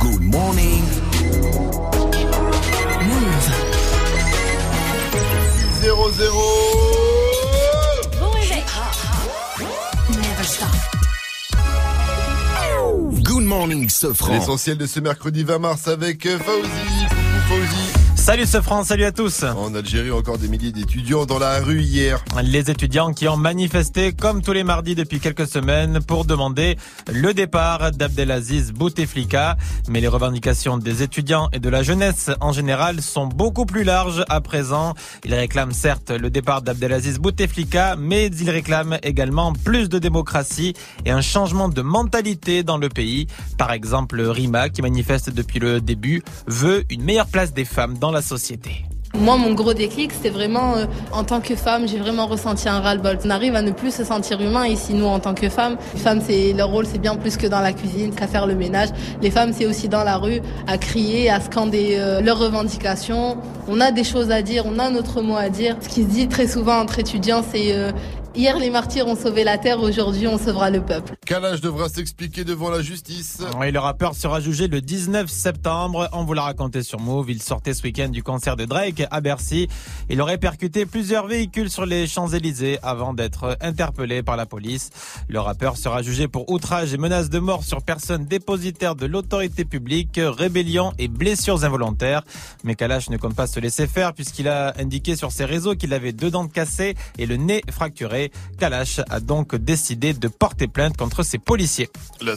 Good morning. Move. 0 0 Bon réveil. Never stop. Good morning, Sofran. L'essentiel de ce mercredi 20 mars avec euh, Fauzi. Fauzi. Salut ce France, salut à tous. En Algérie, encore des milliers d'étudiants dans la rue hier. Les étudiants qui ont manifesté comme tous les mardis depuis quelques semaines pour demander le départ d'Abdelaziz Bouteflika. Mais les revendications des étudiants et de la jeunesse en général sont beaucoup plus larges à présent. Ils réclament certes le départ d'Abdelaziz Bouteflika, mais ils réclament également plus de démocratie et un changement de mentalité dans le pays. Par exemple, Rima, qui manifeste depuis le début, veut une meilleure place des femmes dans la société. Moi, mon gros déclic, c'était vraiment, euh, en tant que femme, j'ai vraiment ressenti un ras-le-bol. On arrive à ne plus se sentir humain ici, nous, en tant que femmes. Les femmes, c'est, leur rôle, c'est bien plus que dans la cuisine, qu'à faire le ménage. Les femmes, c'est aussi dans la rue, à crier, à scander euh, leurs revendications. On a des choses à dire, on a notre mot à dire. Ce qui se dit très souvent entre étudiants, c'est, euh, Hier, les martyrs ont sauvé la terre, aujourd'hui, on sauvera le peuple. Kalash devra s'expliquer devant la justice? Oui, le rappeur sera jugé le 19 septembre. On vous l'a raconté sur Move. Il sortait ce week-end du concert de Drake à Bercy. Il aurait percuté plusieurs véhicules sur les Champs-Élysées avant d'être interpellé par la police. Le rappeur sera jugé pour outrage et menace de mort sur personne dépositaire de l'autorité publique, rébellion et blessures involontaires. Mais Kalash ne compte pas se laisser faire puisqu'il a indiqué sur ses réseaux qu'il avait deux dents cassées et le nez fracturé. Kalash a donc décidé de porter plainte contre ses policiers. La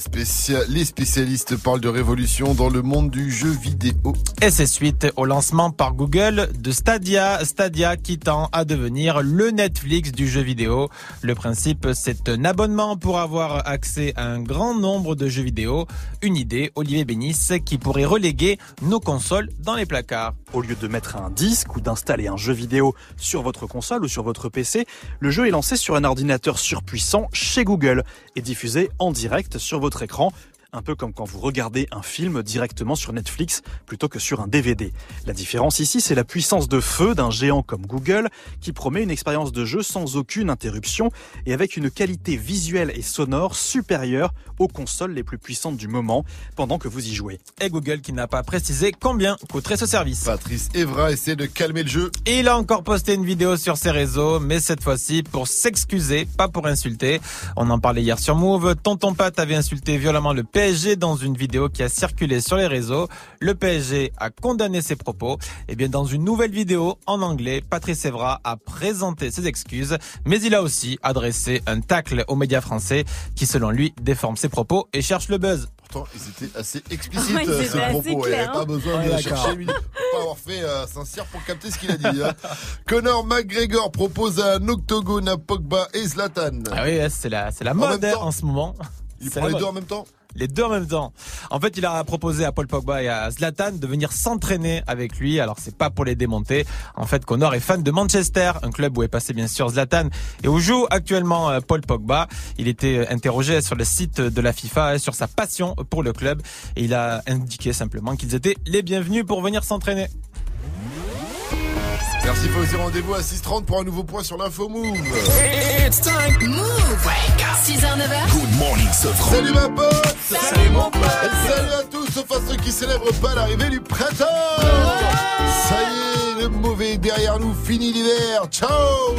Les spécialistes parlent de révolution dans le monde du jeu vidéo. Et c'est suite au lancement par Google de Stadia, Stadia qui tend à devenir le Netflix du jeu vidéo. Le principe, c'est un abonnement pour avoir accès à un grand nombre de jeux vidéo. Une idée, Olivier Bénis, qui pourrait reléguer nos consoles dans les placards. Au lieu de mettre un disque ou d'installer un jeu vidéo sur votre console ou sur votre PC, le jeu est lancé sur un ordinateur surpuissant chez Google et diffusé en direct sur votre écran. Un peu comme quand vous regardez un film directement sur Netflix plutôt que sur un DVD. La différence ici, c'est la puissance de feu d'un géant comme Google qui promet une expérience de jeu sans aucune interruption et avec une qualité visuelle et sonore supérieure aux consoles les plus puissantes du moment pendant que vous y jouez. Et Google qui n'a pas précisé combien coûterait ce service. Patrice Evra essaie de calmer le jeu. Et il a encore posté une vidéo sur ses réseaux, mais cette fois-ci pour s'excuser, pas pour insulter. On en parlait hier sur Move. Tonton Pat avait insulté violemment le PSG dans une vidéo qui a circulé sur les réseaux. Le PSG a condamné ses propos. Et bien dans une nouvelle vidéo en anglais, Patrice Evra a présenté ses excuses, mais il a aussi adressé un tacle aux médias français qui selon lui déforment ses propos et cherche le buzz. Pourtant, ils étaient assez explicites, Ouais, euh, ces propos. Il n'y avait pas hein. besoin Ouais, de chercher une... Pas avoir fait euh, sincère pour capter ce qu'il a dit. hein. Conor McGregor propose un octogone à Pogba et Zlatan. Ah oui, c'est la, c'est la mode hein, temps. en ce moment. Il prend les deux en même temps Les deux en même temps. En fait, il a proposé à Paul Pogba et à Zlatan de venir s'entraîner avec lui. Alors, c'est pas pour les démonter. En fait, Connor est fan de Manchester, un club où est passé bien sûr Zlatan et où joue actuellement euh, Paul Pogba. Il était euh, interrogé sur le site de la FIFA euh, sur sa passion pour le club et il a indiqué simplement qu'ils étaient les bienvenus pour venir s'entraîner. Merci, Fauzi. Rendez-vous à 6h30 pour un nouveau point sur l'info Move. It's time. Move. 6h, 9h. Good morning, Sofran. Salut ma pote Salut, mon pote. Et Salut à tous, sauf à ceux qui célèbrent pas l'arrivée du printemps Ça y est, le mauvais est derrière nous, fini l'hiver Ciao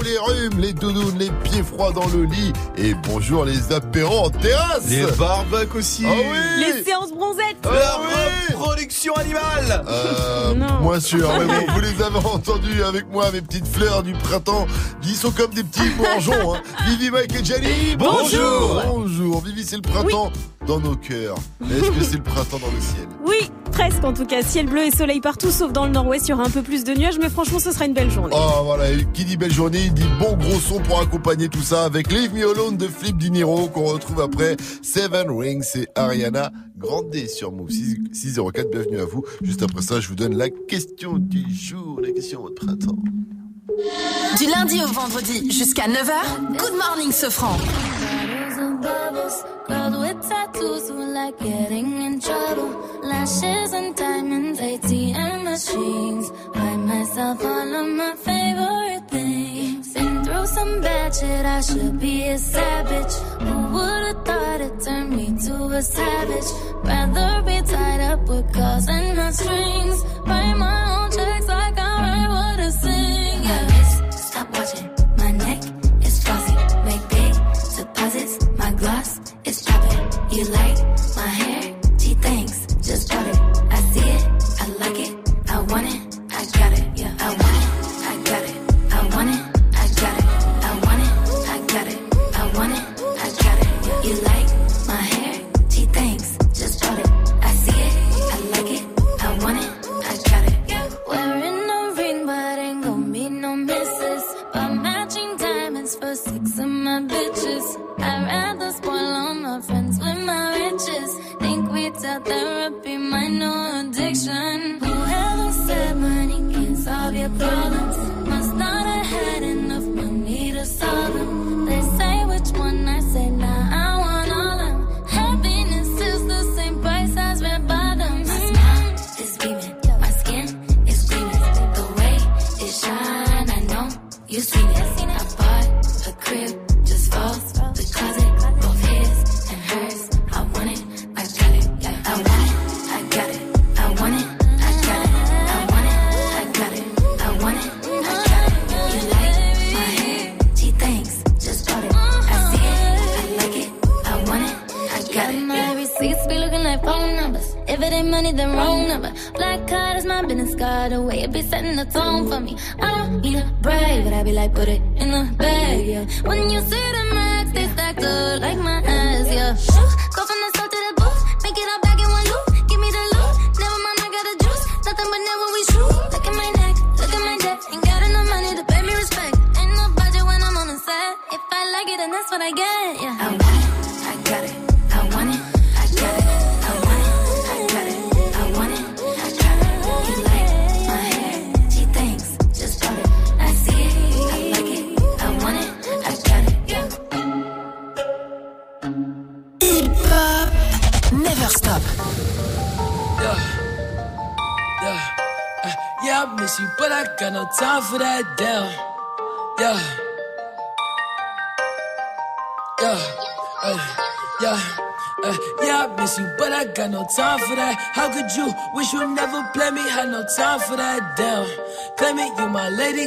les rhumes, les doudounes, les pieds froids dans le lit Et bonjour les apéros en terrasse Les barbecues aussi. Ah oui Les séances bronzettes. Ah La oui reproduction animale. Euh, Non. moins sûr, mais bon, vous les avez entendus avec moi, mes petites fleurs du printemps. Ils sont comme des petits bourgeons. Hein. Vivi, Mike et Jenny. Bonjour. Bonjour. Vivi, c'est le printemps dans nos cœurs. Est-ce que c'est le printemps dans le ciel? Oui, presque en tout cas. Ciel bleu et soleil partout, sauf dans le nord-ouest, il y aura un peu plus de nuages, mais franchement, ce sera une belle journée. Oh voilà, et qui dit belle journée, il dit bon gros son pour accompagner tout ça avec Leave Me Alone de Flip Dinero qu'on retrouve après Seven Rings et Ariana Grande sur Move 6, 604. Bienvenue à vous. Juste après ça, je vous donne la question du jour, la question de printemps. Du lundi au vendredi jusqu'à 9h, Good Morning Sofran. Bottles and bubbles, girls with tattoos who like getting in trouble. Lashes and diamonds, ATM machines. Buy myself all of my favorite things. Been some bad shit, I should be a savage. Who would've thought it turned me to a savage. Rather be tied up with calls and not strings. Write my own checks like I write what I sing. Yeah. Stop watching.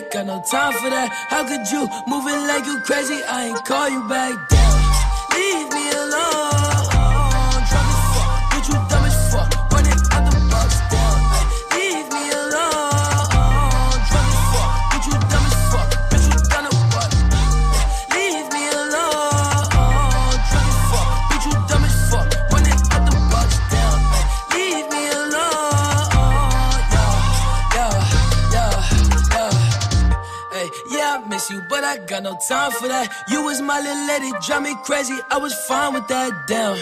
Got no time for that. How could you moving like you crazy? I ain't call you back, damn. Got no time for that. You was my little lady, drive me crazy. I was fine with that, damn.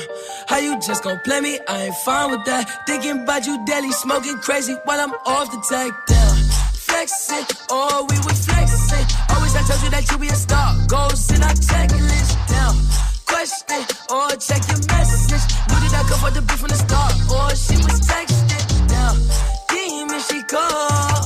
How you just gon' play me? I ain't fine with that. Thinking about you daily, smoking crazy while I'm off the tag, down. Flexing, oh, we was flexing. Always I told you that you be a star. Goals in our checklist, down. Question, or oh, check your message. Knew that I could for the beat from the start, Oh, she was texting, down. Demon, she called,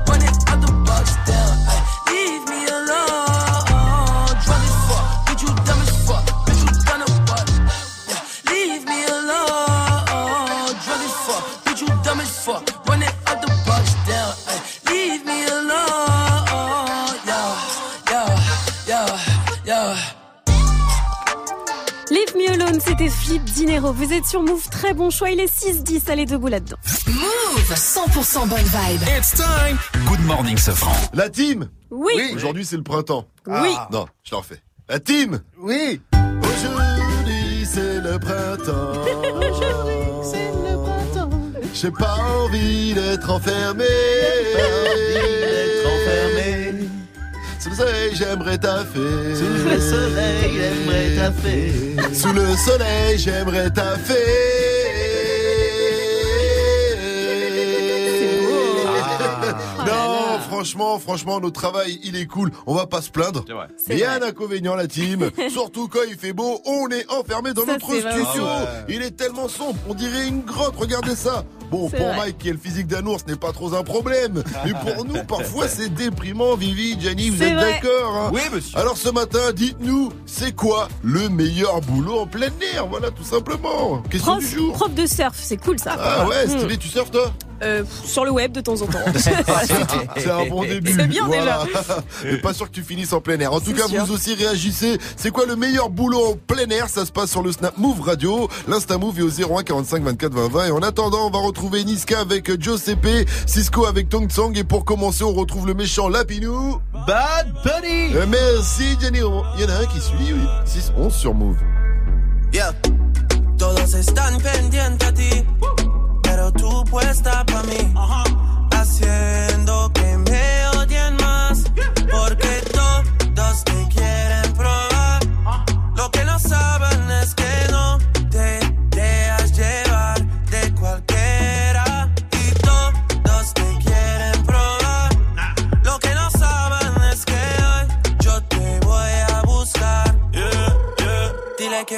C'était Flip Dinero. Vous êtes sur Move, très bon choix. Il est 6-10, allez debout là-dedans. Move 100% bonne vibe. It's time. Good morning, Sofran. La team Oui. Aujourd'hui, c'est le printemps. Oui. Non, je t'en refais. La team Oui. Aujourd'hui, c'est le printemps. Aujourd'hui, c'est le printemps. J'ai pas envie d'être enfermé. Sous le soleil, j'aimerais taffer. Sous le soleil, j'aimerais taffer. Sous le soleil, j'aimerais taffer. Non, franchement, franchement, notre travail, il est cool. On va pas se plaindre. C'est Il y a un inconvénient, la team. Surtout quand il fait beau, on est enfermé dans Ça, notre c'est vrai. studio. Ah ouais. Il est tellement sombre, on dirait une grotte. Regardez ça. Bon, pour vrai. Mike, qui est le physique d'un ours, n'est pas trop un problème. Mais pour nous, parfois, c'est déprimant. Vivi, Gianni, vous êtes d'accord hein Oui, monsieur. Alors ce matin, dites-nous, c'est quoi le meilleur boulot en plein air? Voilà, tout simplement. Question Prof, du jour. prof de surf, c'est cool ça. Ah ouais, Hmm. stylé, tu surfes toi? Euh, sur le web de temps en temps. C'est un bon début. C'est bien Voilà. Mais pas sûr que tu finisses en plein air. En tout cas, sûr. vous aussi réagissez. C'est quoi le meilleur boulot en plein air? Ça se passe sur le Snap Move Radio, l'Insta Move et au 01 45 24 20 20. Et en attendant, on va retrouver Niska avec Giuseppe, Cisco avec Tong Tsang. Et pour commencer, on retrouve le méchant Lapinou. Bad Bunny. Euh, merci, Jenny. Il y en a un qui suit, oui. 6-11 sur Move. Yeah. Todos están pendientes a ti, pero tú puesta pa' mí, haciendo que me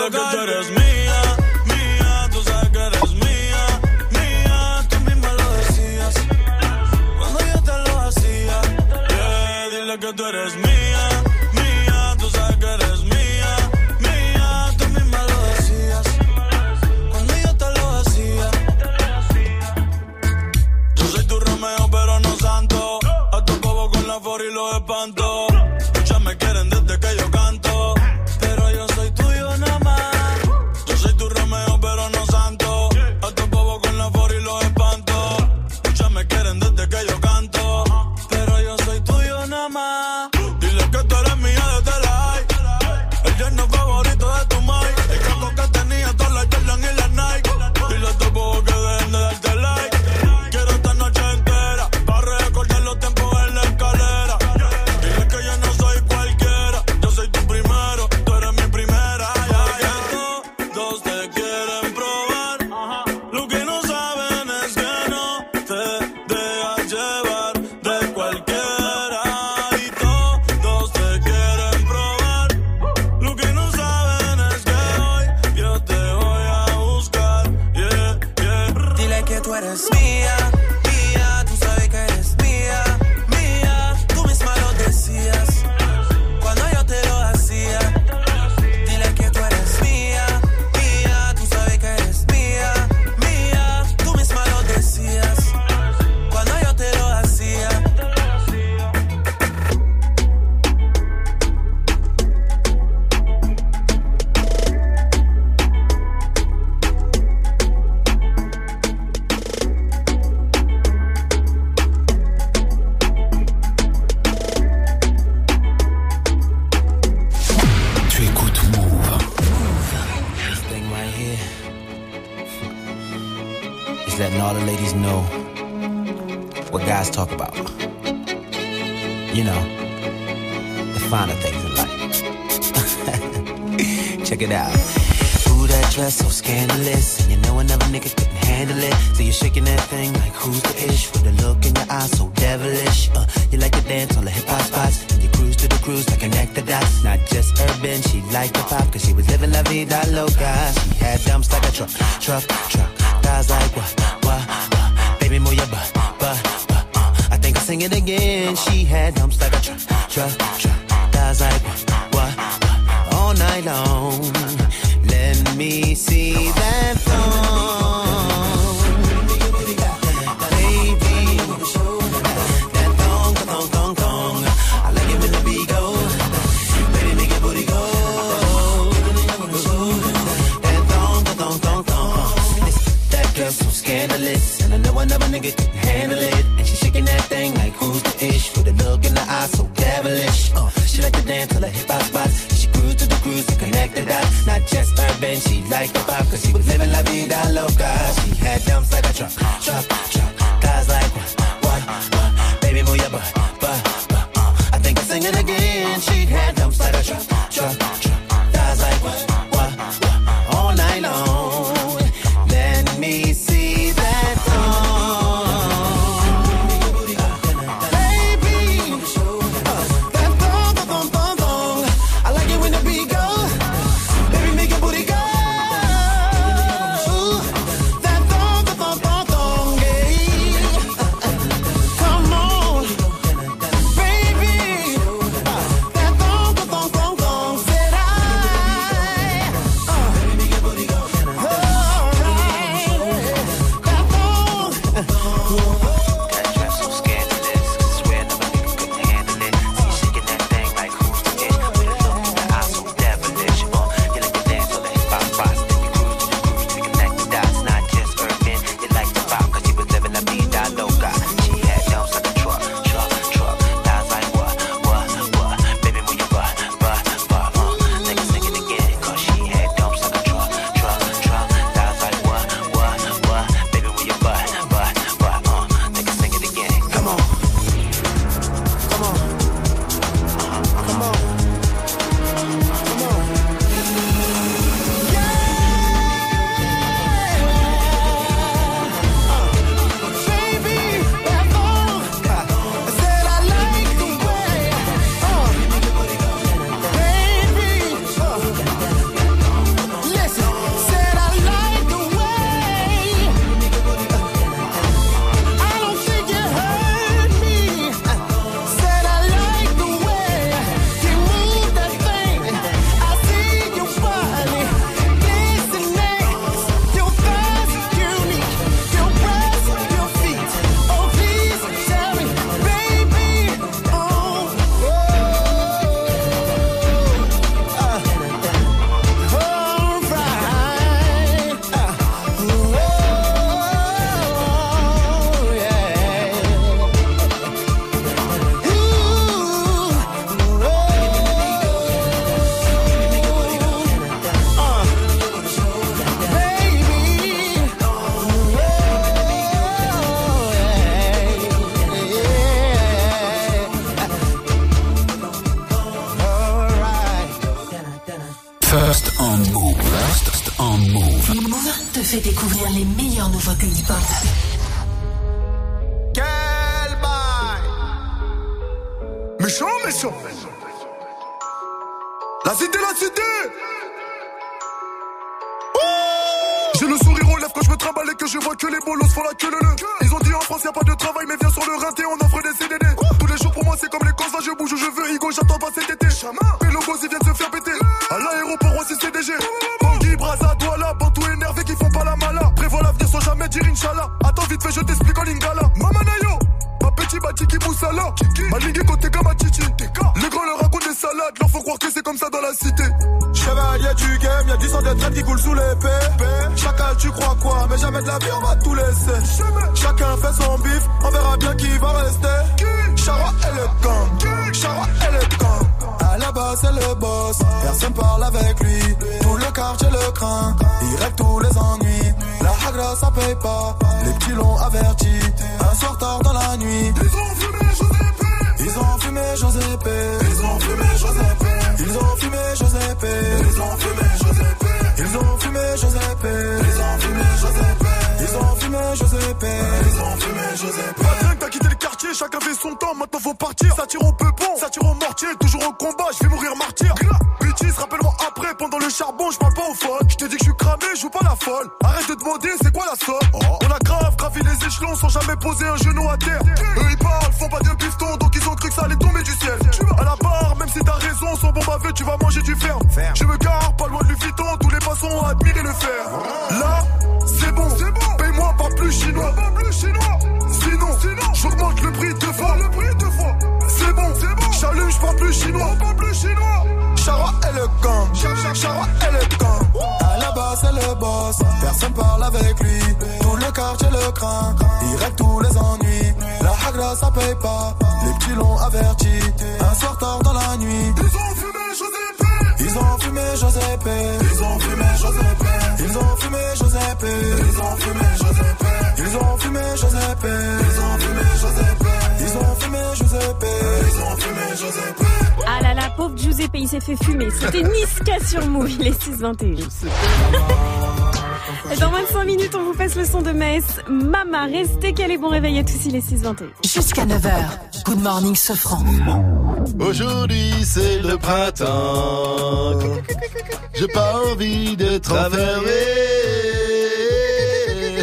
Nadie va a tocar. que tú eres Restez calés, bon réveil à tous, il est 621. Jusqu'à 9h. Good morning, Sofran. Aujourd'hui c'est le printemps. J'ai pas envie d'être enfermé.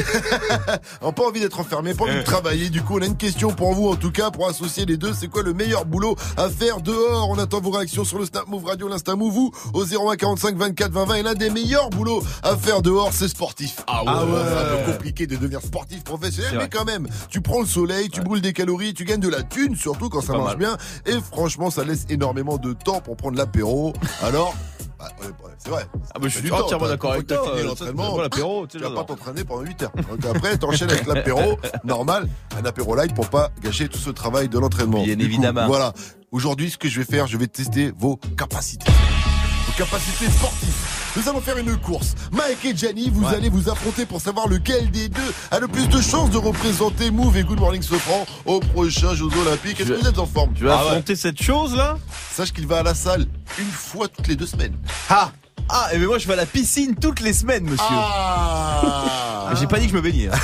on n'a pas envie d'être enfermé, pas envie de travailler. Du coup, on a une question pour vous, en tout cas, pour associer les deux. C'est quoi le meilleur boulot à faire dehors? On attend vos réactions sur le Snap Move Radio, l'Insta Move, vous, au 01 45 24 20 20. Et l'un des meilleurs boulots à faire dehors, c'est sportif. Ah ouais, Ah ouais. c'est un peu compliqué de devenir sportif professionnel, mais quand même, tu prends le soleil, tu brûles des calories, tu gagnes de la thune, surtout quand ça marche mal. bien. Et franchement, ça laisse énormément de temps pour prendre l'apéro. Alors, bah, ouais, c'est vrai. Ah bah, je suis entièrement d'accord avec toi, euh, l'entraînement, l'apéro, tu vas pas t'entraîner pendant 8 heures. Donc après, t'enchaînes avec l'apéro normal, un apéro light pour pas gâcher tout ce travail de l'entraînement. Bien coup, évidemment. voilà. Aujourd'hui, ce que je vais faire, je vais tester vos capacités. Vos capacités sportives. Nous allons faire une course. Mike et Gianni, vous allez vous affronter pour savoir lequel des deux a le plus de chances de représenter Move et Good Morning Sofran aux prochains Jeux Olympiques. Est-ce que vous êtes en forme Tu vas affronter cette chose là Sache qu'il va à la salle une fois toutes les deux semaines. Ah Ah, et mais moi je vais à la piscine toutes les semaines, monsieur. Ah J'ai pas dit que je me baignais. hein.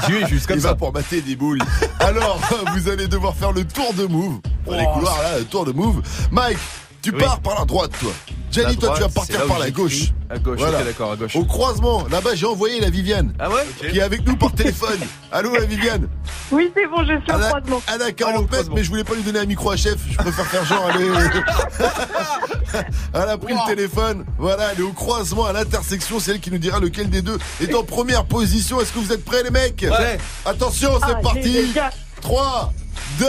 J'y vais juste comme Il ça. va pour mater des boules. Alors, vous allez devoir faire le tour de Move. Dans les Oh. couloirs là, le tour de Move. Mike, tu Oui. pars par la droite, toi. Jenny, toi, tu vas partir par la gauche. À gauche, ok, d'accord, à gauche. Au croisement, là-bas, j'ai envoyé la Viviane. Ah ouais Qui est avec nous par téléphone. Allô, la Viviane Oui, c'est bon, je suis au croisement. elle a 40 mètres, mais je voulais pas lui donner un micro à chef. Je préfère faire genre, elle est- Elle a pris le téléphone. Voilà, elle est au croisement, à l'intersection. C'est elle qui nous dira lequel des deux est en première position. Est-ce que vous êtes prêts, les mecs? Ouais. Attention, c'est Ah, parti. déjà- 3, 2,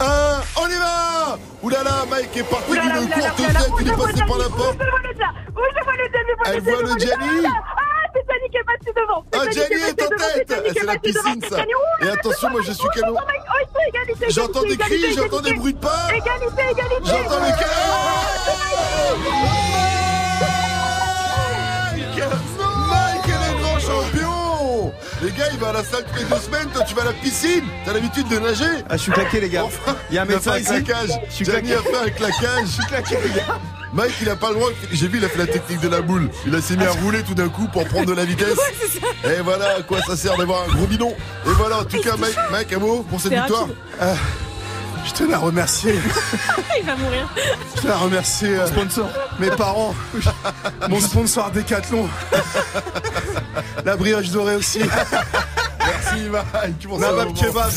1. On y va Oulala, Mike est parti d'une courte tête, il est passé par la porte. Où je vois le Jenny Elle voit le Jenny c'est Jenny qui est passé devant. Ah, Jenny est en tête C'est la piscine, ça. Et attention, moi je suis camion. J'entends des cris, j'entends des bruits de pas. Égalité, égalité J'entends le cœur les gars, il va à la salle toutes les deux semaines, toi tu vas à la piscine T'as l'habitude de nager Ah, je suis claqué, les gars. Enfin, Il y a un il a médecin fait ici un claquage Je suis claqué. a fait un claquage Je suis claqué, les gars Mike, il a pas le droit. J'ai vu, il a fait la technique de la boule. Il a s'est mis à rouler tout d'un coup pour prendre de la vitesse. Et voilà à quoi ça sert d'avoir un gros bidon. Et voilà, en tout cas, Mike, Mike, un mot pour cette victoire. rapide. Je tenais à remercier, Il va mourir. je tenais à remercier euh, Sponsor. mes parents, mon sponsor Decathlon, la brioche dorée aussi, Merci, Mike. Pour kebab.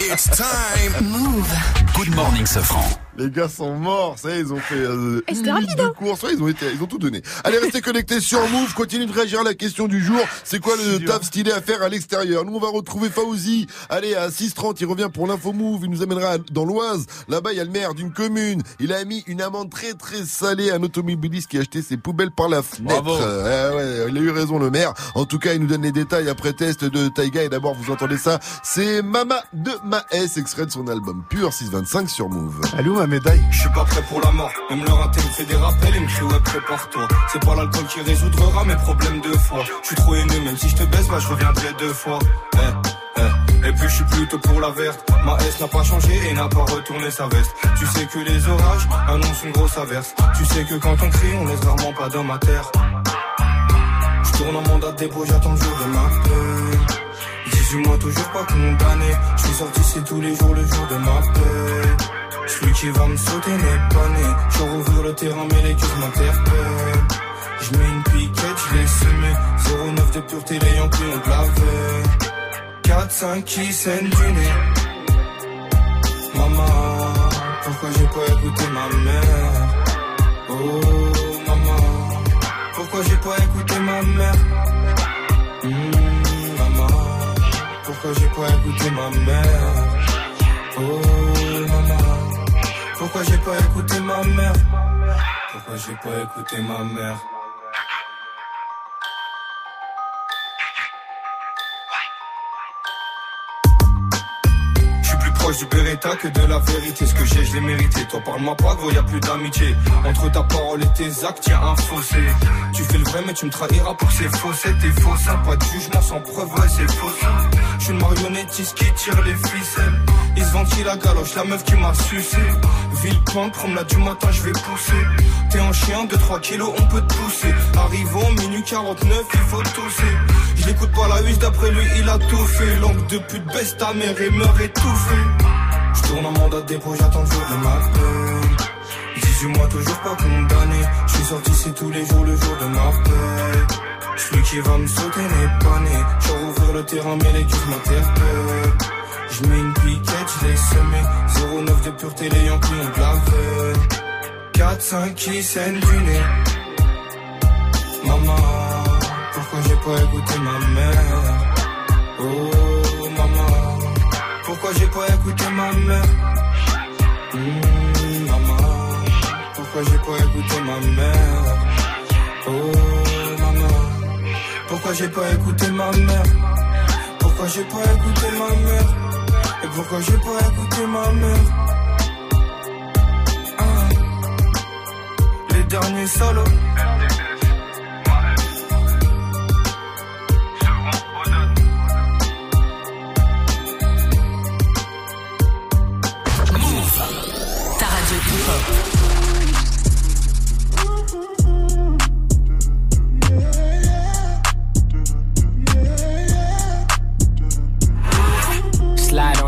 It's time. Move. Good morning, Safran. Les gars sont morts, ça y est, ils ont fait euh, une minute de hein. course, ouais, ils ont été, ils ont tout donné. Allez, restez connectés sur Move, continuez de réagir à la question du jour. C'est quoi le taf stylé à faire à l'extérieur Nous, on va retrouver Fauzi. Allez, à 6h30, il revient pour l'info Move, il nous amènera dans l'Oise. Là-bas, il y a le maire d'une commune. Il a mis une amende très très salée à un automobiliste qui a acheté ses poubelles par la fenêtre. Bravo. Euh, ouais, il a eu raison, le maire. En tout cas, il nous donne les détails après test de Taiga. Et d'abord, vous entendez ça, c'est Mama de Maes, extrait de son album Pur 625 sur Move. Elle Je suis pas prêt pour la mort, même leur inté me fait des rappels et me crie ouais prépare-toi. C'est pas l'alcool qui résoudra mes problèmes de foi. Je suis trop haineux, même si je te baisse, bah je reviendrai deux fois. Eh, eh. Et puis je suis plutôt pour la verte. Ma S n'a pas changé et n'a pas retourné sa veste. Tu sais que les orages annoncent une grosse averse. Tu sais que quand on crie, on laisse rarement pas d'homme à terre. Je tourne en mandat de dépôt, j'attends le jour de ma paix. 18 mois toujours pas condamné. Je suis sorti, c'est tous les jours le jour de ma paix. Celui qui va me sauter n'est pas né. Je rouvre le terrain, mais les cœurs m'interpellent. Je mets une piquette, je l'ai semé. 09 de pureté, les Yankees ont lavé. 4-5 qui saignent du nez. Maman, pourquoi j'ai pas écouté ma mère? Oh, maman, pourquoi j'ai pas écouté ma mère? Hmm, maman, pourquoi j'ai pas écouté ma mère? Oh, pourquoi j'ai pas écouté ma mère? Pourquoi j'ai pas écouté ma mère? Proche du Beretta que de la vérité. Ce que j'ai, je l'ai mérité. Toi, parle-moi pas, gros, y a plus d'amitié. Entre ta parole et tes actes, y'a un fossé. Tu fais le vrai, mais tu me trahiras pour que c'est faux. Ça. Pas de jugement sans preuve, ouais, c'est faux. Je suis une marionnettiste qui tire les ficelles. Ils se ventillent la galoche, la meuf qui m'a sucé. Ville pente, promenade du matin, je vais pousser. T'es un chien, 2-3 kilos, on peut te pousser. Arrivons, minuit 49, il faut tousser. Je l'écoute pas la huisse, d'après lui, il a tout fait. Langue de pute, baisse ta mère et meurt étouffé. Je tourne en mandat de dépôt, j'attends le jour de ma peine. 18 mois, toujours pas condamné. Je suis sorti, c'est tous les jours le jour de ma. Celui qui va me sauter pas né. Je rouvre le terrain, mais les culs m'interpellent. Je mets une piquette, je l'ai semé. 09 de pureté, les Yankees ont lavé. 4-5 qui saignent du nez. Maman, pourquoi j'ai pas écouté ma mère? Oh, maman, pourquoi j'ai pas écouté ma mère? Hmm, maman, pourquoi j'ai pas écouté ma mère? Oh, pourquoi j'ai pas écouté ma mère? Pourquoi j'ai pas écouté ma mère? Et pourquoi j'ai pas écouté ma mère? Ah. Les derniers solos.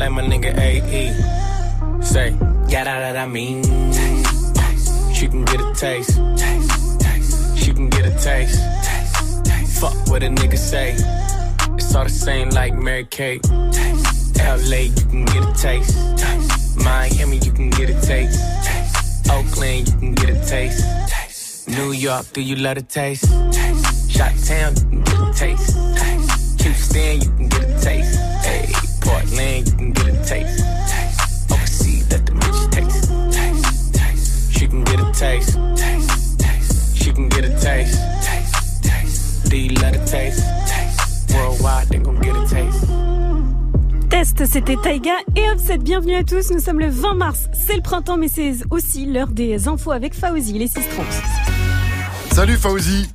like my nigga AE. Say, yeah, that, that I mean. Taste, taste. She can get a taste. taste, taste. She can get a taste. taste, taste. Fuck what a nigga say. It's all the same like Mary Kate. Taste, LA, you can get a taste. taste. Miami, you can get a taste. taste. Oakland, you can get a taste. taste. New York, do you love a taste? taste. Shot Town, you can get a taste. taste. Houston, you can get a taste. Hey. Portland, you can get a taste. taste. Overseas, let the bitch taste. taste. taste. She can get a taste. taste. taste. She can get a taste. taste. taste. Do you love a taste? taste. Worldwide, they gon' get a taste. Test, c'était Taiga et Offset. Bienvenue à tous. Nous sommes le 20 mars. C'est le printemps, mais c'est aussi l'heure des infos avec Fauzi, les 630. Salut Fauzi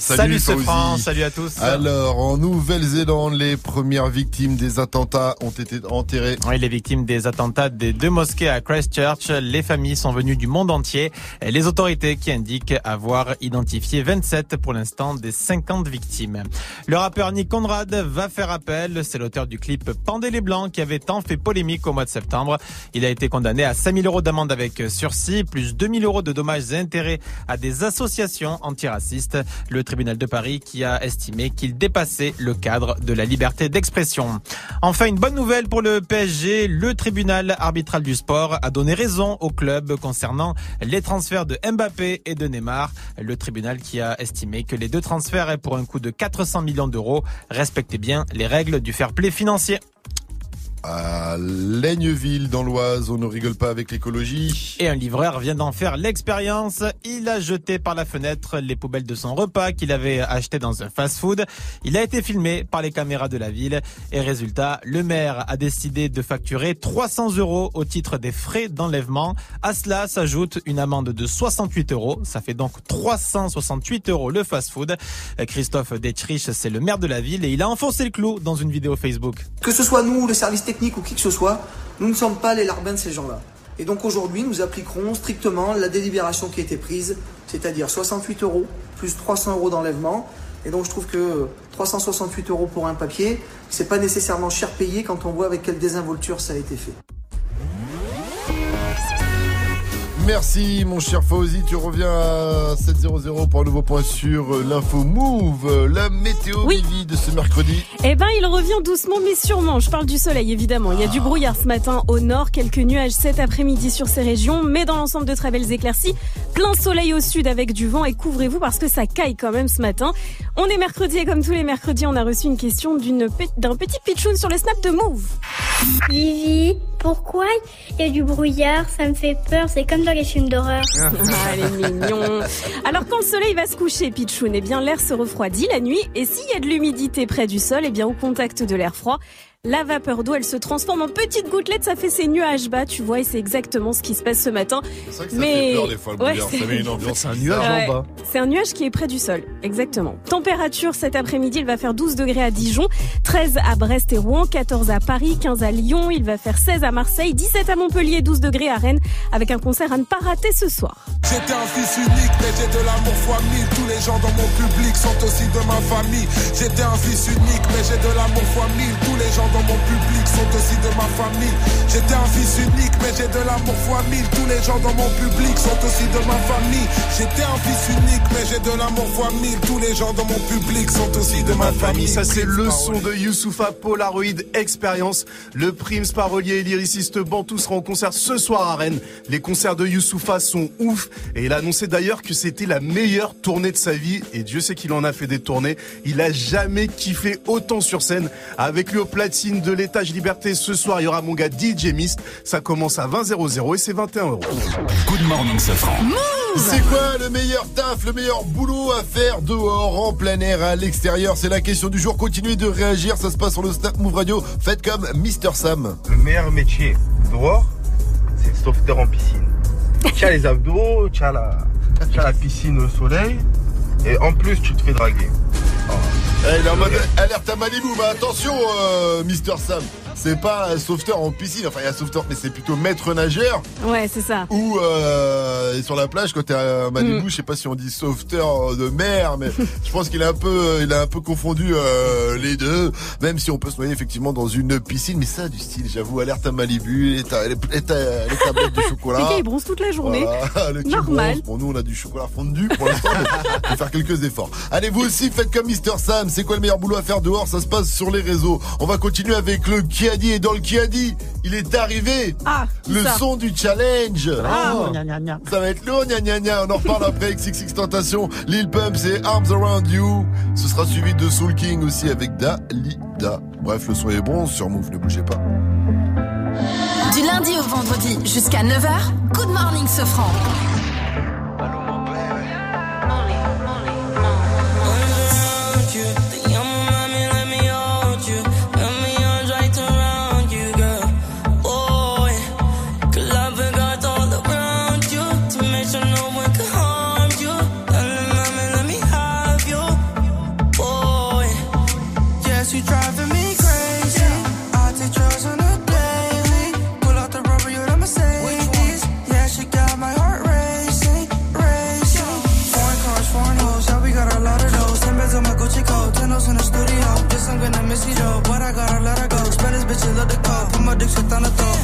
Salut. Franc, salut à tous. Alors, en Nouvelle-Zélande, les premières victimes des attentats ont été enterrées. Oui, les victimes des attentats des deux mosquées à Christchurch, les familles sont venues du monde entier. Les autorités qui indiquent avoir identifié 27 pour l'instant des 50 victimes. Le rappeur Nick Conrad va faire appel. C'est l'auteur du clip Pendez les Blancs qui avait tant fait polémique au mois de septembre. Il a été condamné à 5000 euros d'amende avec sursis, plus 2000 euros de dommages et intérêts à des associations antiracistes. Le tribunal de Paris qui a estimé qu'il dépassait le cadre de la liberté d'expression. Enfin, une bonne nouvelle pour le PSG. Le tribunal arbitral du sport a donné raison au club concernant les transferts de Mbappé et de Neymar. Le tribunal qui a estimé que les deux transferts pour un coût de 400 millions d'euros respectaient bien les règles du fair play financier. À Laigneville, dans l'Oise, on ne rigole pas avec l'écologie. Et un livreur vient d'en faire l'expérience. Il a jeté par la fenêtre les poubelles de son repas qu'il avait acheté dans un fast-food. Il a été filmé par les caméras de la ville. Et résultat, le maire a décidé de facturer 300 euros au titre des frais d'enlèvement. À cela s'ajoute une amende de 68 euros. Ça fait donc 368 euros le fast-food. Christophe Detrich, c'est le maire de la ville et il a enfoncé le clou dans une vidéo Facebook. Que ce soit nous, le service technique ou qui que ce soit, nous ne sommes pas les larbins de ces gens-là. Et donc aujourd'hui, nous appliquerons strictement la délibération qui a été prise, c'est-à-dire 68 euros plus 300 euros d'enlèvement. Et donc je trouve que 368 euros pour un papier, c'est pas nécessairement cher payé quand on voit avec quelle désinvolture ça a été fait. Merci mon cher Fauzi, tu reviens à 7.00 pour un nouveau point sur euh, l'info Move, euh, la météo Vivi de ce mercredi. Eh ben, il revient doucement mais sûrement. Je parle du soleil, évidemment. Il y a du brouillard ce matin au nord, quelques nuages cet après-midi sur ces régions, mais dans l'ensemble de très belles éclaircies. Plein soleil au sud avec du vent et couvrez-vous parce que ça caille quand même ce matin. On est mercredi et comme tous les mercredis, on a reçu une question d'une pe- d'un petit pitchoun sur le snap de Move. Vivi, pourquoi il y a du brouillard? Ça me fait peur, c'est comme dans les films d'horreur. Ah, elle est mignon. Alors quand le soleil va se coucher, Pichoun, eh bien l'air se refroidit la nuit et s'il y a de l'humidité près du sol, eh bien au contact de l'air froid, la vapeur d'eau, elle se transforme en petites gouttelettes, ça fait ces nuages bas, tu vois, et c'est exactement ce qui se passe ce matin. C'est vrai que ça fait peur des fois le brouillard, ça met une ambiance. C'est un nuage Ouais, en bas. C'est un nuage qui est près du sol, exactement. Température cet après-midi, il va faire 12 degrés à Dijon, 13 à Brest et Rouen, 14 à Paris, 15 à Lyon, il va faire 16 à Marseille, 17 à Montpellier, 12 degrés à Rennes, avec un concert à ne pas rater ce soir. J'étais un fils unique, mais j'ai de l'amour fois mille. Tous les gens dans mon public sont aussi de ma famille. J'étais un fils unique, mais j'ai de l'amour fois mille. Tous les gens dans mon public sont aussi de ma famille. J'étais un fils unique, mais j'ai de l'amour fois mille. Tous les gens dans mon public sont aussi de ma famille. J'étais un fils unique, mais j'ai de l'amour fois mille. Tous les gens dans mon public sont aussi de ma famille. Ça c'est le son de Youssoufa Polaroid Experience. Le Prims parolier et lyriciste Bantou sera en concert ce soir à Rennes. Les concerts de Youssoufa sont ouf et il a annoncé d'ailleurs que c'était la meilleure tournée de sa vie et Dieu sait qu'il en a fait des tournées. Il a jamais kiffé autant sur scène. Avec lui au platine de l'étage Liberté ce soir, il y aura mon gars DJ Mist. Ça commence à 20 00 et c'est 21 euros. Good morning, Safran. C'est quoi le meilleur taf, le meilleur boulot à faire dehors, en plein air, à l'extérieur? C'est la question du jour. Continuez de réagir, ça se passe sur le Snap Move Radio. Faites comme Mister Sam. Le meilleur métier dehors, c'est le sauveteur en piscine. Tu as les abdos, tu as la, la piscine au soleil, et en plus tu te fais draguer. Eh, il est en mode alerte à Malibu, mais attention, euh, Mister Sam. C'est pas un sauveteur en piscine, enfin il y a un sauveteur, mais c'est plutôt maître nageur. Ouais, c'est ça. Ou euh, sur la plage quand t'es à Malibu, Mm. je sais pas si on dit sauveteur de mer, mais je pense qu'il a un peu, il a un peu confondu euh, les deux. Même si on peut se noyer effectivement dans une piscine, mais ça a du style, j'avoue. Alerte à Malibu, les, ta- les, les ta- les tablettes de chocolat. Les gars, ils bronzent toute la journée. Voilà, le Normal. bronze. Pour nous, on a du chocolat fondu pour l'instant, mais va faire quelques efforts. Allez, vous aussi, faites comme Mister Sam. C'est quoi le meilleur boulot à faire dehors? Ça se passe sur les réseaux. On va continuer avec le qui a dit et dans le qui a dit, il est arrivé. Ah, le ça son du challenge. Ah. Oh. Ça va être lourd, gna gna gna. On en reparle après Six Tentation. Lil Pump, c'est Arms Around You. Ce sera suivi de Soul King aussi avec Dalida. Bref, le son est bon sur Move, ne bougez pas. Du lundi au vendredi jusqu'à 9h, Good Morning Sofran. Mama dick, você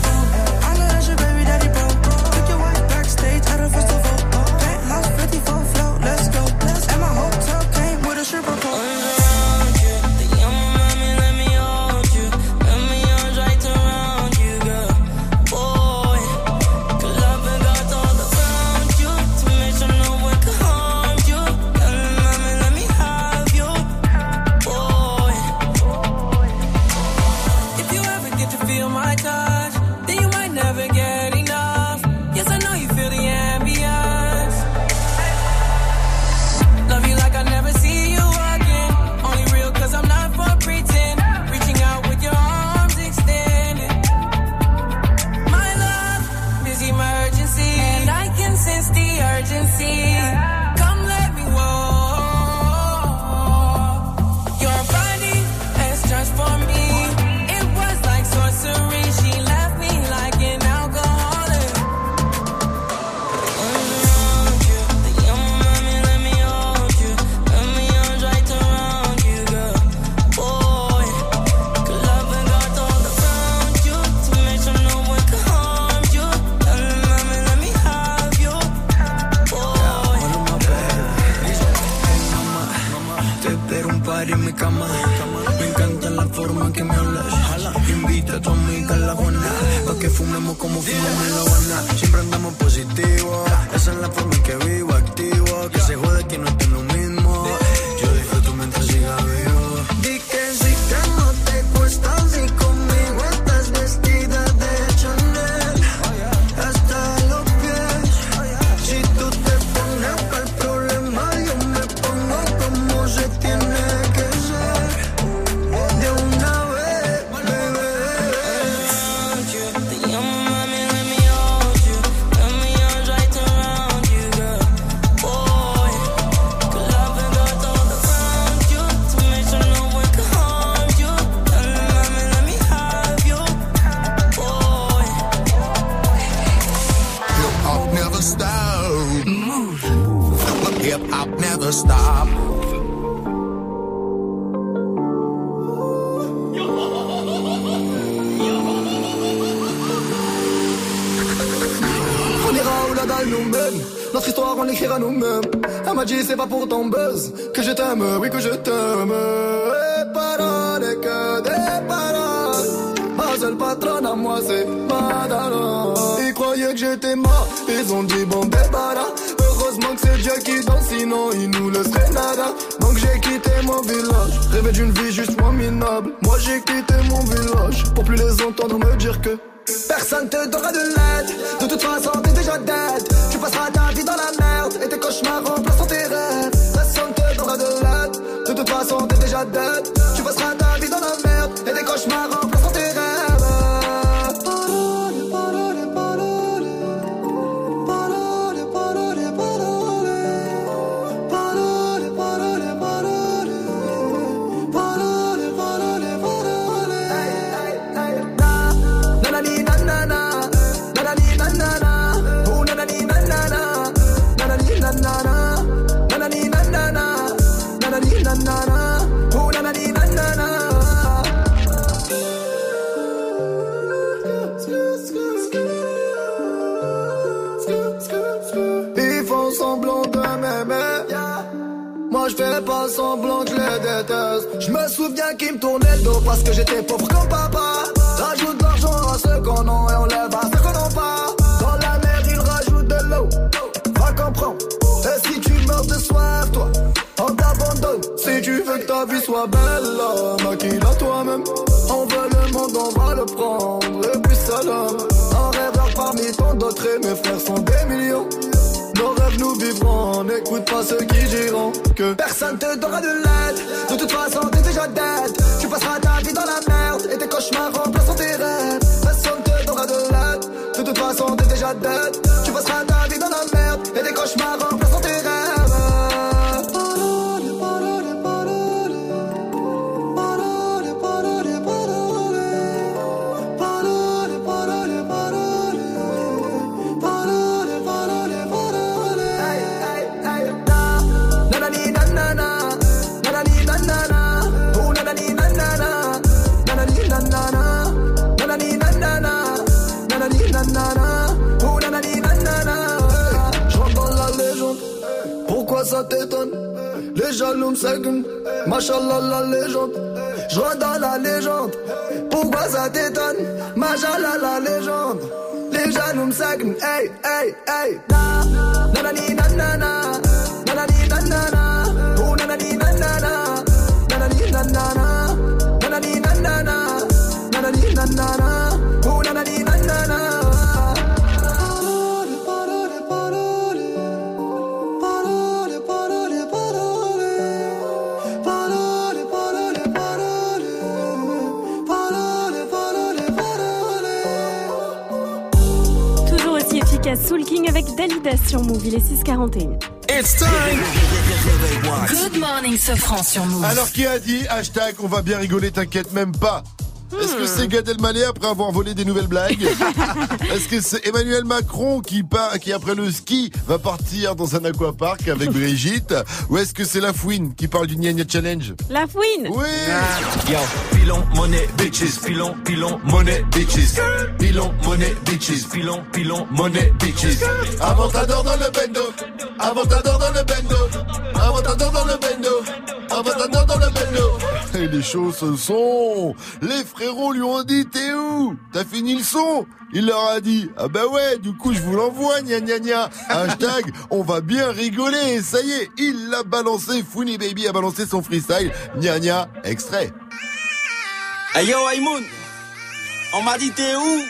It's time. Good morning, ce franc sur Move. Alors qui a dit hashtag on va bien rigoler, t'inquiète même pas est-ce que c'est Gad Elmaleh après avoir volé des nouvelles blagues Est-ce que c'est Emmanuel Macron qui part, qui après le ski va partir dans un aquapark avec Brigitte Ou est-ce que c'est La Fouine qui parle du Gna Gna Challenge La fouine Oui. Yo, pilon, money, bitches, pilon, pilon, money, bitches. Pilon, money, bitches, pilon, pilon, money, bitches. Avantador dans le bendo. Avantador dans le bendo. Avantador dans le bendo Avantador dans le bendo Et les choses se sont. Les frérots lui ont dit t'es où? T'as fini le son? Il leur a dit ah bah ouais du coup je vous l'envoie gna gna gna. Hashtag on va bien rigoler. Et ça y est il l'a balancé Funny Baby a balancé son freestyle. Gna gna extrait. Hey yo Aïmoun. On m'a dit t'es où?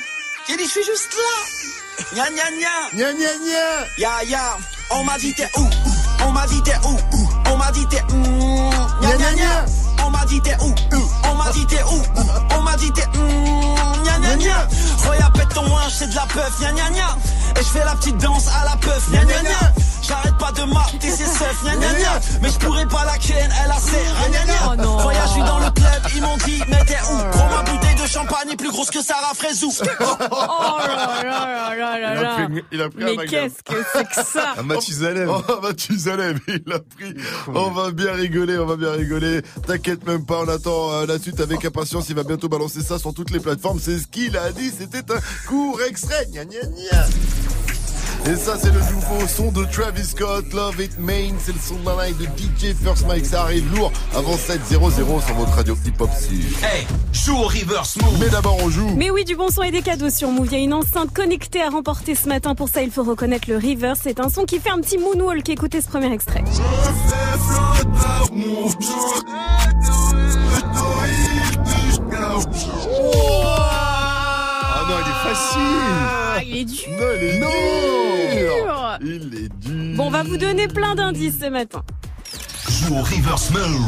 J'ai dit je suis juste là. Gna gna gna. Gna gna gna. Ya ya. On m'a dit t'es où? On m'a dit t'es où? On m'a dit t'es On m'a dit t'es où? On m'a dit t'es où? On m'a dit t'es Regarde pète ton ouin c'est de la peuf Gna gna gna. Et je fais la petite danse à la peuf Gna gna gna J'arrête pas de marquer ses seufs Gna gna gna Mais je pourrais pas la ken Elle a ses Gna gna gna Regarde je suis dans le club Ils m'ont dit mais t'es où? Prends ma bouteille de champagne est plus grosse que Sarah Frézou Oh là là là là là Il a pris, il a pris un Mais qu'est-ce que c'est que ça? Un Mathusalem. Oh, oh, Mathusalem, il a pris. On va bien rigoler, on va bien rigoler. T'inquiète même pas, on attend euh, la suite avec impatience. Il va bientôt balancer ça sur toutes les plateformes. C'est ce qu'il a dit. C'était un court extrait. Gna gna gna. Et ça, c'est le nouveau son de Travis Scott, Love It Main. C'est le son de la night de DJ First Mike. Ça arrive lourd avant 7-0-0 sur votre radio hip-hop Sud. Hey, joue au reverse move. Mais d'abord, on joue. Mais oui, du bon son et des cadeaux sur Move. Il y a une enceinte connectée à remporter ce matin. Pour ça, il faut reconnaître le Reverse. C'est un son qui fait un petit moonwalk. Écoutez ce premier extrait. Facile. Ah, il est dur. Non, il est dur. Il est dur. Bon, on va vous donner plein d'indices ce matin. Joue au reverse move.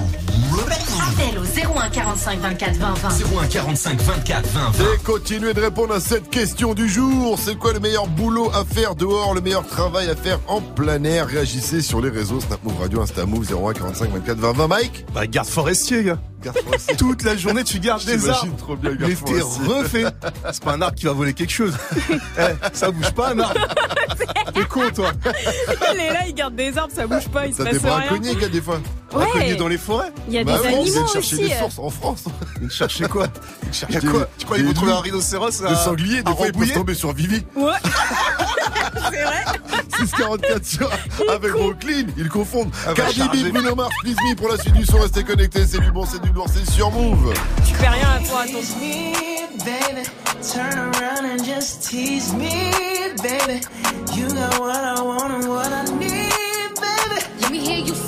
Appel au 01 45 24 20 20. 01 45 24 20 20. Et continuez de répondre à cette question du jour. C'est quoi le meilleur boulot à faire dehors, le meilleur travail à faire en plein air? Réagissez sur les réseaux Snap Move Radio, Insta Move 01 45 24 20 20. Mike? Bah, garde forestier, gars. Garde forestier. Toute la journée, tu gardes des J'imagine arbres. trop bien, garde Mais t'es refait. C'est pas un arbre qui va voler quelque chose. Eh, ça bouge pas, un arbre. T'es con, toi. Il est là, il garde des arbres, ça bouge pas, il se Ça passe dépend un rien. gars, des fois. Ouais. Cogné dans les forêts. Il y a Bah des animaux viennent chercher aussi. des euh. sources en France. Ils cherchaient quoi Ils cherchaient Des- quoi Tu crois qu'ils vont trouver un rhinocéros à, Le sanglier, des fois, ils peuvent tomber sur Vivi. Ouais. C'est vrai 644 sur avec Brooklyn, ils confondent. va Cardi B. Bruno Mars, Please Me pour la suite du son, restez connectés, c'est du bon, c'est du lourd, c'est sur Move. Tu fais rien à toi, attention. me, baby. Turn around and just tease me, baby. You got what I want and what I need, baby. Let me hear you say, Please,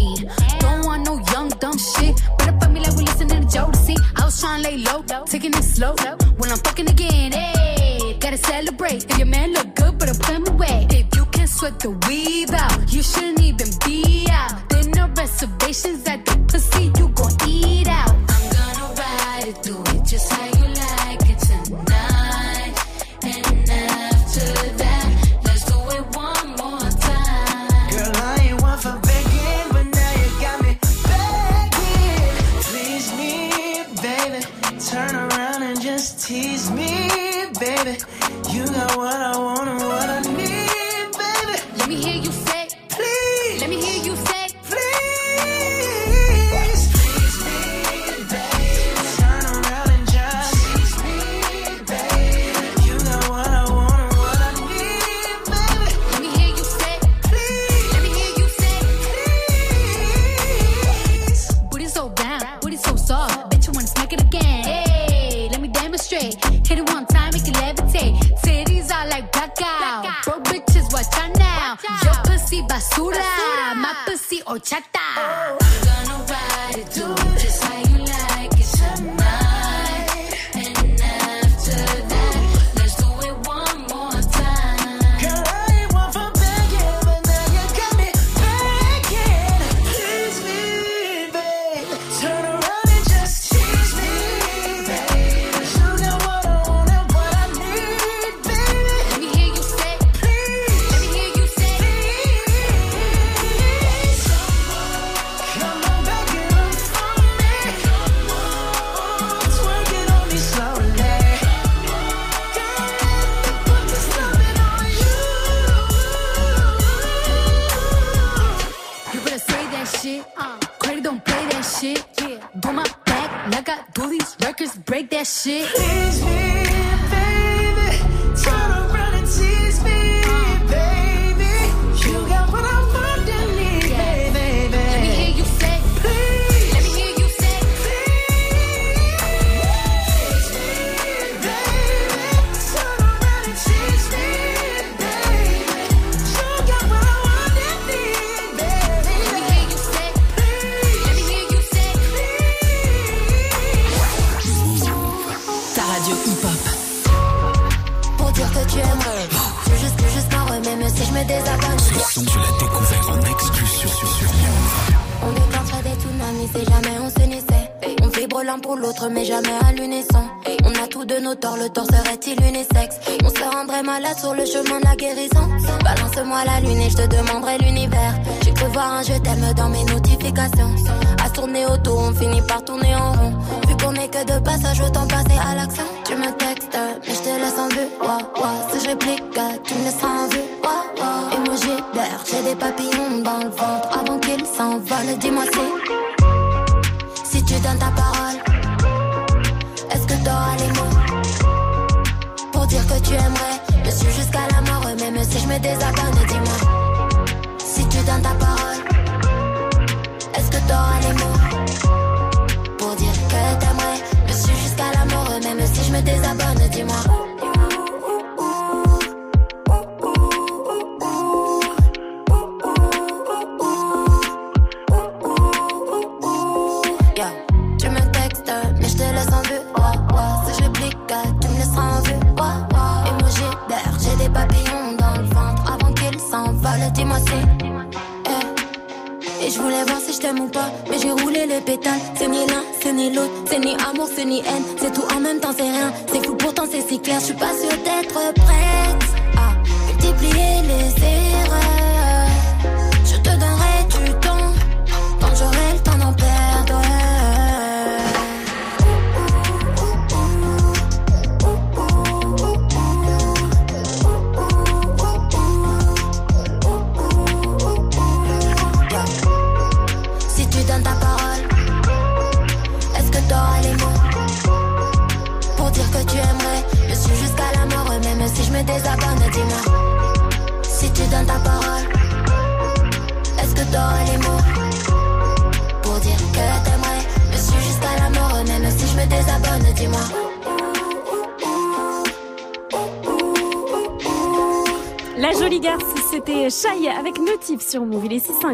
Better fuck me like we listening to Jodeci. I was trying to lay low, taking it slow. When I'm fucking again, hey, gotta celebrate. If your man look good, but I'm putting away. If you can sweat the weave out, you shouldn't even be out. There no reservations at the pussy, you gon' eat out. what I want. o chat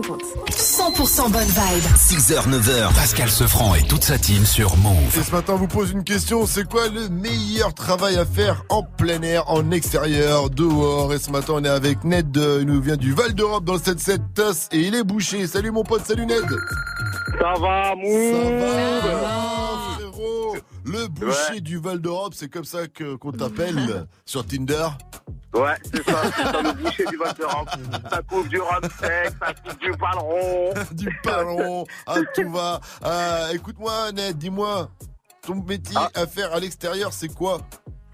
100% bonne vibe. 6h, 9h, Pascal Sefranc et toute sa team sur Move. Et ce matin, on vous pose une question c'est quoi le meilleur travail à faire en plein air, en extérieur, dehors? Et ce matin, on est avec Ned, euh, il nous vient du Val d'Europe dans le 7-7 TOS et il est bouché. Salut mon pote, salut Ned. Ça va, Move? Ça va, Ça va. Le boucher du Val d'Europe, c'est comme ça qu'on t'appelle sur Tinder Ouais, c'est ça, c'est le boucher du Val d'Europe ça coupe du rhum sec, ça coupe du ballon. du ballon, à ah, tout va. Euh, écoute-moi, Ned, dis-moi, ton métier ah. à faire à l'extérieur, c'est quoi?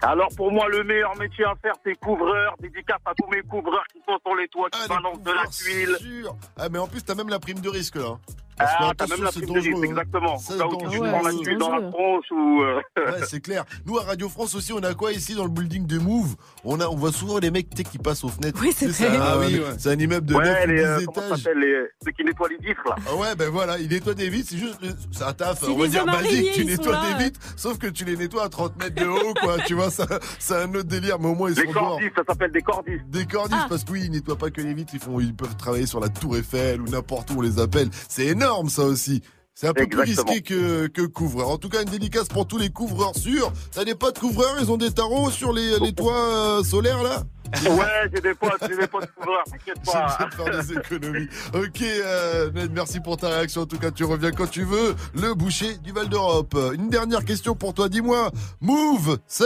Alors pour moi, le meilleur métier à faire, c'est couvreur. Dédicace à tous mes couvreurs qui coupons les toits qui ah, balancent de la tuile. Sûr. Ah, mais en plus, t'as même la prime de risque là. Parce ah, t'as même la prise de risque, hein. exactement. Ça, Là où tu ouais, la tuile dans la tronche ou. Euh... Ouais, c'est clair. Nous, à Radio France aussi, on a quoi ici dans le building de Move? On, a, on voit souvent les mecs qui passent aux fenêtres. Oui, c'est ça. Ah, ah oui. C'est un immeuble de ouais, 9 les, 10 euh, étages. Ça les, ceux qui nettoient les vitres, là. Ah ouais, ben voilà, ils nettoient des vitres, c'est juste. Euh, c'est un taf, on va dire basique. Tu nettoies des vitres, sauf que tu les nettoies à 30 mètres de haut, quoi. tu vois, c'est un autre délire, mais au moins ils sont. Des cordistes, ça s'appelle des cordistes. Des cordistes, parce que oui, ils nettoient pas que les vitres, ils font, ils peuvent travailler sur la tour Eiffel ou n'importe où on les appelle. C'est énorme, ça aussi. C'est un peu plus risqué que, que couvreur. En tout cas, une dédicace pour tous les couvreurs sûrs. T'as des potes couvreurs, ils ont des tarots sur les, les toits euh, solaires, là? Ouais, j'ai des potes, j'ai des potes couvreurs, t'inquiète pas. Je vais faire des économies. Ok, euh, Ned, merci pour ta réaction. En tout cas, tu reviens quand tu veux. Le boucher du Val d'Europe. Une dernière question pour toi. Dis-moi, Move, c'est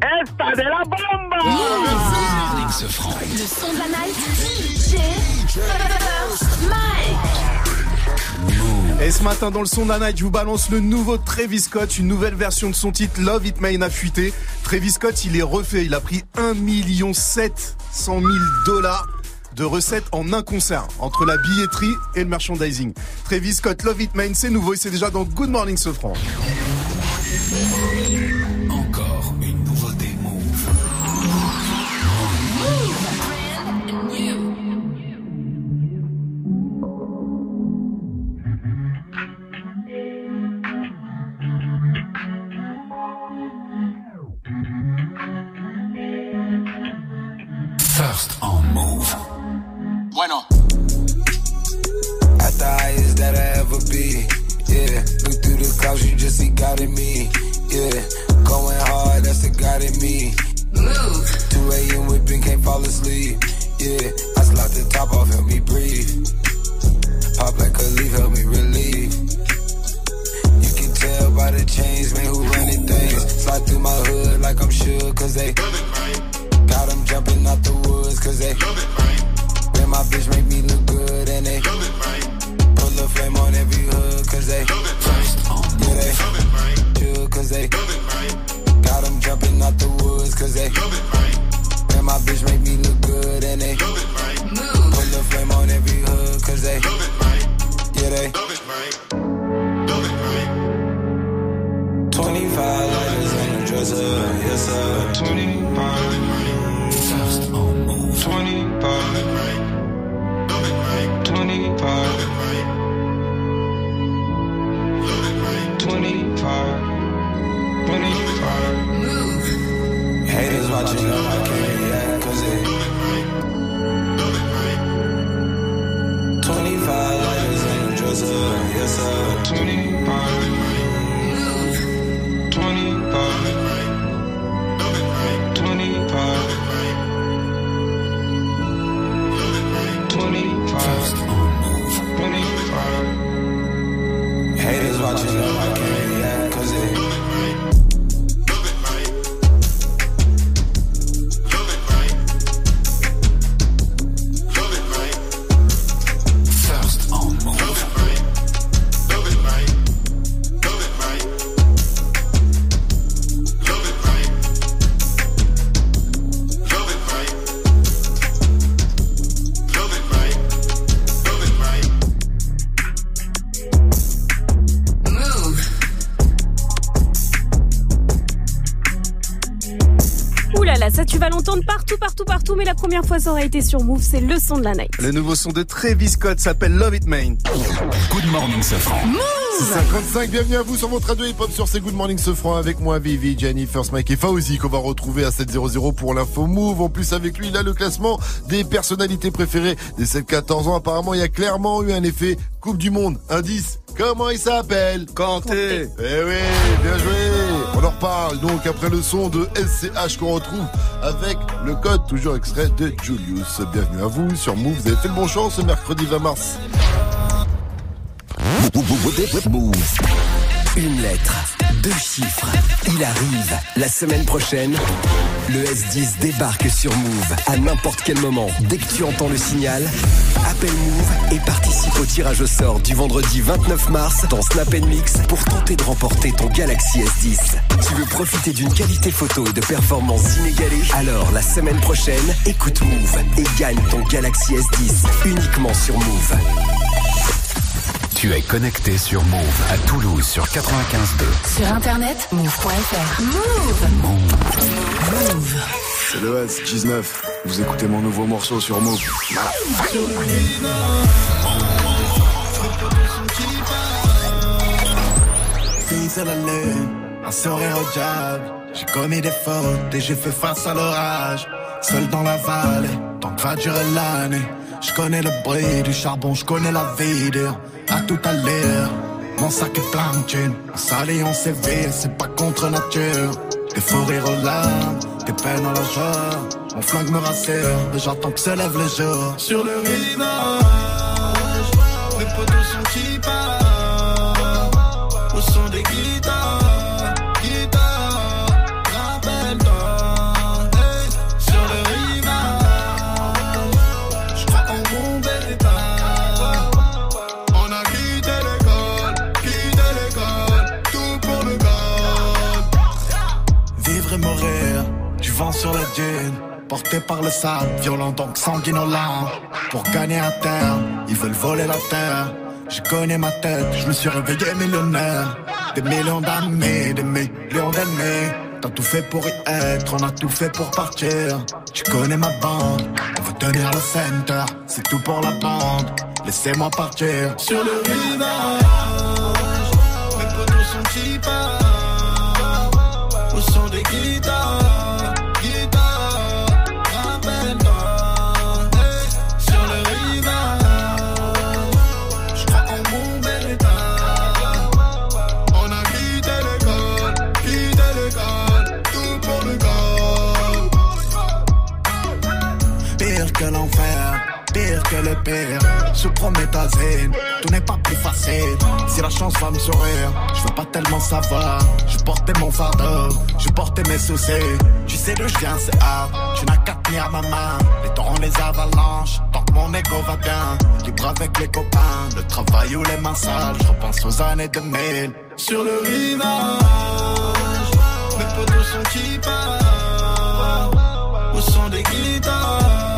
Esta de la bomba. Le son de la night. DJ First Mike. Et ce matin dans le son de la night, je vous balance le nouveau Travis Scott, une nouvelle version de son titre Love It Main a fuité. Travis Scott, il est refait, il a pris 1 million 700 000 dollars de recettes en un concert entre la billetterie et le merchandising. Travis Scott, Love It Main, c'est nouveau et c'est déjà dans Good Morning Sofran. First on Move. Bueno. At the highest that I ever be. Yeah. Look through the clouds, you just see God in me. Yeah. Going hard, that's the God in me. Move. 2 a.m. whipping, can't fall asleep. Yeah. I slot the top off, help me breathe. Pop like a leaf, help me relieve. You can tell by the chains, man, who running things. Slide through my hood like I'm sure, cause they. Got them jumping out the woods, cause they. Man, my bitch make me look good, and they. Love it, right? Pull a flame on every hood, cause they. Love it, right? Yeah, they. Sure, cause they. Love it, right? Got them jumping out the woods, cause they. Man, my bitch make me look good, and they. Love it, right? Pull a flame on every hood, cause they. Love it, right? Yeah, they. love it, right? 25 lighters in the dresser, yes sir. 25. First on Move. 25. 25. 25. 25. Haters watching up, I can't they. 25 lighters in the dresser, yes sir. 25. 25. Aurait été sur Move, c'est le son de la night. Le nouveau son de Travis Scott s'appelle Love It Main. Good morning Safran. 55, bienvenue à vous sur votre radio hip-hop sur ces Good Morning Sofran avec moi, Vivi, Jenny, First Mike et Fauzi qu'on va retrouver à 7.00 pour l'info Move. En plus, avec lui, il a le classement des personnalités préférées des 7-14 ans. Apparemment, il y a clairement eu un effet Coupe du Monde. Indice, comment il s'appelle? Kanté. Eh oui, bien joué. On en reparle donc après le son de SCH qu'on retrouve avec le code toujours extrait de Julius. Bienvenue à vous sur Move. Vous avez fait le bon choix ce mercredi 20 mars. Une lettre, deux chiffres. Il arrive. La semaine prochaine, le S10 débarque sur Move à n'importe quel moment. Dès que tu entends le signal, appelle Move et participe au tirage au sort du vendredi 29 mars dans Snap Mix pour tenter de remporter ton Galaxy S10. Tu veux profiter d'une qualité photo et de performances inégalées? Alors la semaine prochaine, écoute Move et gagne ton Galaxy S10 uniquement sur Move. Tu es connecté sur Move à Toulouse sur 95.2. Sur internet, move.fr. Move. Move. C'est le S19. Vous écoutez mon nouveau morceau sur Move. Fils à la lune, un sourire au diable. J'ai commis des fautes et j'ai fait face à l'orage. Seul dans la vallée, tant que va durer l'année. Je connais le bruit du charbon, je connais la vie dur. À tout à l'heure, mon sac est plein de thunes. On s'allie, on sévère, c'est pas contre nature. Des faux rires aux des peines à la joie. Mon flingue me rassure, j'attends que se lève le jour. Sur le rivage, les potos sont qui partent sur la dune. Porté par le sable, violent donc sanguinolent. Pour gagner à terre, ils veulent voler la terre. Je connais ma tête, je me suis réveillé millionnaire. Des millions d'années, des millions d'années. T'as tout fait pour y être, on a tout fait pour partir. Tu connais ma bande, on veut tenir le center. C'est tout pour la bande, laissez-moi partir. Sur le rivage, mes potos sont qui au son des guitares, pire. Je promets ta zen, tout n'est pas plus facile. Si la chance va me sourire, je veux pas tellement savoir. Je portais mon fardeau, je portais mes soucis. Tu sais d'où je viens, c'est hard. Tu n'as qu'à tenir ma main. Les torrents, les avalanches, tant que mon ego va bien. Libre avec les copains, le travail ou les mains sales. Je repense aux années 2000. Sur le rivage, mes potos sont qui partent au son des guitares,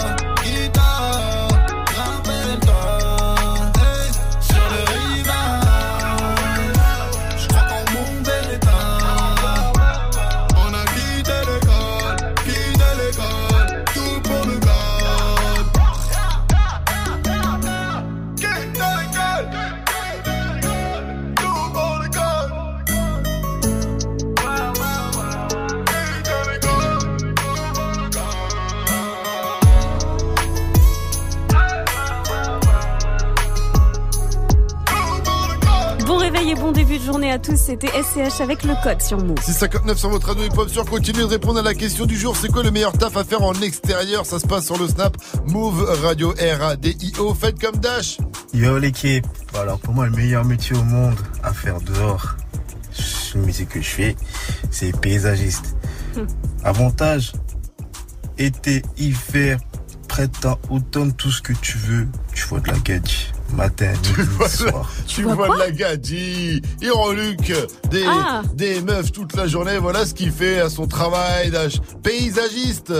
de journée à tous. C'était SCH avec le code sur Move. 659 sur votre radio hip-hop sur continuez de répondre à la question du jour. C'est quoi le meilleur taf à faire en extérieur? Ça se passe sur le snap Move Radio R-A-D-I-O. Faites comme Dash. Yo l'équipe, alors pour moi le meilleur métier au monde à faire dehors, c'est le métier que je fais, c'est paysagiste. Avantage, été, hiver, printemps, automne, tout ce que tu veux, tu vois de la gadget. Matin, midi, soir. Tu vois de la gadji, Luc, des, Ah. des meufs toute la journée, voilà ce qu'il fait à son travail d'âge. Paysagiste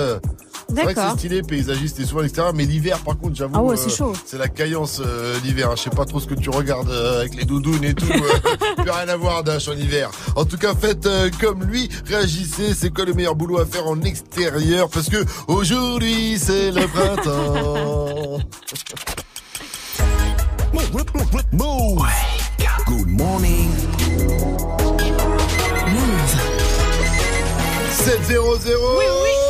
C'est vrai que c'est stylé, paysagiste et souvent à l'extérieur, mais l'hiver par contre j'avoue Ah ouais, c'est chaud. c'est la caillance euh, l'hiver. hein. Je sais pas trop ce que tu regardes euh, avec les doudounes et tout. euh, plus rien à voir Dash en hiver. En tout cas faites euh, comme lui, réagissez, c'est quoi le meilleur boulot à faire en extérieur? Parce que aujourd'hui c'est le printemps. Move. Good morning. 7-0-0 Oui, oui.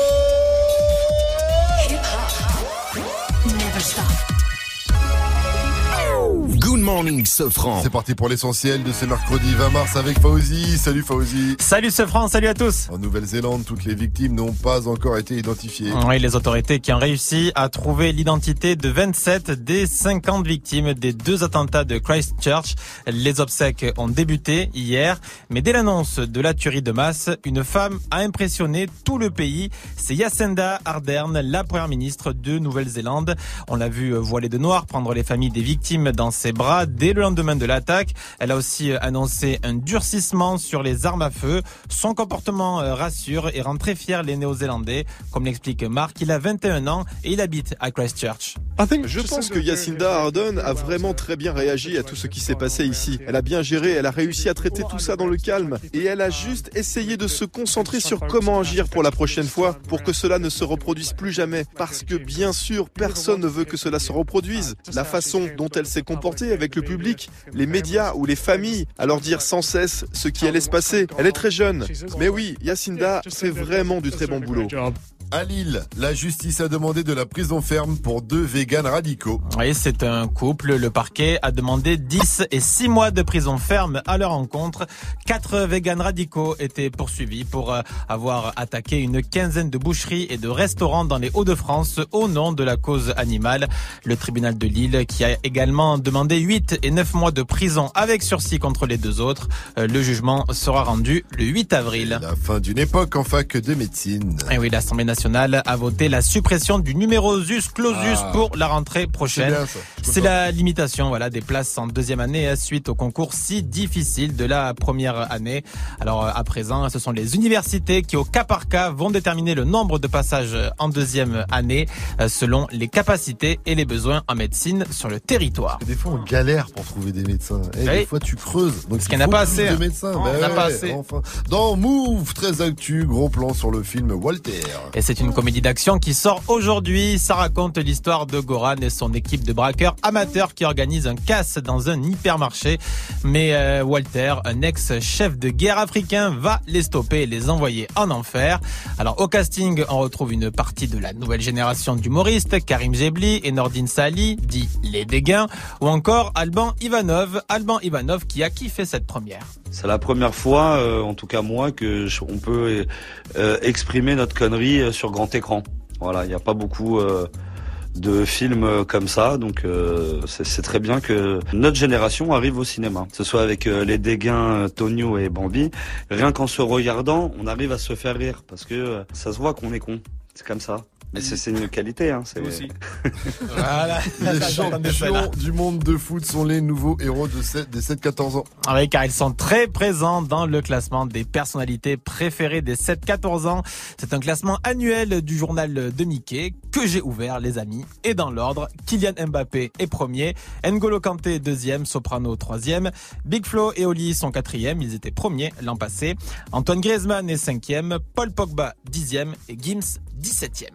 Morning, Sofran. C'est parti pour l'essentiel de ce mercredi 20 mars avec Fauzi. Salut Fauzi. Salut ce France, salut à tous. En Nouvelle-Zélande, toutes les victimes n'ont pas encore été identifiées. Oui, les autorités qui ont réussi à trouver l'identité de 27 des 50 victimes des deux attentats de Christchurch. Les obsèques ont débuté hier, mais dès l'annonce de la tuerie de masse, une femme a impressionné tout le pays. C'est Jacinda Ardern, la première ministre de Nouvelle-Zélande. On l'a vu voilée de noir prendre les familles des victimes dans ses bras dès le lendemain de l'attaque. Elle a aussi euh, annoncé un durcissement sur les armes à feu. Son comportement euh, rassure et rend très fiers les Néo-Zélandais. Comme l'explique Marc, il a 21 ans et il habite à Christchurch. Je pense que Yacinda Ardern a vraiment très bien réagi à tout ce qui s'est passé ici. Elle a bien géré, elle a réussi à traiter tout ça dans le calme et elle a juste essayé de se concentrer sur comment agir pour la prochaine fois pour que cela ne se reproduise plus jamais. Parce que bien sûr, personne ne veut que cela se reproduise. La façon dont elle s'est comportée avec le public, les médias ou les familles, à leur dire sans cesse ce qui allait se passer. Elle est très jeune. Mais oui, Yacinda fait vraiment du très bon boulot. À Lille, la justice a demandé de la prison ferme pour deux véganes radicaux. Oui, c'est un couple. Le parquet a demandé 10 et 6 mois de prison ferme à leur encontre. Quatre véganes radicaux étaient poursuivis pour euh, avoir attaqué une quinzaine de boucheries et de restaurants dans les Hauts-de-France au nom de la cause animale. Le tribunal de Lille qui a également demandé 8 et 9 mois de prison avec sursis contre les deux autres. Euh, Le jugement sera rendu le 8 avril. La fin d'une époque en fac de médecine. Et oui, l'Assemblée nationale a voté la suppression du numérosus clausus Ah. pour la rentrée prochaine. C'est la limitation voilà, des places en deuxième année euh, suite au concours si difficile de la première année. Alors euh, à présent, ce sont les universités qui au cas par cas vont déterminer le nombre de passages en deuxième année euh, selon les capacités et les besoins en médecine sur le territoire. Des fois, on galère pour trouver des médecins. Eh, Oui. Des fois, tu creuses. Donc, Parce il qu'il n'y en a pas assez, de hein. médecins. Non, Bah il n'y en a pas ouais, assez. Enfin. Dans Move, très actu, gros plan sur le film Walter. Et c'est une comédie d'action qui sort aujourd'hui. Ça raconte l'histoire de Goran et son équipe de braqueurs amateurs qui organisent un casse dans un hypermarché. Mais euh, Walter, un ex-chef de guerre africain, va les stopper et les envoyer en enfer. Alors au casting, on retrouve une partie de la nouvelle génération d'humoristes, Karim Jebli et Nordine Sali, dit Les Dégains, ou encore Alban Ivanov, Alban Ivanov qui a kiffé cette première. C'est la première fois, euh, en tout cas moi, que on peut euh, exprimer notre connerie sur grand écran. Voilà, il n'y a pas beaucoup euh, de films euh, comme ça, donc euh, c'est très bien que notre génération arrive au cinéma. Ce soit avec les dégains Tonio et Bambi, rien qu'en se regardant, on arrive à se faire rire parce que ça se voit qu'on est con. C'est comme ça. Mais c'est une qualité, hein. C'est Voilà. Les champions du monde de foot sont les nouveaux héros de 7, des 7-14 ans. Ah Oui, car ils sont très présents dans le classement des personnalités préférées des 7-14 ans. C'est un classement annuel du journal de Mickey que j'ai ouvert, les amis. Et dans l'ordre, Kylian Mbappé est premier, N'Golo Kanté deuxième, Soprano troisième, Big Flo et Oli sont quatrième, ils étaient premiers l'an passé. Antoine Griezmann est cinquième, Paul Pogba dixième et Gims dix-septième.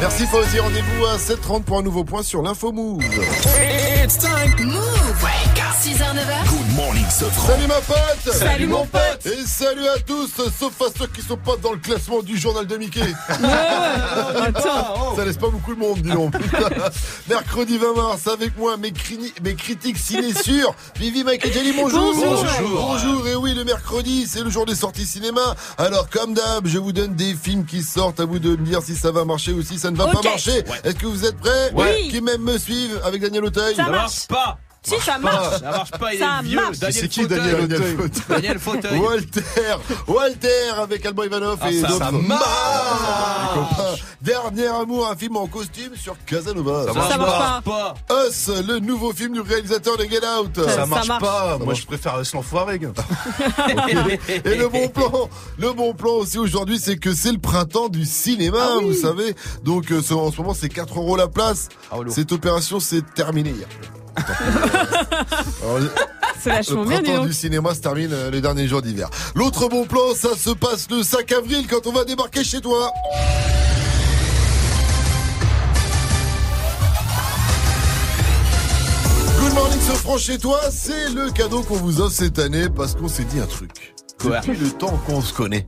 Merci Fauzi, rendez-vous à 7h30 pour un nouveau point sur l'info Move. It's time. Move. 6h, 9h. Good morning, Salut ma pote Salut, mon pote. Et salut à tous, sauf à ceux qui sont pas dans le classement du journal de Mickey attends. Ça laisse pas beaucoup de monde, dis donc Mercredi 20 mars, avec moi, mes, crini- mes critiques ciné sûrs Vivi, Mike et Jelly, bonjour Bonjour. Bonjour, et oui, le mercredi, c'est le jour des sorties cinéma Alors, comme d'hab, je vous donne des films qui sortent, à vous de me dire si ça va marcher ou si ça ne va Ok. pas marcher Ouais. Est-ce que vous êtes prêts Oui. Qui même me suivent avec Daniel Auteuil Ça Ça marche pas Si, ça marche. Ça marche pas, il est Ça vieux. marche. C'est qui Fauteuil. Daniel Daniel Auteuil Daniel Fauteuil. Walter Walter avec Alban Ivanov Ah, et ça, d'autres ça marche. Dernier amour, un film en costume sur Casanova. Ça marche Ça marche pas. Us, le nouveau film du réalisateur de Get Out. Ça, marche pas. Ça Moi, marche je préfère se l'enfoiré. et le bon plan, le bon plan aussi aujourd'hui, c'est que c'est le printemps du cinéma, Ah vous savez. Donc euh, en ce moment, c'est 4 euros la place. Ah, Cette opération, c'est terminé hier. C'est vachement le bien, dis printemps du cinéma se termine euh, les derniers jours d'hiver. L'autre bon plan, ça se passe le 5 avril quand on va débarquer chez toi. Good morning, ce franc chez toi, c'est le cadeau qu'on vous offre cette année parce qu'on s'est dit un truc. Quoi Depuis le temps qu'on se connaît,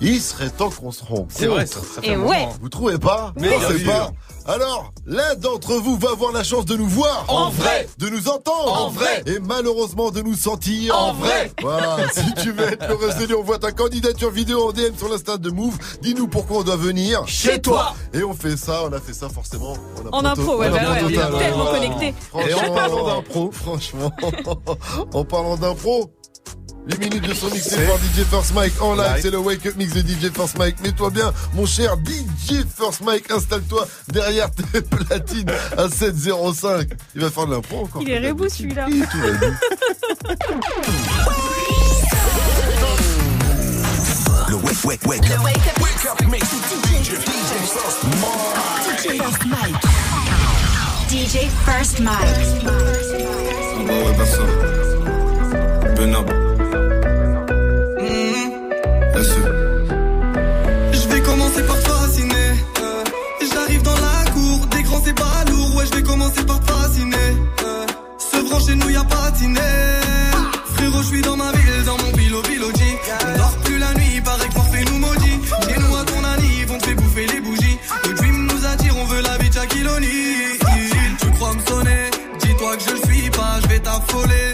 il serait temps qu'on se rencontre. C'est vrai, ça, ça fait Et un ouais. moment. Vous trouvez pas Mais bien sûr. pas alors, l'un d'entre vous va avoir la chance de nous voir En vrai. de nous entendre En vrai. et malheureusement de nous sentir En vrai. Voilà, si tu veux être le reste on voit ta candidature vidéo en DM sur l'insta de Move. Dis-nous pourquoi on doit venir Chez toi. Et on fait ça, on a fait ça forcément. En impro, ouais, bah ouais, on est tellement connectés. Franchement, Et en parlant d'impro. franchement, en parlant d'impro, Les minutes de son mixé C'est- par DJ First Mike en live. C'est le Wake Up Mix de DJ First Mike. Mets-toi bien, mon cher DJ First Mike. Installe-toi derrière tes platines à 705. Il va faire de l'impro encore. Il est rebou celui-là. Le wake, wake, wake up. Wake up, mix. DJ First Mike. DJ First Mike. Bah ouais, bah ça. Je vais commencer par te fasciner. Euh, J'arrive dans la cour, des grands c'est pas lourd. Ouais, je vais commencer par te fasciner. Euh, Se brancher, nous y a patiné. Frérot, je suis dans ma ville, dans mon bilo bilogi. On dort plus la nuit, paraît que Morphée nous maudit. Chez nous à ton anniv, on te fait bouffer les bougies. Le dream nous attire, on veut la vie de Shaquille O'Neal. Tu crois me sonner? Dis-toi que je le suis pas, je vais t'affoler.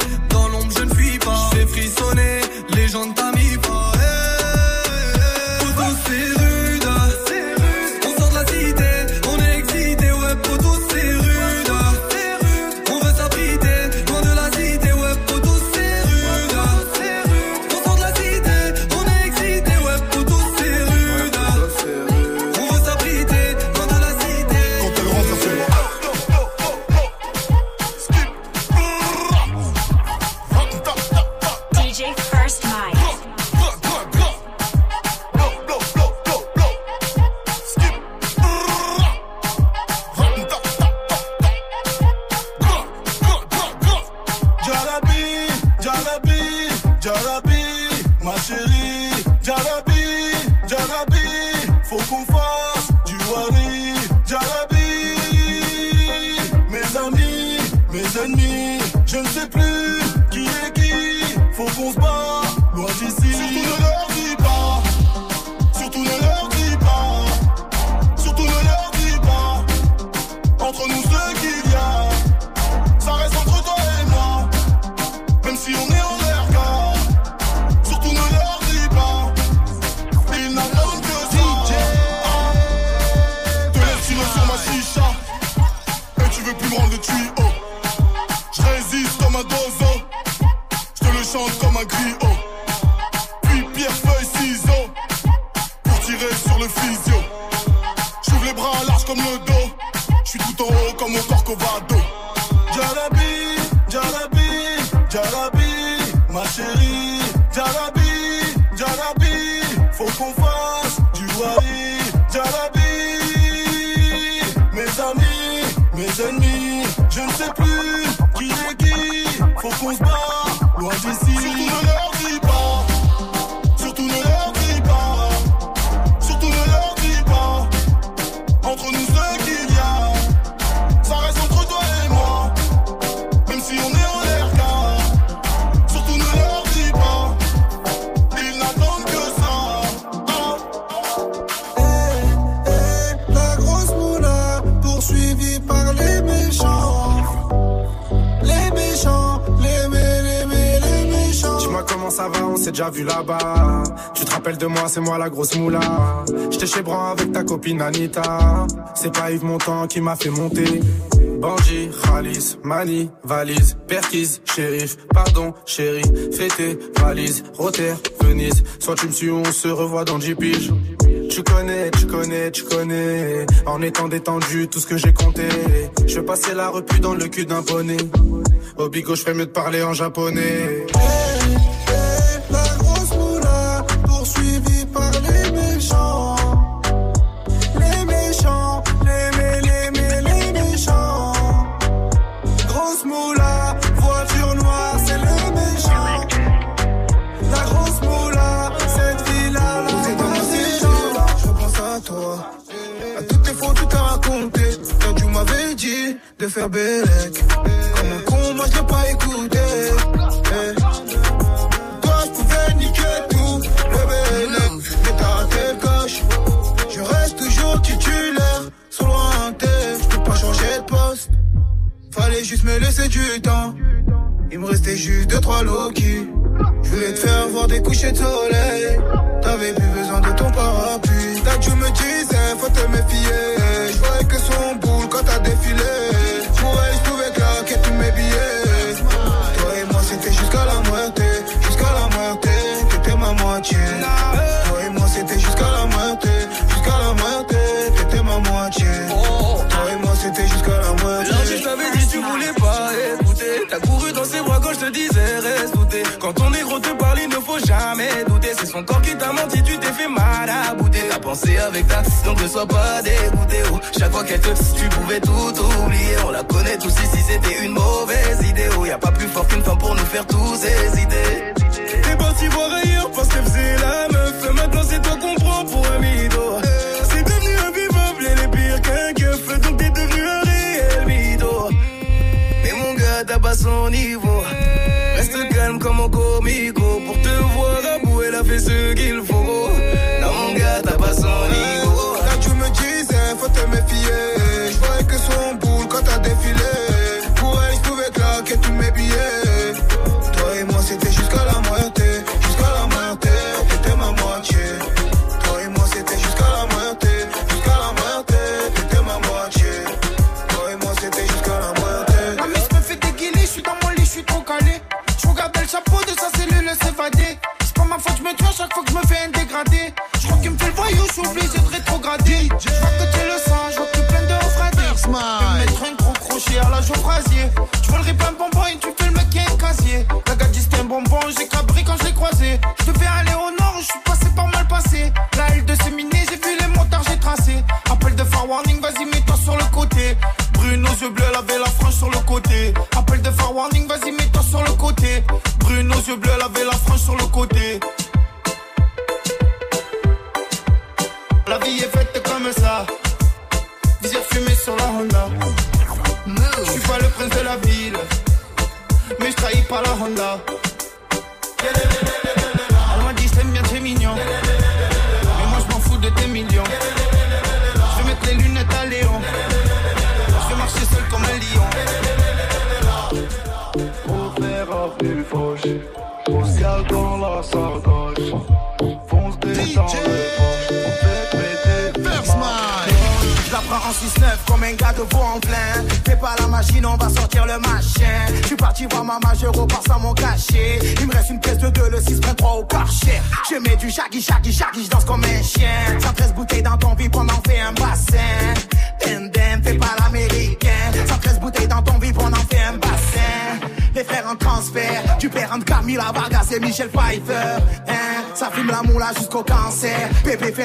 Faut qu'on se bat, loin d'ici. Ça va, on s'est déjà vu là-bas. Tu te rappelles de moi, c'est moi la grosse moula. J'étais chez Bran avec ta copine Anita. C'est pas Yves Montand qui m'a fait monter. Bandit, Khalis, Mani, valise, Perquise, shérif, pardon, chéri, fêté, valise, Rotter, Venise. Soit tu me suis, on se revoit dans 10 piges. Tu connais, tu connais, tu connais. En étant détendu, tout ce que j'ai compté. Je vais passer la repu dans le cul d'un poney. Au bigo, je fais mieux de parler en japonais. Faire bellec, comme un con, moi je l'ai pas écouté. Eh. Toi, je pouvais niquer tout, le bellec, mais t'as raté le coche. Je reste toujours titulaire, sur lointain, je peux pas changer de poste. Fallait juste me laisser du temps. Il me restait juste deux, trois Loki. Je voulais te faire voir des couchers de soleil. T'avais plus besoin de ton parapluie. Là, me disais, faut te méfier. Je voyais que son boule quand t'as défilé. Toi et moi, c'était jusqu'à la moitié. Jusqu'à la moitié, t'étais ma moitié. Toi et moi, c'était jusqu'à la moitié. Là, je t'avais dit, tu voulais pas écouter. T'as couru dans ses bras quand je te disais, reste douté. Quand ton négro te parle, il ne faut jamais douter. C'est son corps qui t'a menti, tu t'es fait mal à bouter. T'as pensé avec ta, donc ne sois pas dégoûté. Oh, chaque fois qu'elle te, tu pouvais tout oublier. On la connaît tous ici, c'était une mauvaise idée. Oh, y a pas plus fort qu'une femme pour nous faire tous hésiter.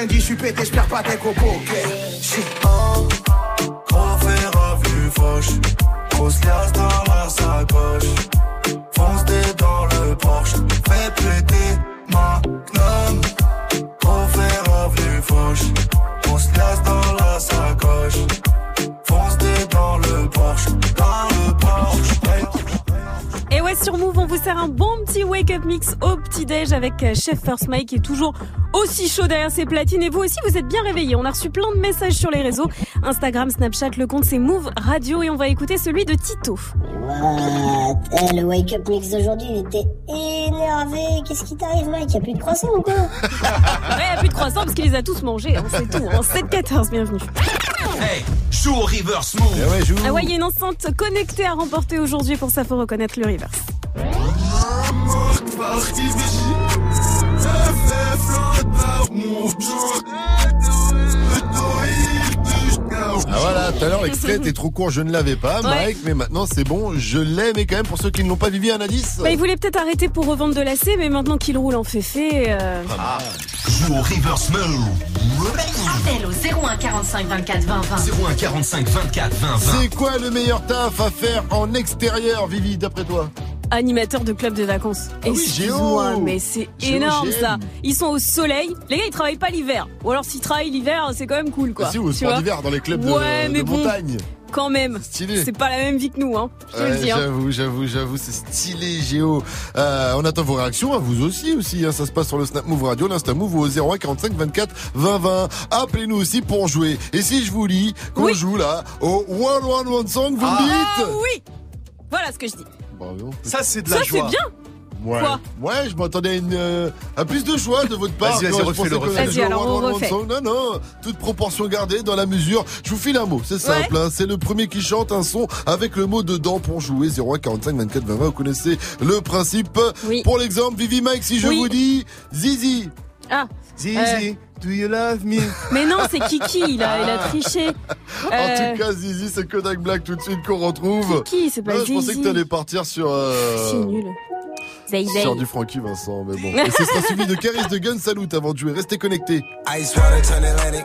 Fendi, je suis pété, je perds pas tes cocos. Shit. Avec euh, Chef First Mike qui est toujours aussi chaud derrière ses platines. Et vous aussi, vous êtes bien réveillés. On a reçu plein de messages sur les réseaux. Instagram, Snapchat, le compte c'est Move Radio et on va écouter celui de Tito. Eh, le wake-up mix d'aujourd'hui, il était énervé. Qu'est-ce qui t'arrive, Mike? Y'a plus de croissants ou quoi? Ouais, y a plus de croissants parce qu'il les a tous mangés, hein, c'est tout. En 7-14, bienvenue. Hey, joue au reverse move. Ah ouais, il y a une enceinte connectée à remporter aujourd'hui. Pour ça, faut reconnaître le reverse. L'extrait était trop court, je ne l'avais pas, Ouais. Mike, mais maintenant c'est bon, je l'ai, mais quand même pour ceux qui ne l'ont pas vivi, un indice. Bah, il voulait peut-être arrêter pour revendre de l'AC, mais maintenant qu'il roule en féfé. euh, Joue au reverse move. Appel au 01 45 24 20 20. 01 45 24 20 20. C'est quoi le meilleur taf à faire en extérieur, Vivi, d'après toi? Animateur de club de vacances. Ah Excuse-moi, mais c'est énorme ça. Ils sont au soleil. Les gars, ils travaillent pas l'hiver. Ou alors s'ils travaillent l'hiver, c'est quand même cool quoi. Ah si, au Tu sport d'hiver, dans les clubs de- ouais, de mais bon, montagne. Quand même. Stylé. C'est pas la même vie que nous, hein. Je te le hein. j'avoue, j'avoue, j'avoue, c'est stylé, Géo. Euh, on attend vos réactions, à vous aussi, aussi. hein. ça se passe sur le Snap Move Radio, l'Insta Move ou au 01 45 24 20 20. Appelez-nous aussi pour jouer. Et si je vous lis qu'on joue là au One One One Song, vous me Ah dites oui. Voilà ce que je dis. Bravo. Ça, c'est de Ça, la c'est joie. bien. Ouais. Quoi ouais, je m'attendais à, une, euh, à plus de choix de votre part. Vas-y, vas-y, refais-le. allait jouer Vas-y, alors, on refait. Song. Non, non, toute proportion gardée dans la mesure. Je vous file un mot, c'est simple. hein. C'est le premier qui chante un son avec le mot dedans pour jouer 01 45 24 20 20. Vous connaissez le principe. Pour l'exemple, Vivi Mike, si je Oui. vous dis Zizi. Ah. Zizi, euh, do you love me? Mais non, c'est Kiki, il a, il a triché. En Euh, tout cas, Zizi, c'est Kodak Black tout de suite qu'on retrouve. Kiki, c'est pas Ouais, Je pensais Zizi. que t'allais partir sur. euh, C'est nul. Zay, zay. Sors du Frankie Vincent, mais bon. Et ce sera suivi de Caris de Gun Salut avant de jouer. Restez connectés. Ice water turn Atlantic.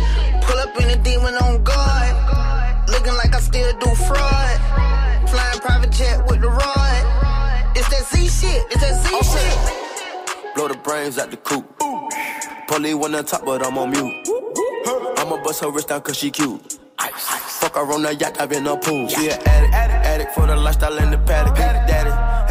Fraud. Flying private jet with the rod. It's that Z shit. It's that Z shit. Blow the brains out the coop. Polly one on top, but I'm on mute. I'ma bust her wrist down cause she cute. Fuck her on the yacht, I've been a pool. She an addict, addict for the lifestyle in the paddock. Daddy,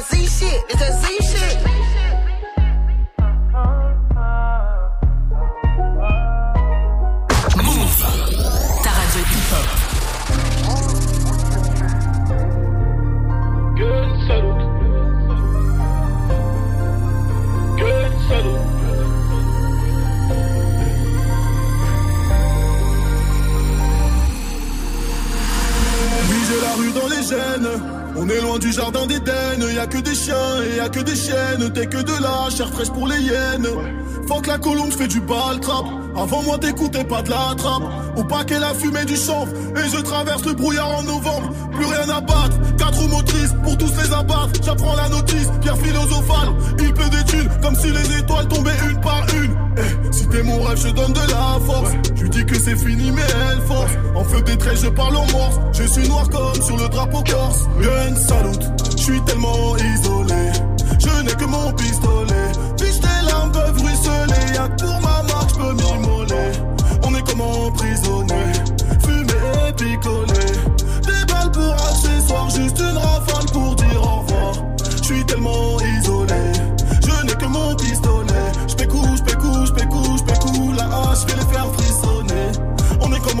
That Z shit. It's that Z shit. Move. Ta radio hip-hop. Good salute. Good salute. Oui, j'ai la rue dans les gènes. On est loin du jardin d'Éden. Y a que des chiens et y a que des chiennes. T'es que de la chair fraîche pour les hyènes. Faut que la colombe, j'fais du bal trap. Avant moi, t'écoutais pas de la trappe. Au paquet, la fumée du chanvre. Et je traverse le brouillard en novembre. Plus rien à battre. Quatre motrices pour tous les abattre. J'apprends la notice, pierre philosophale. Il pleut des thunes comme si les étoiles tombaient une par une. Eh, si t'es mon rêve, je donne de la force. Je dis que c'est fini, mais elle force. En feu des traits, je parle en morse. Je suis noir comme sur le drapeau corse. Je suis tellement isolé. Je n'ai que mon pistolet. Puis tes larmes peuvent ruisseler. Y'a que pour ma marque, je peux m'immoler. On est comme emprisonné. Fumer et picoler. Des balles pour accessoires, juste une rafale pour dire au revoir. Je suis tellement isolé. Je n'ai que mon pistolet. J'pécou, j'pécou, j'pécou, j'pécou. La hache, je vais les faire frissonner. On est comme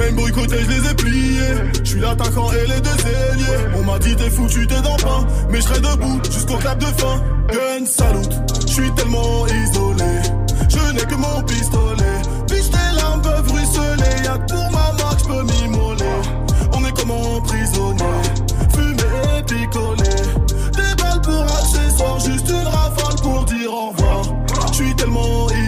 Même boycotté, je les ai pliés. Je suis l'attaquant et les deux ailiers. On m'a dit t'es foutu, t'es dans pain. Mais je serai debout jusqu'au clap de fin. Gun salute, je suis tellement isolé. Je n'ai que mon pistolet. Puis tes larmes peuvent ruisseler. Y'a pour ma marque, je peux m'immoler. On est comme emprisonné. Fumer et picoler. Des balles pour accessoires, juste une rafale pour dire au revoir. Je suis tellement isolé.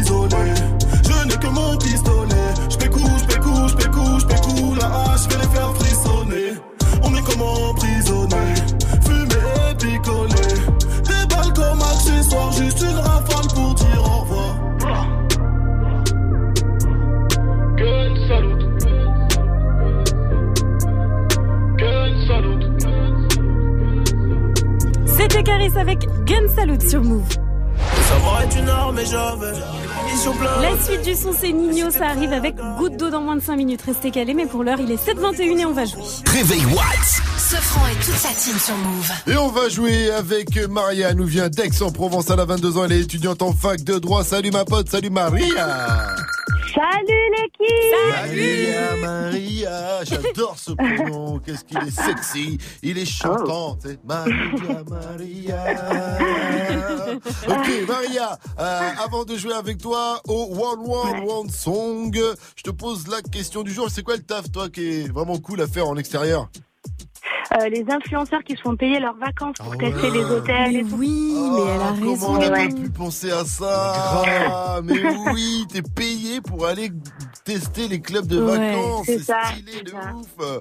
Caris avec Gun Salute sur Move. La suite du son, c'est Nino. Ça arrive avec goutte d'eau dans moins de 5 minutes. Restez calés, mais pour l'heure, il est 7h21 et on va jouer. Réveil Watts. Sofran et toute sa team sur Move. Et on va jouer avec Maria, nous vient d'Aix-en-Provence, elle a 22 ans, elle est étudiante en fac de droit. Salut ma pote, salut Maria Salut l'équipe Maria, Maria, j'adore ce prénom, qu'est-ce qu'il est sexy, il est chantant, tu sais. Maria, Maria. Ok, Maria, euh, avant de jouer avec toi au One One One Song, je te pose la question du jour. C'est quoi le taf, toi, qui est vraiment cool à faire en extérieur? Euh, Les influenceurs qui se font payer leurs vacances pour tester les hôtels et tout. Oui, mais elle a Comment on Ouais. n'a pas pu penser à ça Mais oui, t'es payé pour aller tester les clubs de Ouais, vacances. c'est C'est ça, stylé c'est de ça. ouf.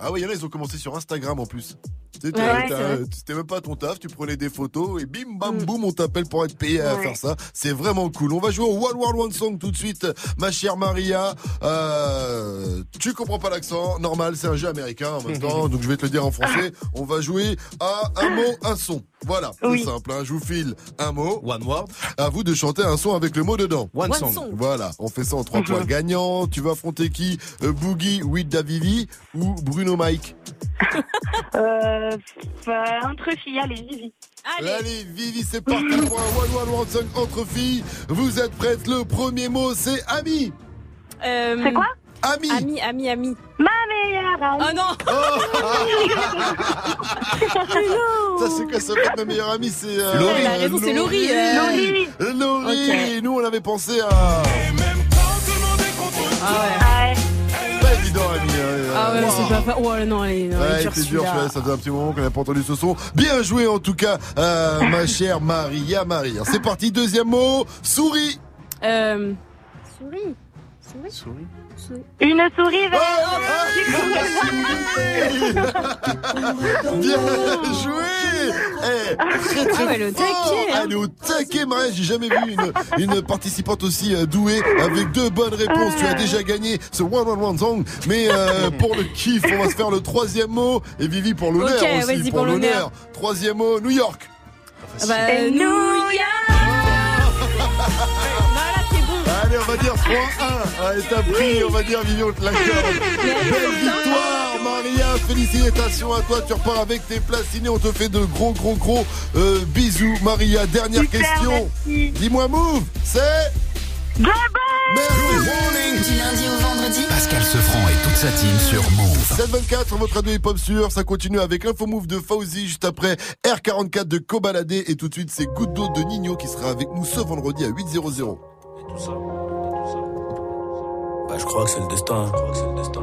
Ah ouais, il y en a, ils ont commencé sur Instagram en plus. Tu sais, Ouais. C'était même pas ton taf, tu prenais des photos et bim bam boum, on t'appelle pour être payé à faire ça. C'est vraiment cool. On va jouer au One World One Song tout de suite, ma chère Maria. Euh, tu comprends pas l'accent, normal, c'est un jeu américain en même temps, donc je vais te le dire en français. On va jouer à un mot, un son. Voilà, c'est Oui. simple. hein. Je vous file un mot, one word. À vous de chanter un son avec le mot dedans. One One song. song. Voilà, on fait ça en trois points gagnants. Tu vas affronter qui? Euh, Boogie, With Davivi ou Bruno Mike? Euh, euh, entre filles, allez, Vivi. Allez, Vivi, c'est parti pour un One One One Song entre filles. Vous êtes prêtes? Le premier mot, c'est ami. C'est quoi? Ami. Ami, ami, ami. Ma meilleure amie. Oh non Ça, c'est quoi Ça ma meilleure amie, c'est. euh, Laurie. Elle a raison, c'est Laurie. Laurie. Euh, Laurie. Nous, on avait pensé à. Ah ouais. Pas évident, ami. hein, Ah ouais, euh, c'est pas fa- Oh non, allez, non, Ouais, est dur, celui-là. ouais, ça faisait un petit moment qu'on n'a pas entendu ce son. Bien joué en tout cas, euh, ma chère Maria Maria. C'est parti, deuxième mot, souris. Euh... Souris. Souris. Souris. Une souris verte. Bien joué Eh, Très très Ah elle est au fort. taquet, hein. Elle est au taquet, Maria. J'ai jamais vu une, une participante aussi euh, douée avec deux bonnes réponses. Tu as déjà gagné ce One One One Song. Mais euh, pour le kiff, on va se faire le troisième mot. Et Vivi pour l'honneur Ok, aussi. pour pour l'honneur. Troisième mot, New York. Ah bah, New York. Allez, on va dire 3-1. Allez, t'as pris, on va dire Vivi, on te l'accorde. Belle victoire, Maria. Félicitations à toi. Tu repars avec tes places ciné. On te fait de gros, gros, gros euh, bisous, Maria. Dernière Super, question. Dis-moi, Move, c'est. Bye. Du lundi au vendredi. Pascal Sefranc et toute sa team sur Move. 724, votre radio hip-hop sûr. Ça continue avec l'info move de Fauzi juste après R44 de Cobaladé. Et tout de suite, c'est Goutte d'eau de Nino qui sera avec nous ce vendredi à 8.00. Bah, je crois que c'est le destin. Je crois que c'est le destin.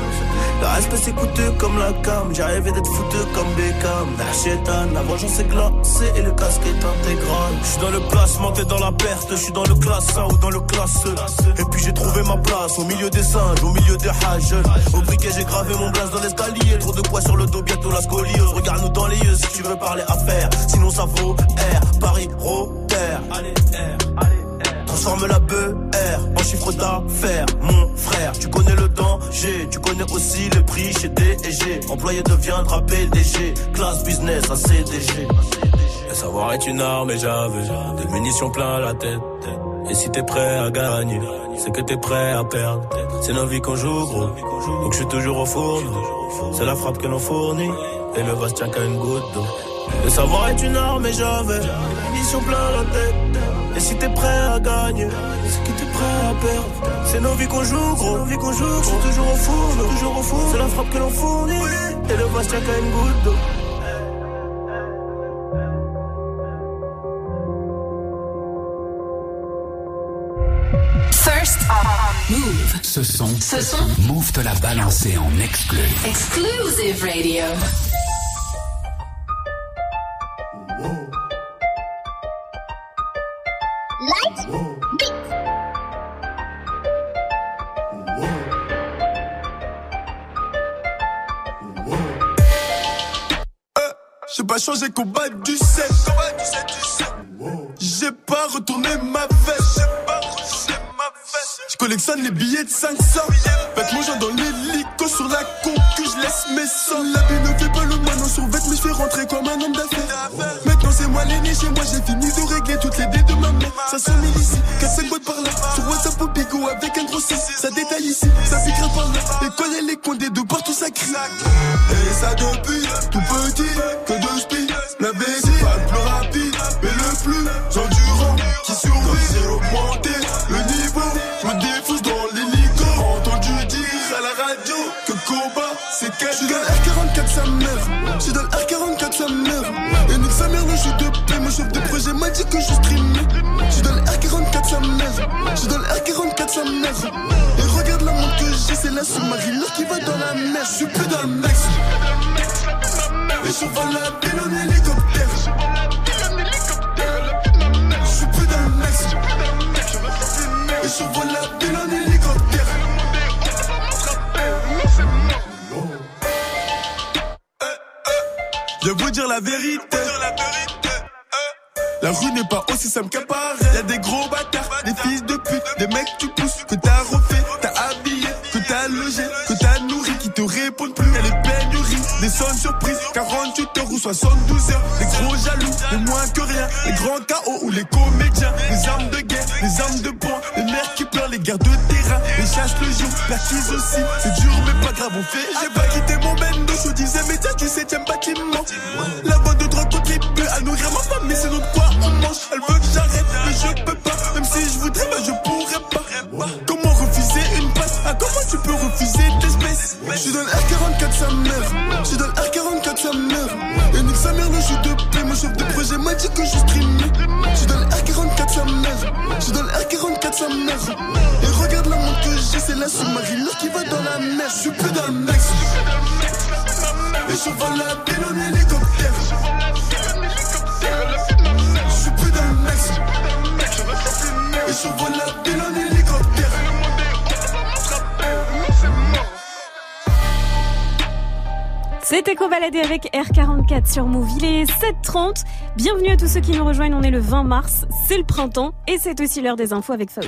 Le respect c'est coûteux comme la cam, j'ai rêvé d'être foutu comme Beckham. La chétane, la vengeance est glacée et le casque est intégral. Je suis dans le placement, t'es dans la perte, je suis dans le classe 1 ou dans le classe E. Et puis j'ai trouvé ma place au milieu des singes, au milieu des hages. Au briquet j'ai gravé mon blaze dans l'escalier, trop de poids sur le dos, bientôt la scoliose. Regarde-nous dans les yeux si tu veux parler affaires, sinon ça vaut R, Paris, Rotter. Allez, R, allez. Transforme la BR en chiffre d'affaires, mon frère. Tu connais le danger, tu connais aussi le prix chez DG. Employé deviendra PDG, classe business à CDG. Le savoir est une arme et j'avais des munitions plein la tête. Et si t'es prêt à gagner, c'est que t'es prêt à perdre. C'est nos vies qu'on joue, gros. Donc je suis toujours au fourneau. C'est la frappe que l'on fournit. Et le vase tient qu'à une goutte d'eau. Le savoir est une arme et j'avais des munitions plein la tête. Et si t'es prêt à gagner, c'est que t'es prêt à perdre. C'est nos vies qu'on joue, gros. Nos vies qu'on joue, gros. Toujours au four, toujours au four. C'est la frappe que l'on fournit. Et le tient qu'à une goutte d'eau. First Move. Ce son, Ce son. Move te l'a balancé en exclu. Exclusive Radio. Changé combat du 7. J'ai pas retourné ma veste. Je collectionne les billets de 500. Faites mon genre dans l'hélico sur la concu, je laisse mes sangs. La vie ne fait pas le moine en survêt, mais je fais rentrer comme un homme d'affaires. Maintenant c'est moi l'aîné chez moi, j'ai fini de régler toutes les dés de ma mère. Ça sonne ici, 4-5 boîtes par là. Sur WhatsApp au bigot avec un gros 6. Ça détaille ici, ça piquera par là. Et connaît les coins des deux partout ça crie. Et ça depuis tout petit, que de. La baisse, pas le plus rapide, mais le plus endurant qui survit. J'ai augmenté le niveau, je me défonce dans l'hélico. Entendu dire à la radio que combat c'est cash. J'suis dans le R44 sa mère, j'suis dans le R44 sa mère. Et nique sa mère le jeu de paix, mon chef de projet m'a dit que je streamais. J'suis dans le R44 sa mère, j'suis dans le R44 sa mère. Et regarde la montre que j'ai, c'est la sous-marine qui va dans la mer. J'suis plus dans le mec. Et je vole la ville en hélicoptère. Je suis plus dans le mec. Et je vole la ville en hélicoptère. Je vais vous dire la vérité. La rue n'est pas aussi simple qu'à paraît. Y'a des gros bâtards, des fils de pute, des mecs tu pousses, que t'as refait, sonnes surprises, 48 heures ou 72 heures. Les gros jaloux, les moins que rien, les grands chaos ou les comédiens, les armes de guerre, les armes de poing, les mères qui pleurent, les guerres de terrain, les chasses le jour, la crise aussi. C'est dur mais pas grave, on fait. J'ai pas quitté mon bendo, je disais mais tiens du 7ème bâtiment. La vente de drogue contribue à nourrir ma famille, c'est notre quoi on mange? Elle veut que j'arrête, mais je peux pas. Même si je voudrais, bah je pourrais pas. Comment refuser une passe? Ah, comment tu peux refuser l'espèce Je le R44 sa mère. Et nique sa mère, le jeu de paix. Mon chef de projet m'a dit que je streamais. Je suis dans le R44 sa mère. Je suis dans le R44 sa mère. Et regarde la montre que j'ai, c'est la sous-marine qui va dans la mer. Je suis plus dans le mec. Et je vole la ville en hélicoptère. Je suis plus dans le mec. Et je vole la ville en hélicoptère. C'était Cobaladé avec R44 sur Move. Il est 7h30. Bienvenue à tous ceux qui nous rejoignent. On est le 20 mars. C'est le printemps et c'est aussi l'heure des infos avec Fauzi.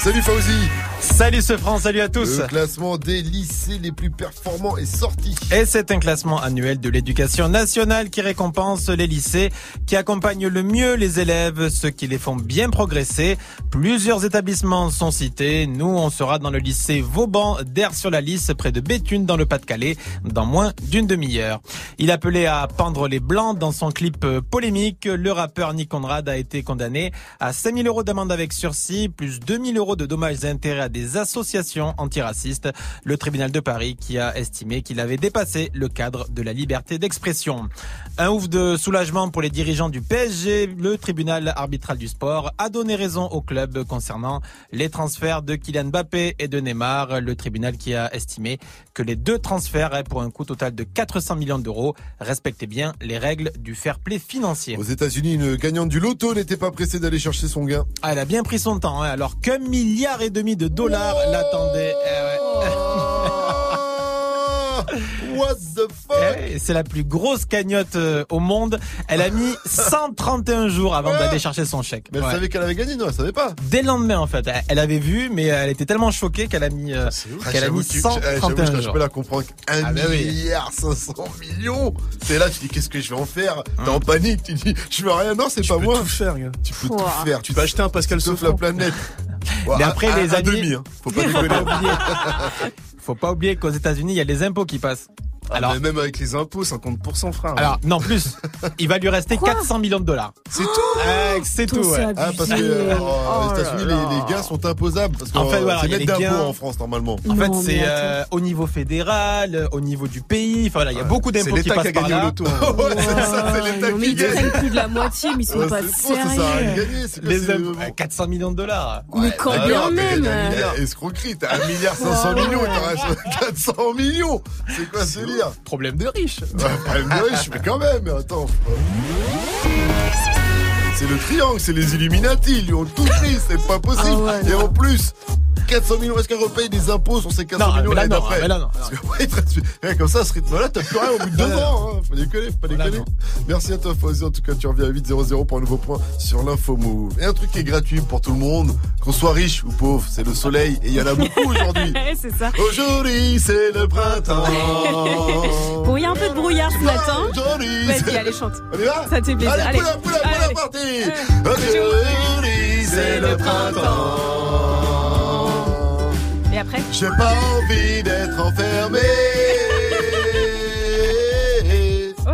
Salut Fauzi Salut ce France, salut à tous. Le classement des lycées les plus performants est sorti. Et c'est un classement annuel de l'éducation nationale qui récompense les lycées qui accompagnent le mieux les élèves, ceux qui les font bien progresser. Plusieurs établissements sont cités. Nous, on sera dans le lycée Vauban d'Air sur la Lys, près de Béthune, dans le Pas-de-Calais, dans moins d'une demi-heure. Il appelait à pendre les blancs dans son clip polémique. Le rappeur Nick Conrad a été condamné à 5000 euros d'amende avec sursis, plus 2000 euros de dommages et intérêts à des associations antiracistes. Le tribunal de Paris qui a estimé qu'il avait dépassé le cadre de la liberté d'expression. Un ouf de soulagement pour les dirigeants du PSG. Le tribunal arbitral du sport a donné raison au club concernant les transferts de Kylian Mbappé et de Neymar. Le tribunal qui a estimé que les deux transferts pour un coût total de 400 millions d'euros respectaient bien les règles du fair play financier. Aux États-Unis, une gagnante du loto n'était pas pressée d'aller chercher son gain. Elle a bien pris son temps, hein, alors qu'un milliard et demi de dollars l'attendait. Eh ouais. What the fuck? Eh, C'est la plus grosse cagnotte euh, au monde. Elle a mis 131 jours avant d'aller chercher son chèque. Mais elle Ouais. savait qu'elle avait gagné, non Elle savait pas. Dès le lendemain, en fait. Elle- avait vu, mais elle était tellement choquée qu'elle a mis, euh, qu'elle a mis que tu- j'avoue, 131 je- je jours. peux la comprendre. 1 Ah bah oui. milliard 500 millions C'est là, tu dis qu'est-ce que je vais en faire? T'es en panique, tu dis je veux rien. Non, c'est pas peux moi. tout faire, gars. Tu peux tout faire. Tu peux acheter un Pascal Sauf la planète. Mais après, les amis. demi, hein. Faut pas déconner. Faut pas oublier qu'aux États-Unis, il y a les impôts qui passent. Alors, Ah, même avec les impôts, 50%, frère. Alors, non, plus. Il va lui rester 400 millions de dollars. C'est tout Euh, C'est tout, ouais. Ah, parce que euh, Oh aux là États-Unis, là. les, les gains sont imposables. Parce que En fait, euh, voilà, c'est d'impôts en France, normalement. En fait, c'est euh, au niveau fédéral, euh, au niveau du pays. Enfin, voilà, il y a beaucoup c'est d'impôts qui passent qui a par gagné là. au loto, hein. Ouais, c'est ça, c'est l'État Non, mais qui ils gagne. prennent plus de la moitié, mais ils sont Ouais, pas sérieux. gagner. c'est quoi, Les c'est- impôts, euh, 400 millions de dollars. Mais quand Ah bien mais même. escroquerie, t'as 1 milliard 500 Ouais, millions et ouais. t'en restes 400 millions. C'est quoi ce Problème de riche. Problème de riche, mais quand même, attends. C'est le triangle, c'est les Illuminati, ils lui ont tout pris, c'est pas possible. Ah ouais, et en plus, 400 millions, est-ce qu'elle repaye des impôts sur ces 400 Non, millions l'année non, d'après mais là, non, Parce que, ouais, il te reste- ouais, comme ça, à ce rythme-là, t'as plus rien au bout de deux ans. Hein. Faut déconner, faut pas Voilà, déconner. non. Merci à toi, Fauzi. En tout cas, tu reviens à 8.00 pour un nouveau point sur l'info move. Et un truc qui est gratuit pour tout le monde, qu'on soit riche ou pauvre, c'est le soleil. Et il y en a beaucoup aujourd'hui. c'est ça. Aujourd'hui, c'est le printemps. Bon, il y a un peu de brouillard ce matin. Aujourd'hui, Vas-y, c'est- allez, chante. On y va Ça te fait plaisir. Allez, Allez. poula, poula, poula, Allez. parti Aujourd'hui, c'est le printemps. J'ai pas envie d'être enfermé.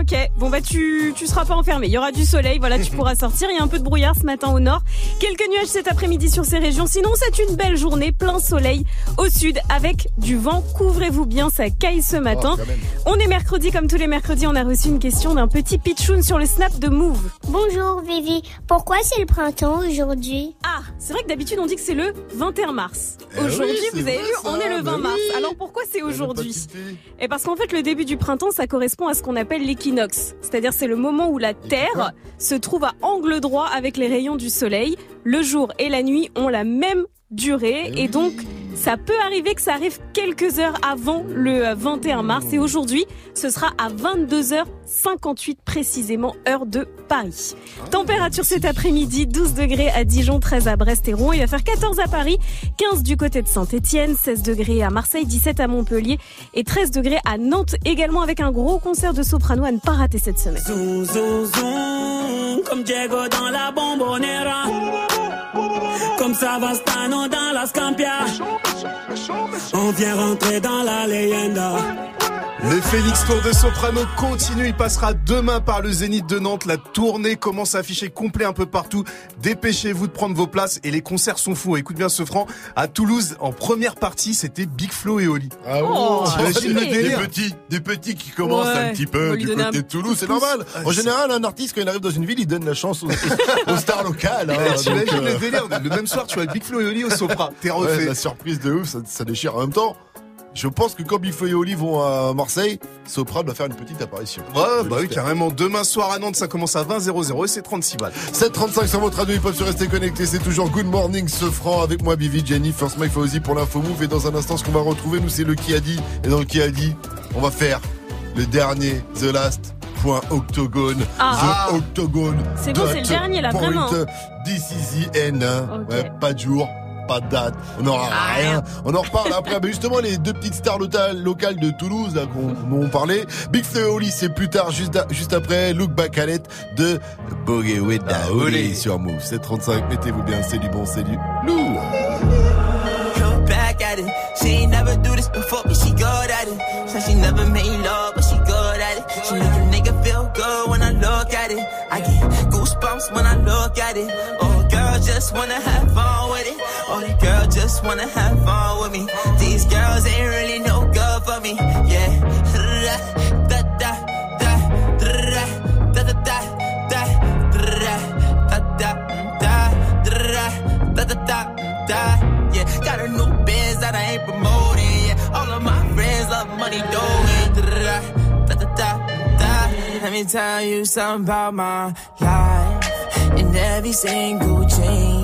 Ok, bon bah tu, tu seras pas enfermé, il y aura du soleil, voilà tu pourras sortir, il y a un peu de brouillard ce matin au nord, quelques nuages cet après-midi sur ces régions, sinon c'est une belle journée, plein soleil au sud avec du vent, couvrez-vous bien, ça caille ce matin. Oh, même. On est mercredi, comme tous les mercredis, on a reçu une question d'un petit pitchoun sur le snap de Move. Bonjour Vivi, pourquoi c'est le printemps aujourd'hui? Ah, c'est vrai que d'habitude on dit que c'est le 21 mars. Eh Aujourd'hui, vous avez vu, ça, on est le 20 bah mars. oui. Alors pourquoi c'est aujourd'hui? Et parce qu'en fait, le début du printemps, ça correspond à ce qu'on appelle C'est-à-dire, c'est le moment où la Terre se trouve à angle droit avec les rayons du soleil. Le jour et la nuit ont la même durée. Et donc, ça peut arriver que ça arrive quelques heures avant le euh, 21 mars. Et aujourd'hui, ce sera à 22h58 précisément, heure de Paris. Température cet après-midi, 12 degrés à Dijon, 13 à Brest et Rouen. Il va faire 14 à Paris, 15 du côté de Saint-Etienne, 16 degrés à Marseille, 17 à Montpellier et 13 degrés à Nantes également avec un gros concert de soprano à ne pas rater cette semaine. Zoom, zoom, zoom, comme Diego dans la bombonera. Comme Savastano dans la Scampia. On vient rentrer dans la leyenda. Les Félix Tour de Soprano continue. Il passera demain par le Zénith de Nantes. La tournée commence à afficher complet un peu partout. Dépêchez-vous de prendre vos places et les concerts sont fous. Écoute bien ce franc. À Toulouse, en première partie, c'était Big Flo et Oli. Ah Oh, T'imagines le stylé. Des délire petits, des petits qui commencent Ouais, un petit peu du côté un de Toulouse, c'est normal. En général, un artiste, quand il arrive dans une ville, il donne la chance aux, aux stars locales. hein, T'imagines euh, le délire Le même soir, tu vois Big Flo et Oli au Sopra. T'es ouais, refait. la surprise de ouf, ça, ça déchire. En même temps, je pense que quand Biffo et Oli vont à Marseille, Sopra doit faire une petite apparition. Ouais, Je bah oui, carrément. Demain soir à Nantes, ça commence à 20 00 et c'est 36 balles. 735 sur votre radio, ils peuvent se rester connectés. C'est toujours Good Morning ce franc avec moi, Bivi, Jenny, First Mike Fauzi pour l'info move. Et dans un instant, ce qu'on va retrouver, nous, c'est le qui a dit. Et dans le qui a dit, on va faire le dernier, The Last. Point octogone. Ah. The octogone. C'est bon, c'est le dernier, là, point. vraiment. This is the end. hein. Ouais, pas de jour, pas de date, on n'aura rien. On en reparle après. Mais justement, les deux petites stars locales, de Toulouse, là, qu'on, on parlait. Big Flo Oli, c'est plus tard, juste, juste après. Look Back at It de Boogie with the Oli sur Move. 735, mettez-vous bien, c'est du bon, c'est du lourd. She ain't never do this before, but she good at it. Said she never made love, but she good at it. She make a nigga feel good when I look at it. I get goosebumps when I look at it. Oh, girl, just wanna have fun with it. All these girls just wanna have fun with me. These girls ain't really no good for me. Yeah. da da da da da da da da da da da da da Yeah, got a new biz that I ain't promoting. Yeah, all of my friends love money doing. Let me tell you something about my life. In every single change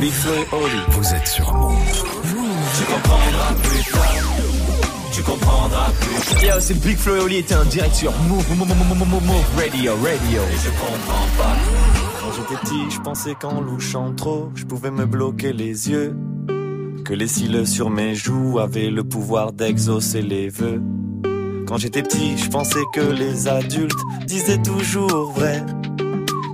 Big Flo et Oli, vous êtes sur Move. Tu comprendras plus tard. Tu comprendras plus tard. Yo, c'est Big Flo et Oli était en direct sur Move, Move, Move, Move, Move, Move Radio, Radio. Et je comprends pas. Quand j'étais petit, je pensais qu'en louchant trop, je pouvais me bloquer les yeux. Que les cils sur mes joues avaient le pouvoir d'exaucer les vœux. Quand j'étais petit, je pensais que les adultes disaient toujours vrai.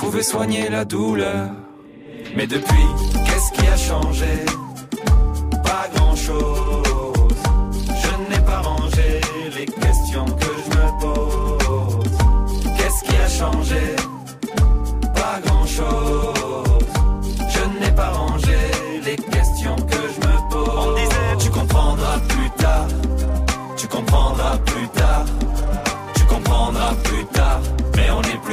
pouvait soigner la douleur. Mais depuis, qu'est-ce qui a changé? Pas grand-chose. Je n'ai pas rangé les questions que je me pose. Qu'est-ce qui a changé? Pas grand-chose. Je n'ai pas rangé les questions que je me pose. On disait, tu comprendras plus tard. Tu comprendras plus tard. Tu comprendras plus tard.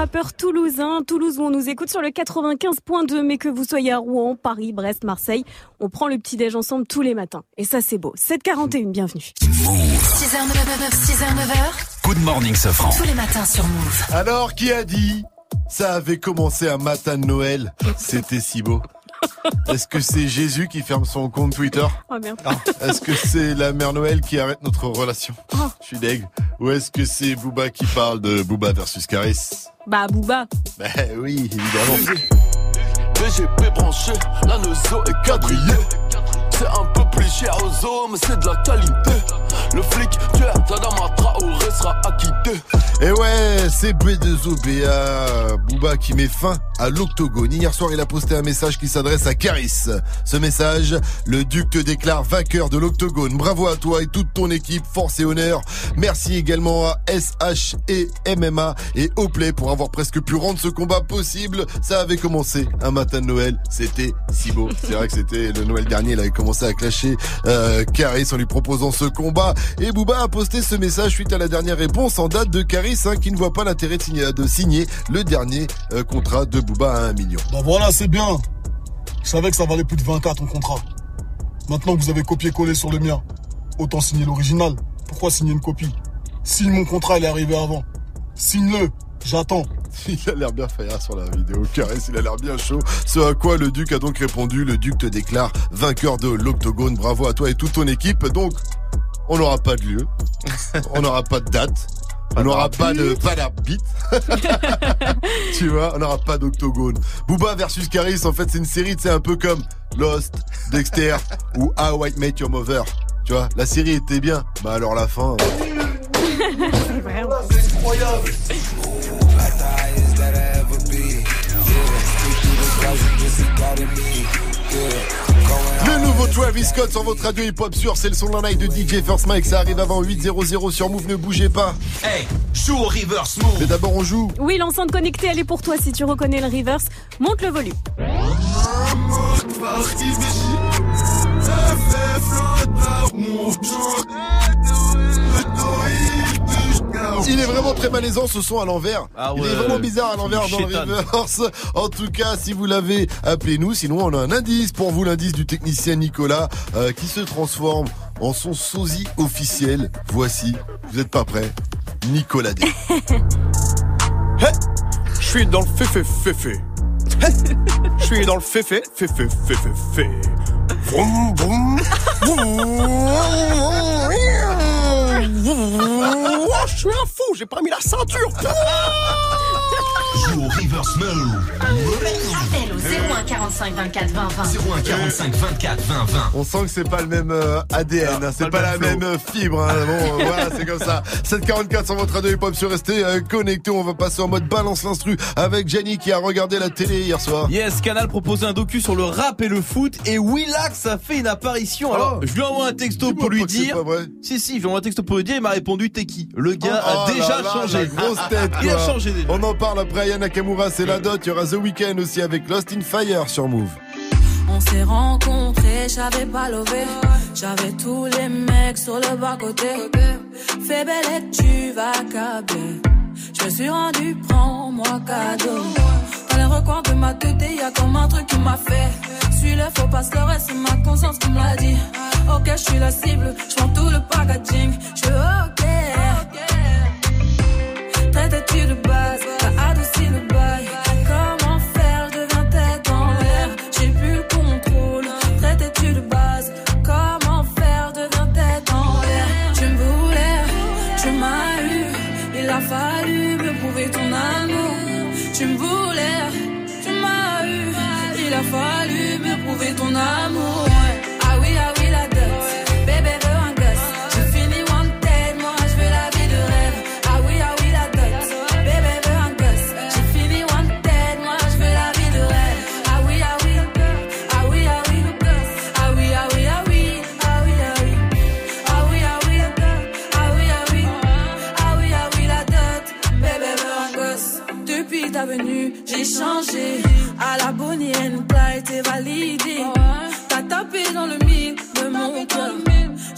Rappeurs toulousains. Toulouse où on nous écoute sur le 95.2, mais que vous soyez à Rouen, Paris, Brest, Marseille, on prend le petit déj ensemble tous les matins. Et ça, c'est beau. 7h41, bienvenue. 6h, 9h, 6h, 9h. Good morning, Sofran. Tous les matins sur Move. Alors, qui a dit ça avait commencé un matin de Noël C'était si beau. Est-ce que c'est Jésus qui ferme son compte Twitter Oh merde. Est-ce que c'est la mère Noël qui arrête notre relation Je suis deg. Ou est-ce que c'est Booba qui parle de Booba versus Caris Bah, Booba. Ben oui, évidemment. DGP branché, la Neuzo est quadrillée. C'est un peu plus cher aux hommes, c'est de la qualité. Le flic, tueur, Tadama Traoré sera acquitté. Et ouais, c'est B2OBA Booba qui met fin à l'octogone. Hier soir, il a posté un message qui s'adresse à Caris. Ce message, le duc te déclare vainqueur de l'octogone. Bravo à toi et toute ton équipe, force et honneur. Merci également à SH et MMA et Oplay pour avoir presque pu rendre ce combat possible. Ça avait commencé un matin de Noël, c'était si beau. C'est vrai que c'était le Noël dernier, il avait commencé à clasher euh, Caris en lui proposant ce combat. Et Booba a posté ce message suite à la dernière réponse en date de Caris hein, qui ne voit pas l'intérêt de signer, de signer le dernier euh, contrat de Booba à 1 million. Bah voilà, c'est bien. Je savais que ça valait plus de 20K ton contrat. Maintenant que vous avez copié-collé sur le mien, autant signer l'original. Pourquoi signer une copie? Signe mon contrat, il est arrivé avant. Signe-le, j'attends. Il a l'air bien faillard sur la vidéo. Caresse, il a l'air bien chaud. Ce à quoi le duc a donc répondu. Le duc te déclare vainqueur de l'octogone. Bravo à toi et toute ton équipe. Donc, on n'aura pas de lieu. On n'aura pas de date. On n'aura pas de pas d'arbitre. tu vois, on n'aura pas d'octogone. Booba versus Caris, en fait, c'est une série, c'est un peu comme Lost, Dexter ou How I Met Your Mother. Tu vois, la série était bien. Bah alors la fin. euh, c'est Le nouveau Travis Scott sur votre radio hip-hop sur c'est le son de la night de DJ First Mike. Ça arrive avant 8.00 sur Move, ne bougez pas. Hey, joue au reverse move. Mais d'abord on joue. Oui, l'enceinte connectée, elle est pour toi. Si tu reconnais le reverse, monte le volume. Il est vraiment très malaisant ce son à l'envers. Ah Il ouais. est vraiment bizarre à l'envers dans le reverse. En tout cas, si vous l'avez, appelez-nous. Sinon, on a un indice pour vous, l'indice du technicien Nicolas euh, qui se transforme en son sosie officiel. Voici, vous êtes pas prêts Nicolas D. Je suis dans le féfé féfé. Je suis dans le féfé féfé féfé féfé. Vroom, vroom, vroom. Je suis un fou, j'ai pas mis la ceinture. Joue au reverse move. Appel au 01 45 24 20 20. 01 45 24 20 20. On sent que c'est pas le même euh, ADN, hein, c'est pas, la même euh, fibre. Hein. Bon, euh, voilà, c'est comme ça. 744 sur votre radio hip-hop sur restez euh, connectés. On va passer en mode balance l'instru avec Jenny qui a regardé la télé hier soir. Yes, Canal proposait un docu sur le rap et le foot et Willax a fait une apparition. Alors, Oh. je lui envoie un texto pour lui dire. Si, si, je lui envoie un texto pour lui dire, il m'a répondu t'es qui? Le gars Oh a là déjà là, changé. la grosse tête, Il a changé déjà. On en parle après Aya Nakamura, c'est la dot. Il y aura The Weeknd aussi avec Lost in Fire sur Move. On s'est rencontrés, j'avais pas levé. J'avais tous les mecs sur le bas-côté. Fais belle et tu vas câbler. Je me suis rendu, prends-moi cadeau. Dans les recoins de ma tête, y a comme un truc qui m'a fait. Suis le faux pasteur et c'est ma conscience qui me l'a dit. Ok, je suis la cible, je prends tout le packaging. Je ok. Traite-tu de échangé. À la Bonnie t'as été validé. T'as tapé dans le mille de mon cœur.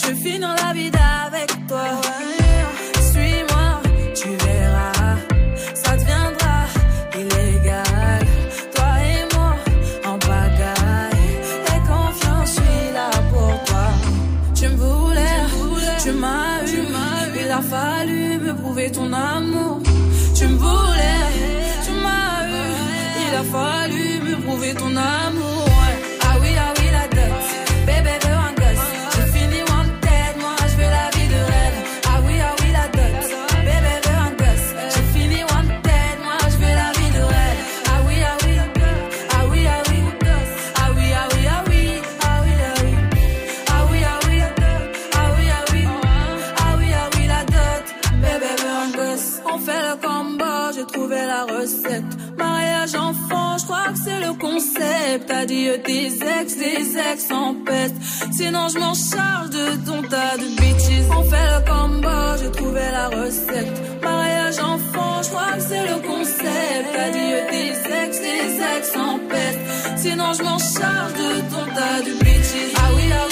Je finis dans la vie avec toi. Suis-moi, tu verras, ça deviendra illégal. Toi et moi, en bagaille. Et confiance, je suis là pour toi. Tu me voulais, tu m'as eu, il a fallu me prouver ton amour Mariage enfant, je crois que c'est le concept. Adieu tes ex, des ex en peste. Sinon je m'en charge de ton tas de bitches. On fait le combo, j'ai trouvé la recette. Mariage enfant, je crois que c'est le concept. Adieu tes ex, des ex en peste. Sinon je m'en charge de ton tas de bitches. Ah oui, ah oui.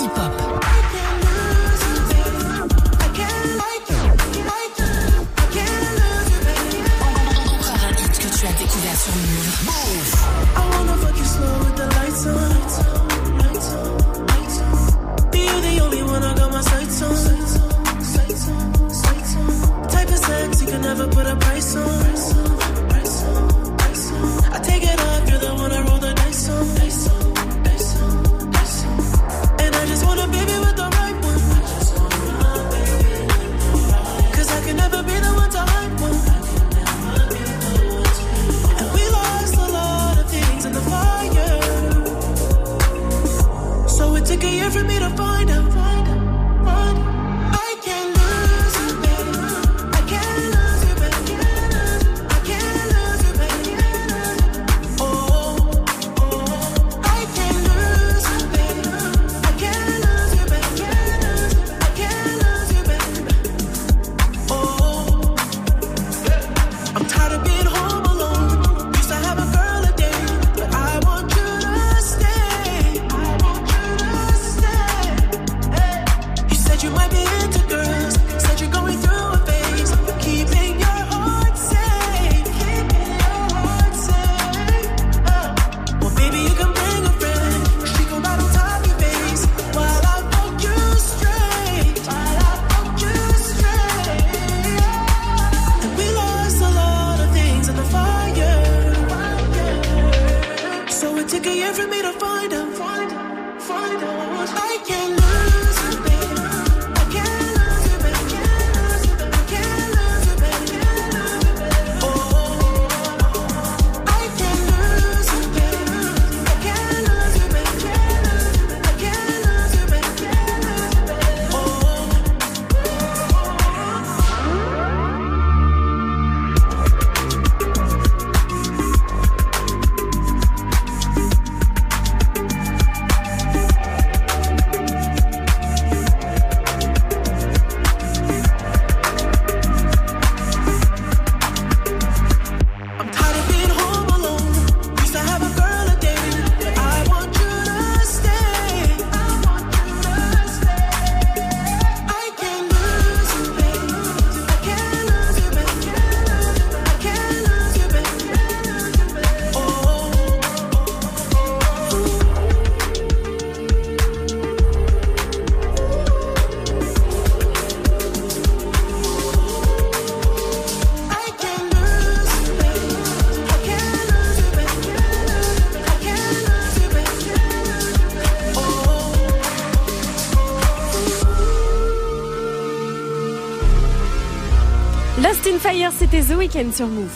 Fire, c'était The Weeknd sur Move.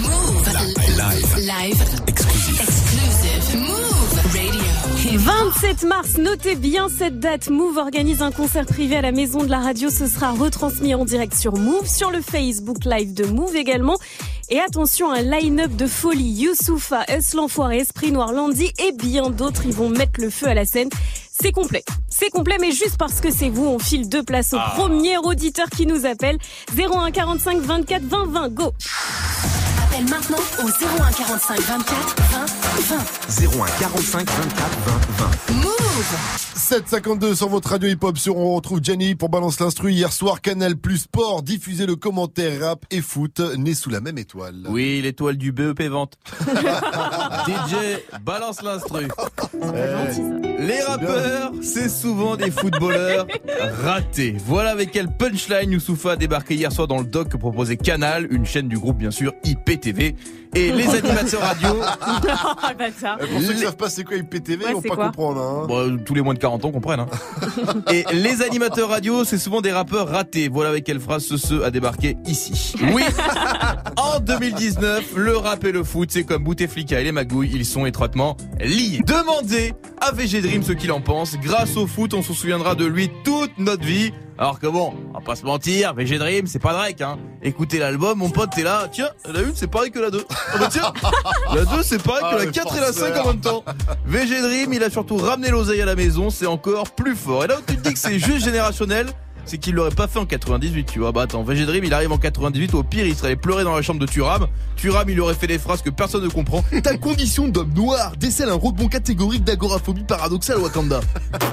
Move. Live. Live. Exclusif. Exclusive. Move Radio. 27 mars, notez bien cette date. Move organise un concert privé à la maison de la radio. Ce sera retransmis en direct sur Move, sur le Facebook Live de Move également. Et attention, un line-up de folie. Youssoufa, S l'Enfoiré, Esprit Noir, Landy et bien d'autres. Ils vont mettre le feu à la scène. C'est complet. C'est complet, mais juste parce que c'est vous, on file deux places au premier auditeur qui nous appelle. 01 45 24 20 20. Go! Appelle maintenant au 01 45 24 20 20. 01 45 24 20 20. Move 752 sur votre radio hip-hop sur on retrouve Jenny pour Balance l'Instru. Hier soir, Canal Plus Sport diffusait le commentaire rap et foot né sous la même étoile. Oui, l'étoile du BEP vente. DJ, balance l'instru. Les rappeurs, c'est souvent des footballeurs ratés. Voilà avec quel punchline Youssoufa a débarqué hier soir dans le doc que proposait Canal, une chaîne du groupe bien sûr IPTV. Et les animateurs radio, bâtard. Euh, Pour ceux qui savent pas c'est quoi IPTV, Ouais, ils vont pas comprendre. Hein. bon, tous les moins de 40 ans comprennent. Hein. Et les animateurs radio, c'est souvent des rappeurs ratés. Voilà avec quelle phrase ce ce a débarqué ici. Oui, en 2019, le rap et le foot, c'est comme Bouteflika et les magouilles, ils sont étroitement liés. Demandez à VG Dream ce qu'il en pense. Grâce au foot, on se souviendra de lui toute notre vie. Alors que bon, on va pas se mentir, VG Dream, c'est pas Drake, hein. Écoutez l'album, mon pote, t'es là. Tiens, la une, c'est pareil que la 2. Ah bah tiens, la 2, c'est pareil Ah, que la le 4 et la 5 en même temps. VG Dream, il a surtout ramené l'oseille à la maison, c'est encore plus fort. Et là où tu te dis que c'est juste générationnel, c'est qu'il l'aurait pas fait en 98, tu vois. Bah attends, VG Dream, il arrive en 98, au pire, il serait allé pleurer dans la chambre de Turam. Turam, il aurait fait des phrases que personne ne comprend. Ta condition d'homme noir décèle un rebond catégorique d'agoraphobie paradoxale Wakanda.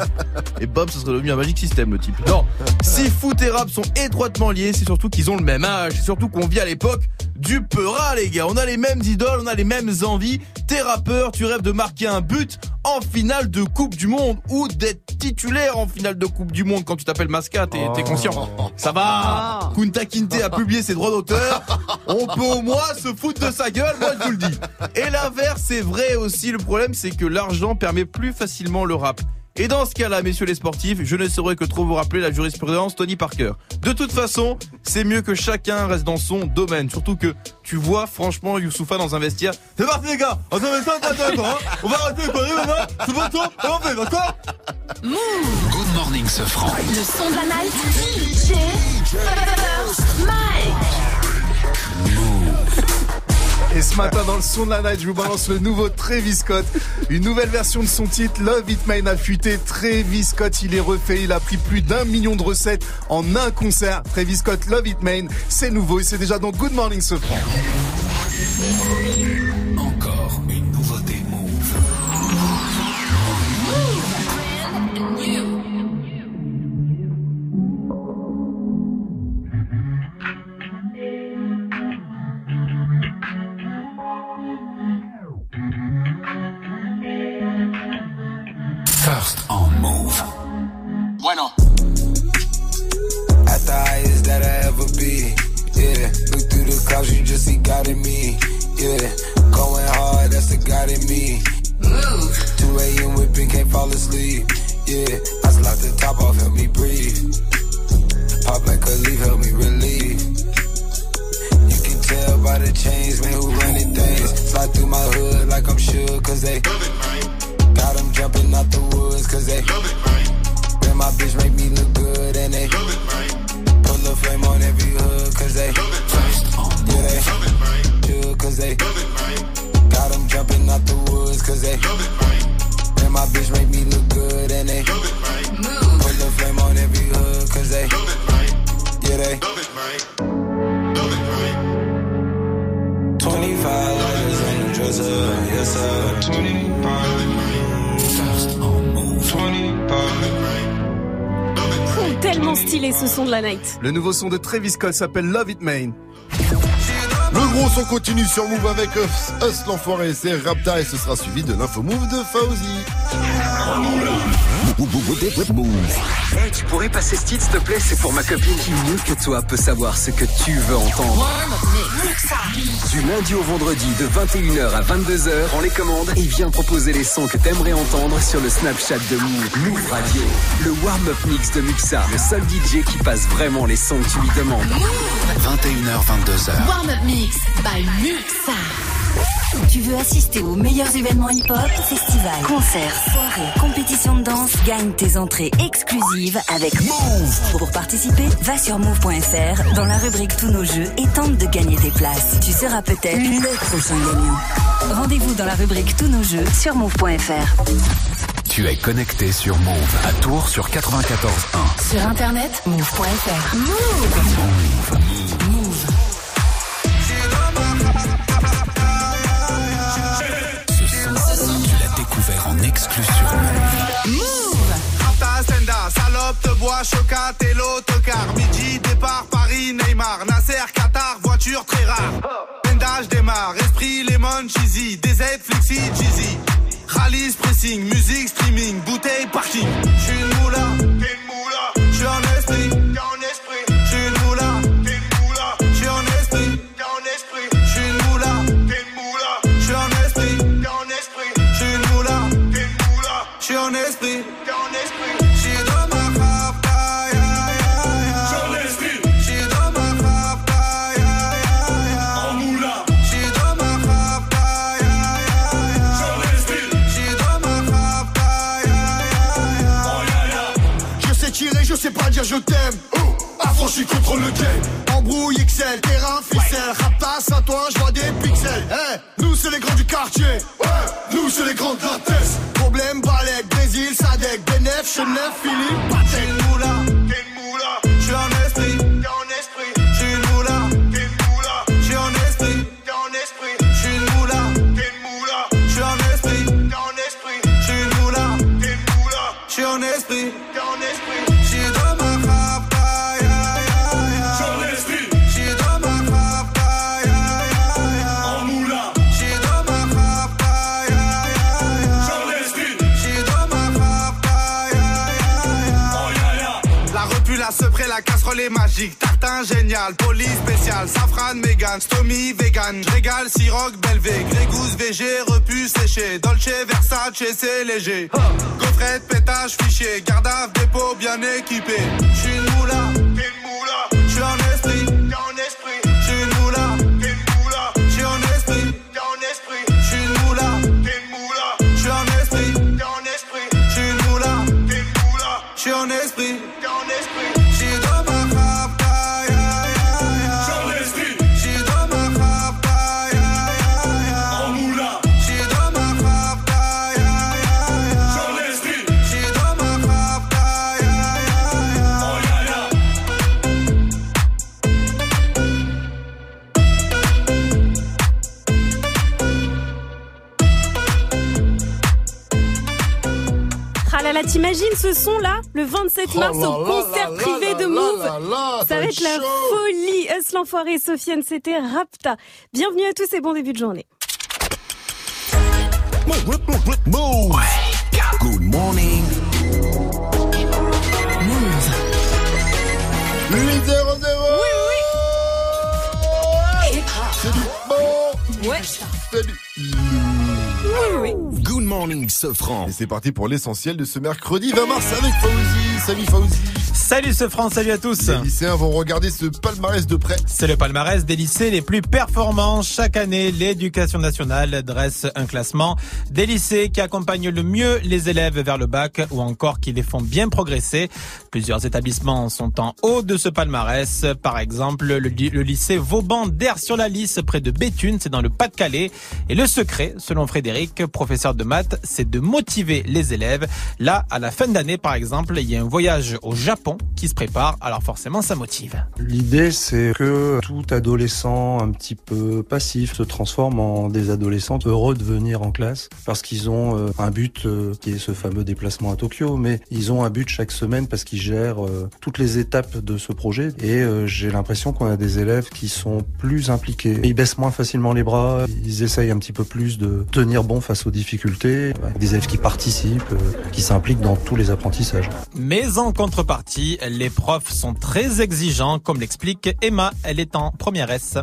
Et bam, ce serait devenu un magique système, le type. Non, si foot et rap sont étroitement liés, c'est surtout qu'ils ont le même âge. C'est surtout qu'on vit à l'époque du peura, les gars. On a les mêmes idoles, on a les mêmes envies. T'es rappeur, tu rêves de marquer un but en finale de Coupe du Monde ou d'être titulaire en finale de Coupe du Monde quand tu t'appelles Masca, t'es t'es conscient. Ça va Kunta Kinte a publié ses droits d'auteur. On peut au moins se foutre de sa gueule, moi je vous le dis. Et l'inverse, c'est vrai aussi. Le problème, c'est que l'argent permet plus facilement le rap. Et dans ce cas-là, messieurs les sportifs, je ne saurais que trop vous rappeler la jurisprudence Tony Parker. De toute façon, c'est mieux que chacun reste dans son domaine. Surtout que tu vois, franchement, Youssoufa dans un vestiaire. C'est parti les gars On s'en met ça, d'accord, hein On va arrêter les conneries maintenant C'est bon toi Et on fait, d'accord? Move Good morning, ce franc. Le son de la night DJ Mike Et ce matin, dans le son de la night, je vous balance le nouveau Travis Scott. Une nouvelle version de son titre, Love It Man, a fuité. Travis Scott, il est refait. Il a pris plus d'un million de recettes en un concert. Travis Scott, Love It Man, c'est nouveau et c'est déjà dans Good Morning Sofran. First on Move. Bueno. At the highest that I ever be. Yeah. Look through the clouds, you just see God in me. Yeah. Going hard, that's the God in me. Move 2 a.m. whipping, can't fall asleep. Yeah. I slap the top off, help me breathe. Pop like a leaf, help me relieve. You can tell by the chains, man, who running things. Slide through my hood like I'm sure, cause they. Got them jumping out the woods, cause they. Man, my bitch make stylé ce son de la night. Le nouveau son de Travis Scott s'appelle Love It Man. Le gros son continue sur Move avec Us, Us l'enfoiré, c'est Rapta et ce sera suivi de l'info Move de Fauzi. Hey, tu pourrais passer ce titre, s'il te plaît? C'est pour ma copine. Qui mieux que toi peut savoir ce que tu veux entendre Du lundi au vendredi de 21h à 22h, Prends les commandes. et viens proposer les sons que t'aimerais entendre sur le Snapchat de Move. Move Radio. Le warm-up mix de Muxa. Le seul DJ qui passe vraiment les sons que tu lui demandes. 21h, 22h. Warm Up Mix by Muxa. Tu veux assister aux meilleurs événements hip-hop, festivals, concerts, soirées, compétitions de danse Gagne tes entrées exclusives avec Move. Pour participer, va sur move.fr dans la rubrique Tous nos jeux et tente de gagner tes places. Tu seras peut-être le prochain gagnant. Rendez-vous dans la rubrique Tous nos jeux sur move.fr. Tu es connecté sur Move à Tours sur 94.1. Sur internet, move.fr. Move. Ce te bois, chocat et l'autocar. Midi, départ, Paris, Neymar, Nasser, Qatar, voiture très rare. Bendage démarre, esprit, lemon, cheesy, DZ, flexi, cheesy. Rallye, pressing, musique, streaming, bouteille, parking. Je t'aime. Affranchi contre le game. Embrouille XL, terrain, ficelle. Raptas à toi, je vois des pixels. Eh, nous c'est les grands du quartier. Ouais, nous c'est les grands de la. Problème, Balek, Brésil, Sadek, Benef, Chenef, Philippe, Patek. moula. La casserole est magique. Tartin génial, police spécial, safran, mégan, stomy, vegan. J'régale, siroc, belvé, grégousse, VG, repu, séché. Dolce, Versace, c'est léger. Gaufrette, pétage, fichier, garde dépôt bien équipé. J'suis une moula. J'suis en esprit, t'imagines ce son-là le 27 Oh mars là au là concert là privé là de là Move. là là, Ça va être la folie. Us l'enfoiré, Sofiane, c'était Rapta. Bienvenue à tous et bon début de journée. Move. Good morning. 8 0 0 C'est du bon. Ouais. C'est du Good morning, Sofran. Et c'est parti pour l'essentiel de ce mercredi 20 mars avec Fauzi. Salut Fauzi. Salut ce France, salut à tous. Les lycéens vont regarder ce palmarès de près. C'est le palmarès des lycées les plus performants. Chaque année, l'éducation nationale dresse un classement des lycées qui accompagnent le mieux les élèves vers le bac ou encore qui les font bien progresser. Plusieurs établissements sont en haut de ce palmarès. Par exemple, le, ly- le lycée Vauban d'Air sur la Lys près de Béthune, c'est dans le Pas-de-Calais. Et le secret, selon Frédéric, professeur de c'est de motiver les élèves. Là, à la fin d'année, par exemple, il y a un voyage au Japon qui se prépare. Alors forcément, ça motive. L'idée, c'est que tout adolescent un petit peu passif se transforme en des adolescents heureux de venir en classe parce qu'ils ont euh, un but euh, qui est ce fameux déplacement à Tokyo, mais ils ont un but chaque semaine parce qu'ils gèrent euh, toutes les étapes de ce projet et j'ai l'impression qu'on a des élèves qui sont plus impliqués. Ils baissent moins facilement les bras, ils essayent un petit peu plus de tenir bon face aux difficultés avec des élèves qui participent, euh, qui s'impliquent dans tous les apprentissages. Mais en contrepartie, les profs sont très exigeants, comme l'explique Emma. Elle est en première S.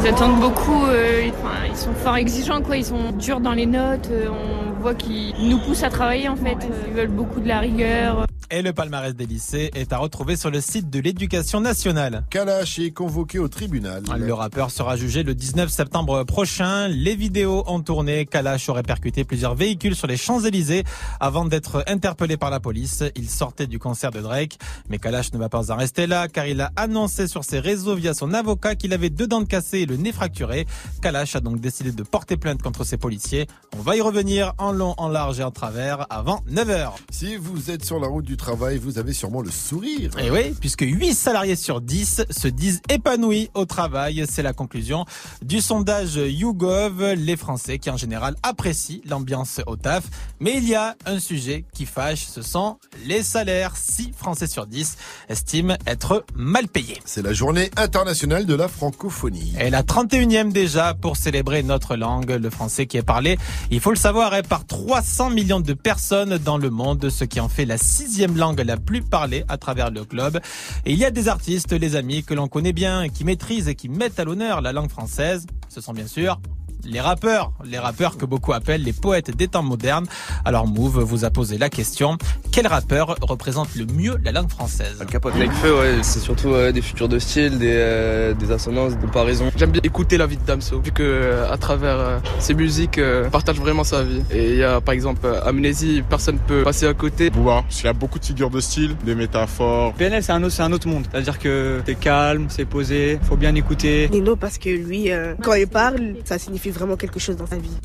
Ils attendent beaucoup, euh, ils sont fort exigeants, quoi. Ils sont durs dans les notes. euh, on voit qu'ils nous poussent à travailler, en fait. Ils veulent beaucoup de la rigueur. Et le palmarès des lycées est à retrouver sur le site de l'éducation nationale. Kalash est convoqué au tribunal. Le rappeur sera jugé le 19 septembre prochain. Les vidéos ont tourné. Kalash aurait percuté plusieurs véhicules sur les Champs-Élysées avant d'être interpellé par la police. Il sortait du concert de Drake. Mais Kalash ne va pas en rester là car il a annoncé sur ses réseaux via son avocat qu'il avait deux dents cassées et le nez fracturé. Kalash a donc décidé de porter plainte contre ses policiers. On va y revenir en long, en large et en travers avant 9h. Si vous êtes sur la route du travail, vous avez sûrement le sourire. Et oui, puisque 8 salariés sur 10 se disent épanouis au travail. C'est la conclusion du sondage YouGov. Les Français qui en général apprécient l'ambiance au taf. Mais il y a un sujet qui fâche, ce sont les salaires. 6 Français sur 10 estiment être mal payés. C'est la journée internationale de la francophonie. Et la 31e déjà pour célébrer notre langue, le français qui est parlé, il faut le savoir, par 300 millions de personnes dans le monde, ce qui en fait la sixième langue la plus parlée à travers le globe. Et il y a des artistes, les amis, que l'on connaît bien, qui maîtrisent et qui mettent à l'honneur la langue française. Ce sont bien sûr les rappeurs, les rappeurs que beaucoup appellent les poètes des temps modernes. Alors Move vous a posé la question, quel rappeur représente le mieux la langue française? Capote Nekfeu, ouais, c'est surtout euh, des futurs de style, des, euh, des assonances, des comparaisons. J'aime bien écouter la vie de Damso, vu que euh, à travers euh, ses musiques, euh, partage vraiment sa vie. Et il y a par exemple euh, Amnésie, personne peut passer à côté. Booba, il y a beaucoup de figures de style, des métaphores. PNL, c'est un autre, c'est un autre monde. C'est-à-dire que c'est calme, c'est posé, faut bien écouter. Nino parce que lui, euh, quand il parle, ça signifie vraiment quelque chose dans sa vie.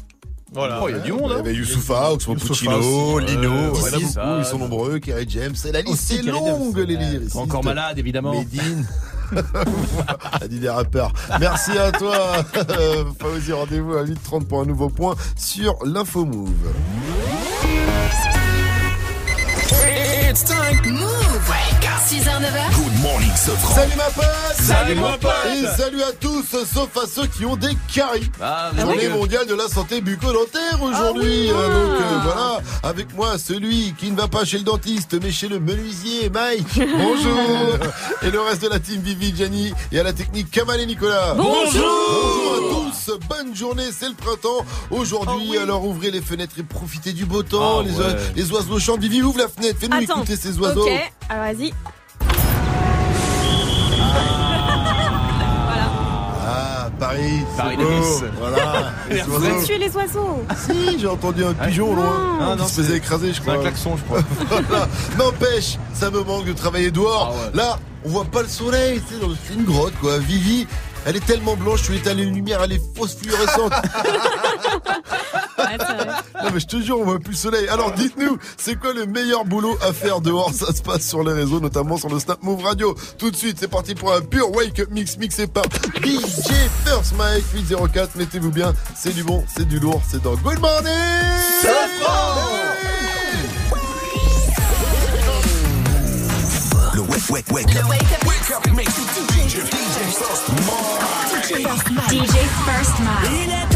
Voilà. Oh, il y a du monde. Il y avait Youssoufa, Oxmo Puccino, Lino, il y en a beaucoup, ils sont nombreux, Kerry James, et la liste est longue, les lyricistes. Encore malade, évidemment. Medine. a dit des rappeurs. Merci à toi, Fauzi. Rendez-vous à 8h30 pour un nouveau point sur l'Info Move. It's time. Move. Wake up. 6h, 9h. Good morning, Sofran. Salut ma pote Salut, mon pote. Et salut à tous, sauf à ceux qui ont des caries. Ah, Journée mondiale de la santé bucco-dentaire aujourd'hui. Ah oui. Euh, Donc euh, voilà, avec moi celui qui ne va pas chez le dentiste mais chez le menuisier, Mike. Bonjour. et le reste de la team Vivi, Gianni et à la technique Kamal et Nicolas. Bonjour. Bonjour à tous. Bonne journée, c'est le printemps. Aujourd'hui, Oh alors ouvrez les fenêtres et profitez du beau temps. Ah les, ouais. les oiseaux chantent. Vivi, ouvre la fenêtre. Fais-nous écouter ces oiseaux. Ok, alors vas-y. Ah, Paris. c'est Paris de beau. Voilà. Les Merci. oiseaux. Faut tuer les oiseaux. Si, j'ai entendu un pigeon au loin. non. qui se faisait écraser, je crois. un klaxon, je crois. Voilà. N'empêche, ça me manque de travailler dehors. Là, on voit pas le soleil, tu sais, dans- c'est une grotte, quoi. Vivi, elle est tellement blanche, tu lui étales une lumière, elle est fausse fluorescente. non, mais je te jure, on voit plus le soleil. Alors, dites-nous, c'est quoi le meilleur boulot à faire dehors? Ça se passe sur les réseaux, notamment sur le Snap Move Radio. Tout de suite, c'est parti pour un pur wake up mix mixé par DJ First Mike 804. Mettez-vous bien, c'est du bon, c'est du lourd, c'est dans Good Morning Le wake, wake, wake up. Wake up mix. DJ, DJ First DJ First.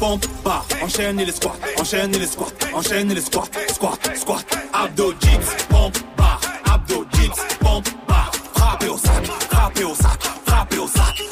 Pompe, bar. Enchaîne les squats, enchaîne les squats, enchaîne les squats, squat, squat. Abdo dips, pompe, bar. Abdo dips, pompe, bar. Frappez au sac, frappez au sac, frappez au sac.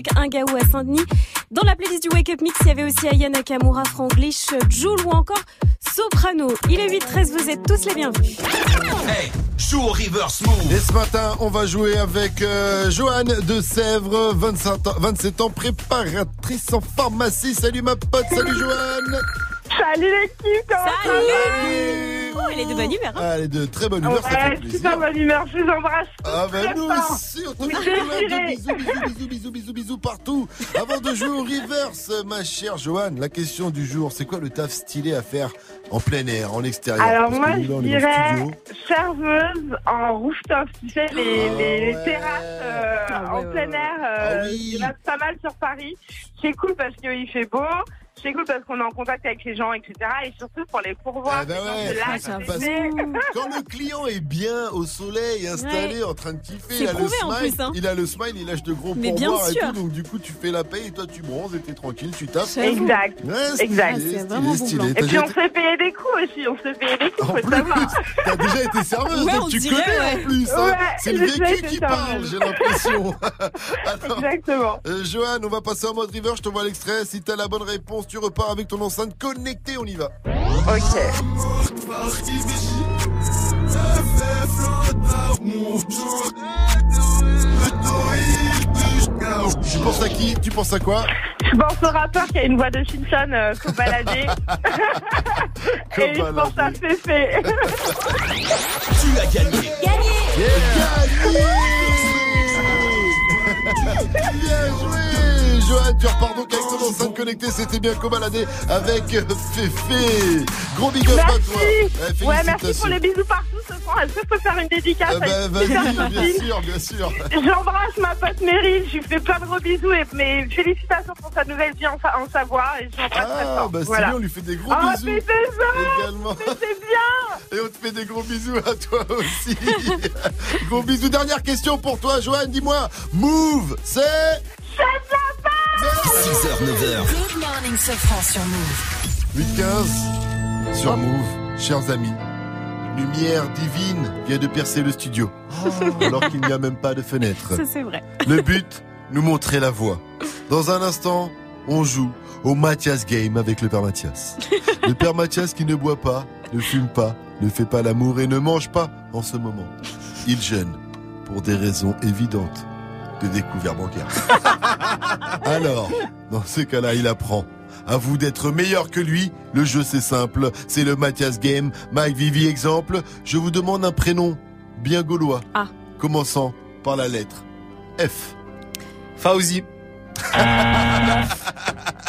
Avec un gaou à Saint-Denis. Dans la playlist du Wake Up Mix, il y avait aussi Aya Nakamura, Franglish, Joule ou encore Soprano. Il est 8-13, vous êtes tous les bienvenus. Hey, joue au reverse move. Et ce matin, on va jouer avec euh, Joanne de Sèvres, 25 ans, 27 ans, préparatrice en pharmacie. Salut ma pote, salut Joanne. Salut l'équipe, comment ça va? Oh, elle est de bonne humeur. hein. Elle est de très bonne humeur, ça fait Ouais, plaisir. super bonne humeur, je vous embrasse. Ah bah nous fort. aussi, on te fait plein de bisous, bisous, bisous, bisous, bisous, bisous partout. Avant de jouer au reverse, ma chère Joanne, la question du jour, c'est quoi le taf stylé à faire en plein air, en extérieur? Alors Parce moi, je dirais serveuse en rooftop, tu sais, les, les, les terrasses euh, Ah en plein air. euh, Il y en a pas mal sur Paris. C'est cool parce qu'il fait beau. C'est cool parce qu'on est en contact avec les gens, etc. Et surtout pour les pourvoirs. Ah bah ouais, là, quand le client est bien au soleil, installé, Ouais. en train de kiffer, C'est il a, le prouvé, en smile, plus, hein. il a le smile, il lâche de gros Mais bien pourboires et sûr. tout, donc du coup tu fais la paye et toi tu bronzes et t'es tranquille, tu tapes. Exact. Ouais, stylé, exact. stylé, stylé. Et T'as puis déjà on été- se fait payer des coups aussi. On se fait payer des coups, faut plus, savoir. t'as déjà été serveuse, Ouais, donc on tu dirait, connais ouais. en plus. hein. Ouais, C'est le vécu qui parle, j'ai l'impression. Exactement. euh, Johan, on va passer en mode river, je t'envoie l'extrait. Si t'as la bonne réponse, tu repars avec ton enceinte connectée, on y va. Tu penses à qui? Tu penses à quoi? Je pense au rappeur qui a une voix de Simpson, euh, faut balader. Et je pense à Féfé. Tu as gagné. Gagné. Bien joué Johan, tu repars donc avec ton enceinte connectée, c'était bien cobaladé avec euh, Féfé. Gros big up à toi. Eh. Ouais, merci pour les bisous partout ce soir. Est-ce que je peux faire une dédicace à une vas-y, bien sûr, bien sûr. J'embrasse ma pote Meryl, je lui fais plein de gros bisous et mes félicitations pour sa nouvelle vie en, en Savoie et Ah, bah Voilà. bien, on lui fait des gros Ah, bisous. c'est ça Également. C'est bien Et on te fait des gros bisous à toi aussi. gros bisous. Dernière question pour toi, Joanne. Dis-moi, Move, c'est 6h, 9h. Good morning, Sofran sur Move. 8-15 sur Move, chers amis. Lumière divine vient de percer le studio. Alors qu'il n'y a même pas de fenêtre. Ça, c'est vrai. Le but, nous montrer la voie. Dans un instant, on joue au Mathias Game avec le père Mathias. Le père Mathias qui ne boit pas, ne fume pas, ne fait pas l'amour et ne mange pas en ce moment. Il jeûne pour des raisons évidentes de découvert bancaire. Alors, dans ce cas-là, il apprend. À vous d'être meilleur que lui. Le jeu, c'est simple. C'est le Mathias Game. Mike Vivi, exemple. Je vous demande un prénom bien gaulois. Ah. Commençant par la lettre F. Fauzi.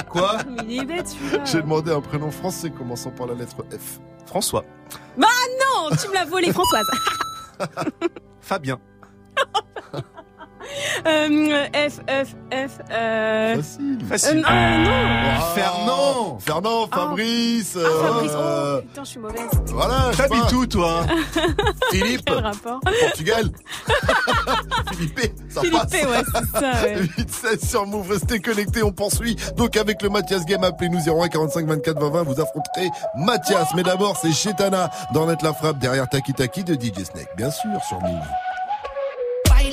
Quoi? Mais il est bête, celui-là. J'ai demandé un prénom français commençant par la lettre F. François. Bah non, tu me l'as volé, Françoise. Fabien. Euh, F, F, F, euh... Facile. Facile. Euh, euh, non. Ah, Fernand Fernand, Fabrice Ah, Fabrice, euh, oh, putain, je suis mauvaise. Voilà, T'habites où, toi Philippe Quel rapport Portugal Philippe, ça Philippe, passe ouais, c'est ça, ouais. 8-16 sur Move, restez connectés, on poursuit. Donc avec le Mathias Game, appelez-nous 01 45 24 20 20, vous affronterez Mathias. Mais d'abord, c'est Chetana dans Net la frappe derrière Taki Taki de DJ Snake, bien sûr, sur Move.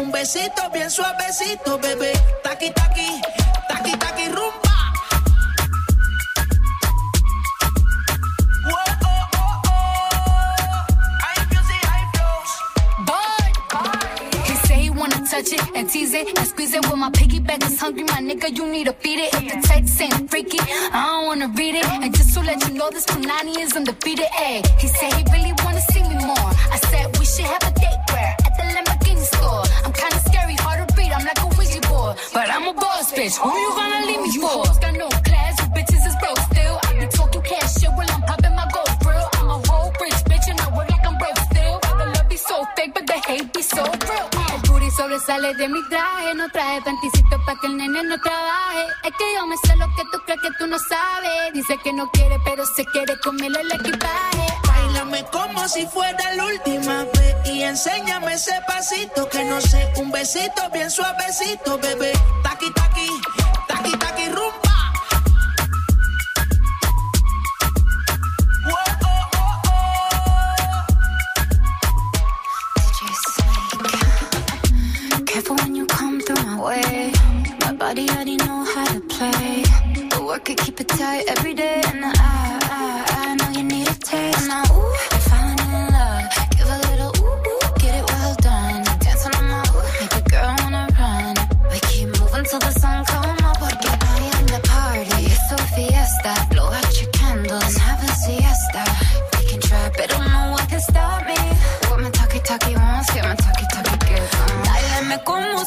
un besito bien suavecito, bebé. Taqui, taqui, taqui, taqui, rumba. Touch it and tease it and squeeze it. When my piggyback is hungry, my nigga, you need to feed it. If the text ain't freaky, I don't wanna read it. And just to let you know, this Punani is undefeated. Ayy, he said he really wanna see me more. I said we should have a date where at the Lamborghini store. I'm kinda scary, hard to beat. I'm like a Ouija board, but I'm a boss bitch. Who you gonna leave me for? You got no class, you bitches is broke still. I be talking cash shit while I'm popping my gold grill. I'm a whole rich bitch and I work like I'm broke still. The love be so fake, but the hate be so real. El booty sobresale de mi traje, no traje panticito pa' que el nene no trabaje. Es que yo me sé lo que tú crees que tú no sabes. Dice que no quiere, pero se quiere comerle el equipaje. Como si fuera la última vez y enséñame ese pasito que no sé, un besito bien suavecito, bebé. Taqui, taqui, taqui, taqui, rumba. Way. My body already know how to play. The work it, keep it tight every day. And I, I, I know you need a taste. Now, ooh,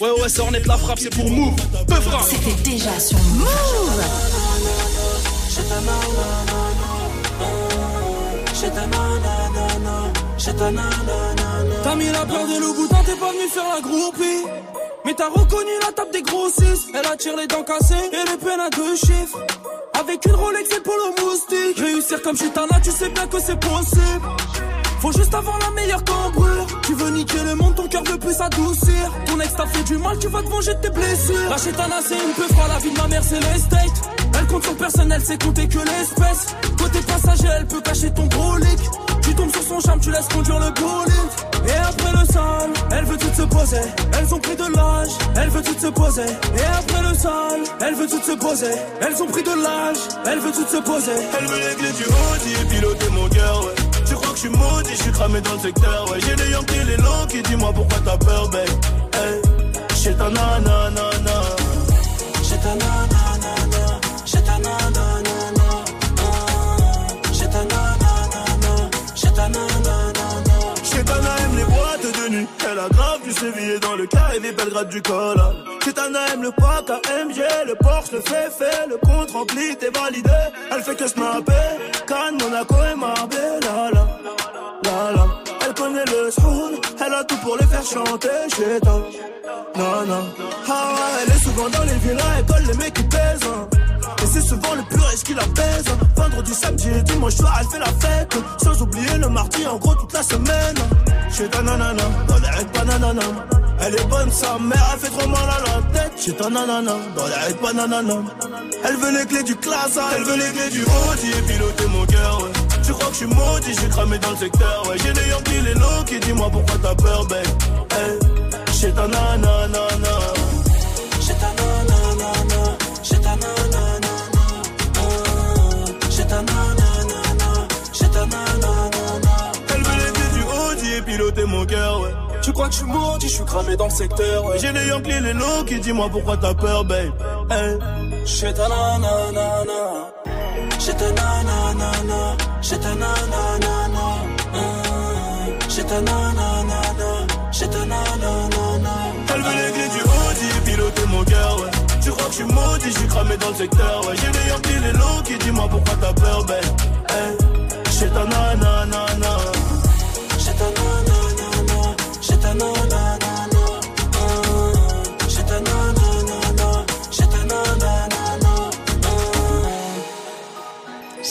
Ouais, ouais, ça en est de la frappe, c'est pour Move. Peu frappe. C'était déjà sur Move. T'as mis la peur de loup boutin, t'es pas venu faire la groupie. Mais t'as reconnu la table des grossistes. Elle attire les dents cassées et les peines à deux chiffres. Avec une Rolex et polo moustique. Réussir comme Chitana, tu sais bien que c'est possible. Faut juste avoir la meilleure cambrure. Tu veux niquer le monde, ton cœur veut plus s'adoucir. Ton ex t'a fait du mal, tu vas te venger de tes blessures. La Chitana, c'est une peu froid, la vie de ma mère, c'est l'estate. Elle compte sur personne, elle sait compter que l'espèce. Côté passager, elle peut cacher ton brolic. Tu tombes sur son charme, tu laisses conduire le bolide. Et après le sale, elle veut toutes se poser. Elles ont pris de l'âge, elle veut toutes se poser. Et après le sale, elle veut toutes se poser. Elles ont pris de l'âge, elle veut toutes se poser. Elle veut clés du Audi et piloter mon cœur, ouais. Je suis maudit, je suis cramé dans le secteur, ouais. J'ai les Yankees, les longs qui dis-moi pourquoi t'as peur, babe? Hey, j'ai ta nanana. J'ai ta nanana. J'ai ta nanana. J'ai ta nanana. J'ai ta nanana. Chetana aime les boîtes de nuit. Elle a grave du sévillé dans le carré des Belgrade du col. Chetana aime le pack AMG, le Porsche, le fait, le compte rempli, t'es validé. Elle fait que snapper. Cannes, Monaco et Marbella. Elle a tout pour les faire chanter chez toi. Non, non. Ah ouais, elle est souvent dans les villas, elle colle les mecs qui pèsent. hein. Et c'est souvent le plus riche qui la pèse. Vendredi, samedi et dimanche soir, elle fait la fête. Sans oublier le mardi, en gros, toute la semaine. Chez ta nanana, dans les règles pas nanana. Elle est bonne, sa mère, elle fait trop mal à la tête. Chez ta nanana, dans les règles pas nanana. Elle veut les clés du classe, elle veut les clés du Audi et piloter mon cœur. Tu crois que je suis maudit, suis cramé dans le secteur, ouais. J'ai les Yankees, les low qui dis-moi pourquoi t'as peur, babe. Hey, chez ta nanana. Chez ta nanana. Chez ta nanana. Chez ta nanana. Chez ta nanana. Elle veut les du Audi et piloter mon cœur, ouais. Tu crois que je suis maudit, je suis cramé dans le secteur, ouais. J'ai les Yankees, les low qui dis-moi pourquoi t'as peur, babe. Hey, chez ta nanana. Chez ta nanana. Chez ta nanana. Chez ta nanana. Chez ta nanana. Elle veut les clés du Audi et piloter mon cœur, ouais. Tu crois que je suis maudit, je suis cramé dans le secteur. Ouais, j'ai meilleur qu'il est long dis-moi pourquoi t'as peur, ben. J'ai ta.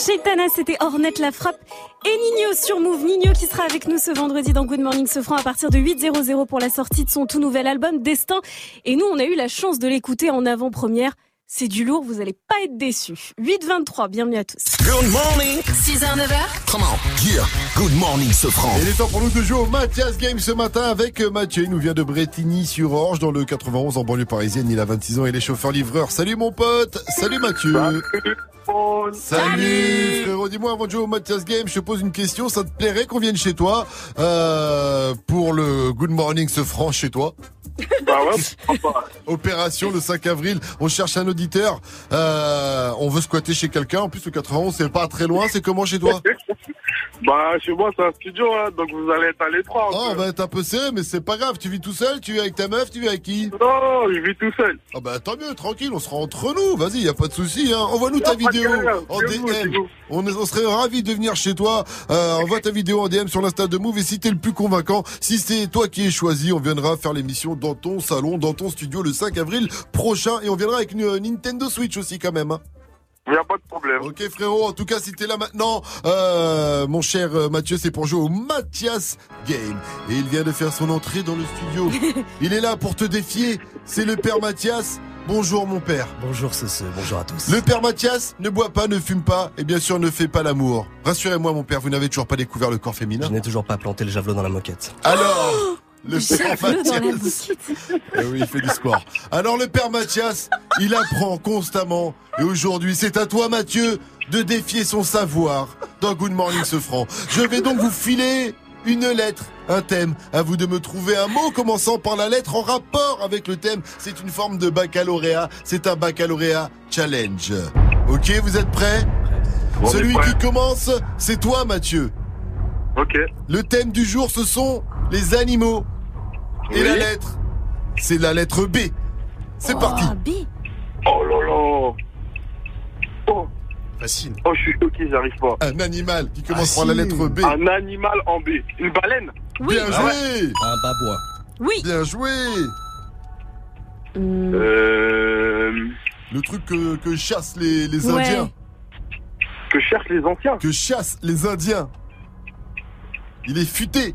Shaitana, c'était Ornette la frappe. Et Nino sur Move. Nino qui sera avec nous ce vendredi dans Good Morning Sofran à partir de 8.00 pour la sortie de son tout nouvel album Destin. Et nous, on a eu la chance de l'écouter en avant-première. C'est du lourd, vous allez pas être déçus. 8.23, bienvenue à tous. Good morning. 6h, 9h. Come on. Yeah. Good morning, Sofran. Il est temps pour nous de jouer au Mathias Game ce matin avec euh, Mathieu. Il nous vient de Bretigny-sur-Orge dans le 91 en banlieue parisienne. Il a 26 ans, il est chauffeur-livreur. Salut mon pote. Salut Mathieu. Salut, frérot, dis-moi avant de jouer au Mathias Game, je te pose une question, ça te plairait qu'on vienne chez toi euh, pour le Good Morning se franc chez toi? Bah ouais, Opération le 5 avril, on cherche un auditeur, euh, on veut squatter chez quelqu'un, en plus le 91 c'est pas très loin, c'est comment chez toi? Bah, chez moi, c'est un studio, hein, donc vous allez être à l'étroit. Oh, on va être un peu serré, mais c'est pas grave, tu vis tout seul, tu vis avec ta meuf, tu vis avec qui? Non, je vis tout seul. Ah bah tant mieux, tranquille, on sera entre nous, vas-y, y a pas de souci, hein. envoie-nous ta vidéo en DM. c'est vous. On, est- on serait ravis de venir chez toi. Euh, envoie ta vidéo en DM sur l'Insta de Move et si t'es le plus convaincant, si c'est toi qui es choisi, on viendra faire l'émission dans ton salon, dans ton studio le 5 avril prochain et on viendra avec une euh, Nintendo Switch aussi quand même. hein. Y a pas de problème. Ok frérot, en tout cas si t'es là maintenant, euh, mon cher euh, Mathieu, c'est pour jouer au Mathias Game. Et il vient de faire son entrée dans le studio. il est là pour te défier, c'est le père Mathias. Bonjour mon père. Bonjour Cece, bonjour à tous. Le père Mathias ne boit pas, ne fume pas et bien sûr ne fait pas l'amour. Rassurez-moi mon père, vous n'avez toujours pas découvert le corps féminin Je n'ai toujours pas planté le javelot dans la moquette. Alors le Du père javelot dans la Mathias. Eh oui, il fait du sport. Alors le père Mathias, il apprend constamment et aujourd'hui c'est à toi Mathieu de défier son savoir dans Good Morning Sofran. Je vais donc vous filer une lettre, un thème. À vous de me trouver un mot commençant par la lettre en rapport avec le thème. C'est une forme de baccalauréat. C'est un baccalauréat challenge. Ok, vous êtes prêts? Celui prêt. qui commence, c'est toi Mathieu. Ok. Le thème du jour, ce sont les animaux. Et Oui. la lettre, c'est la lettre B. C'est parti. Oh là là. Oh. Facile. Oh, je suis choqué, j'arrive pas. Un animal qui commence Ah, par la lettre B. Un animal en B. Une baleine Bien Ah joué. ouais. Un babouin. Oui. Bien joué. Euh... Le truc que, que chassent les, les Ouais. Indiens. Que cherchent les anciens. Que chassent les Indiens. Il est futé.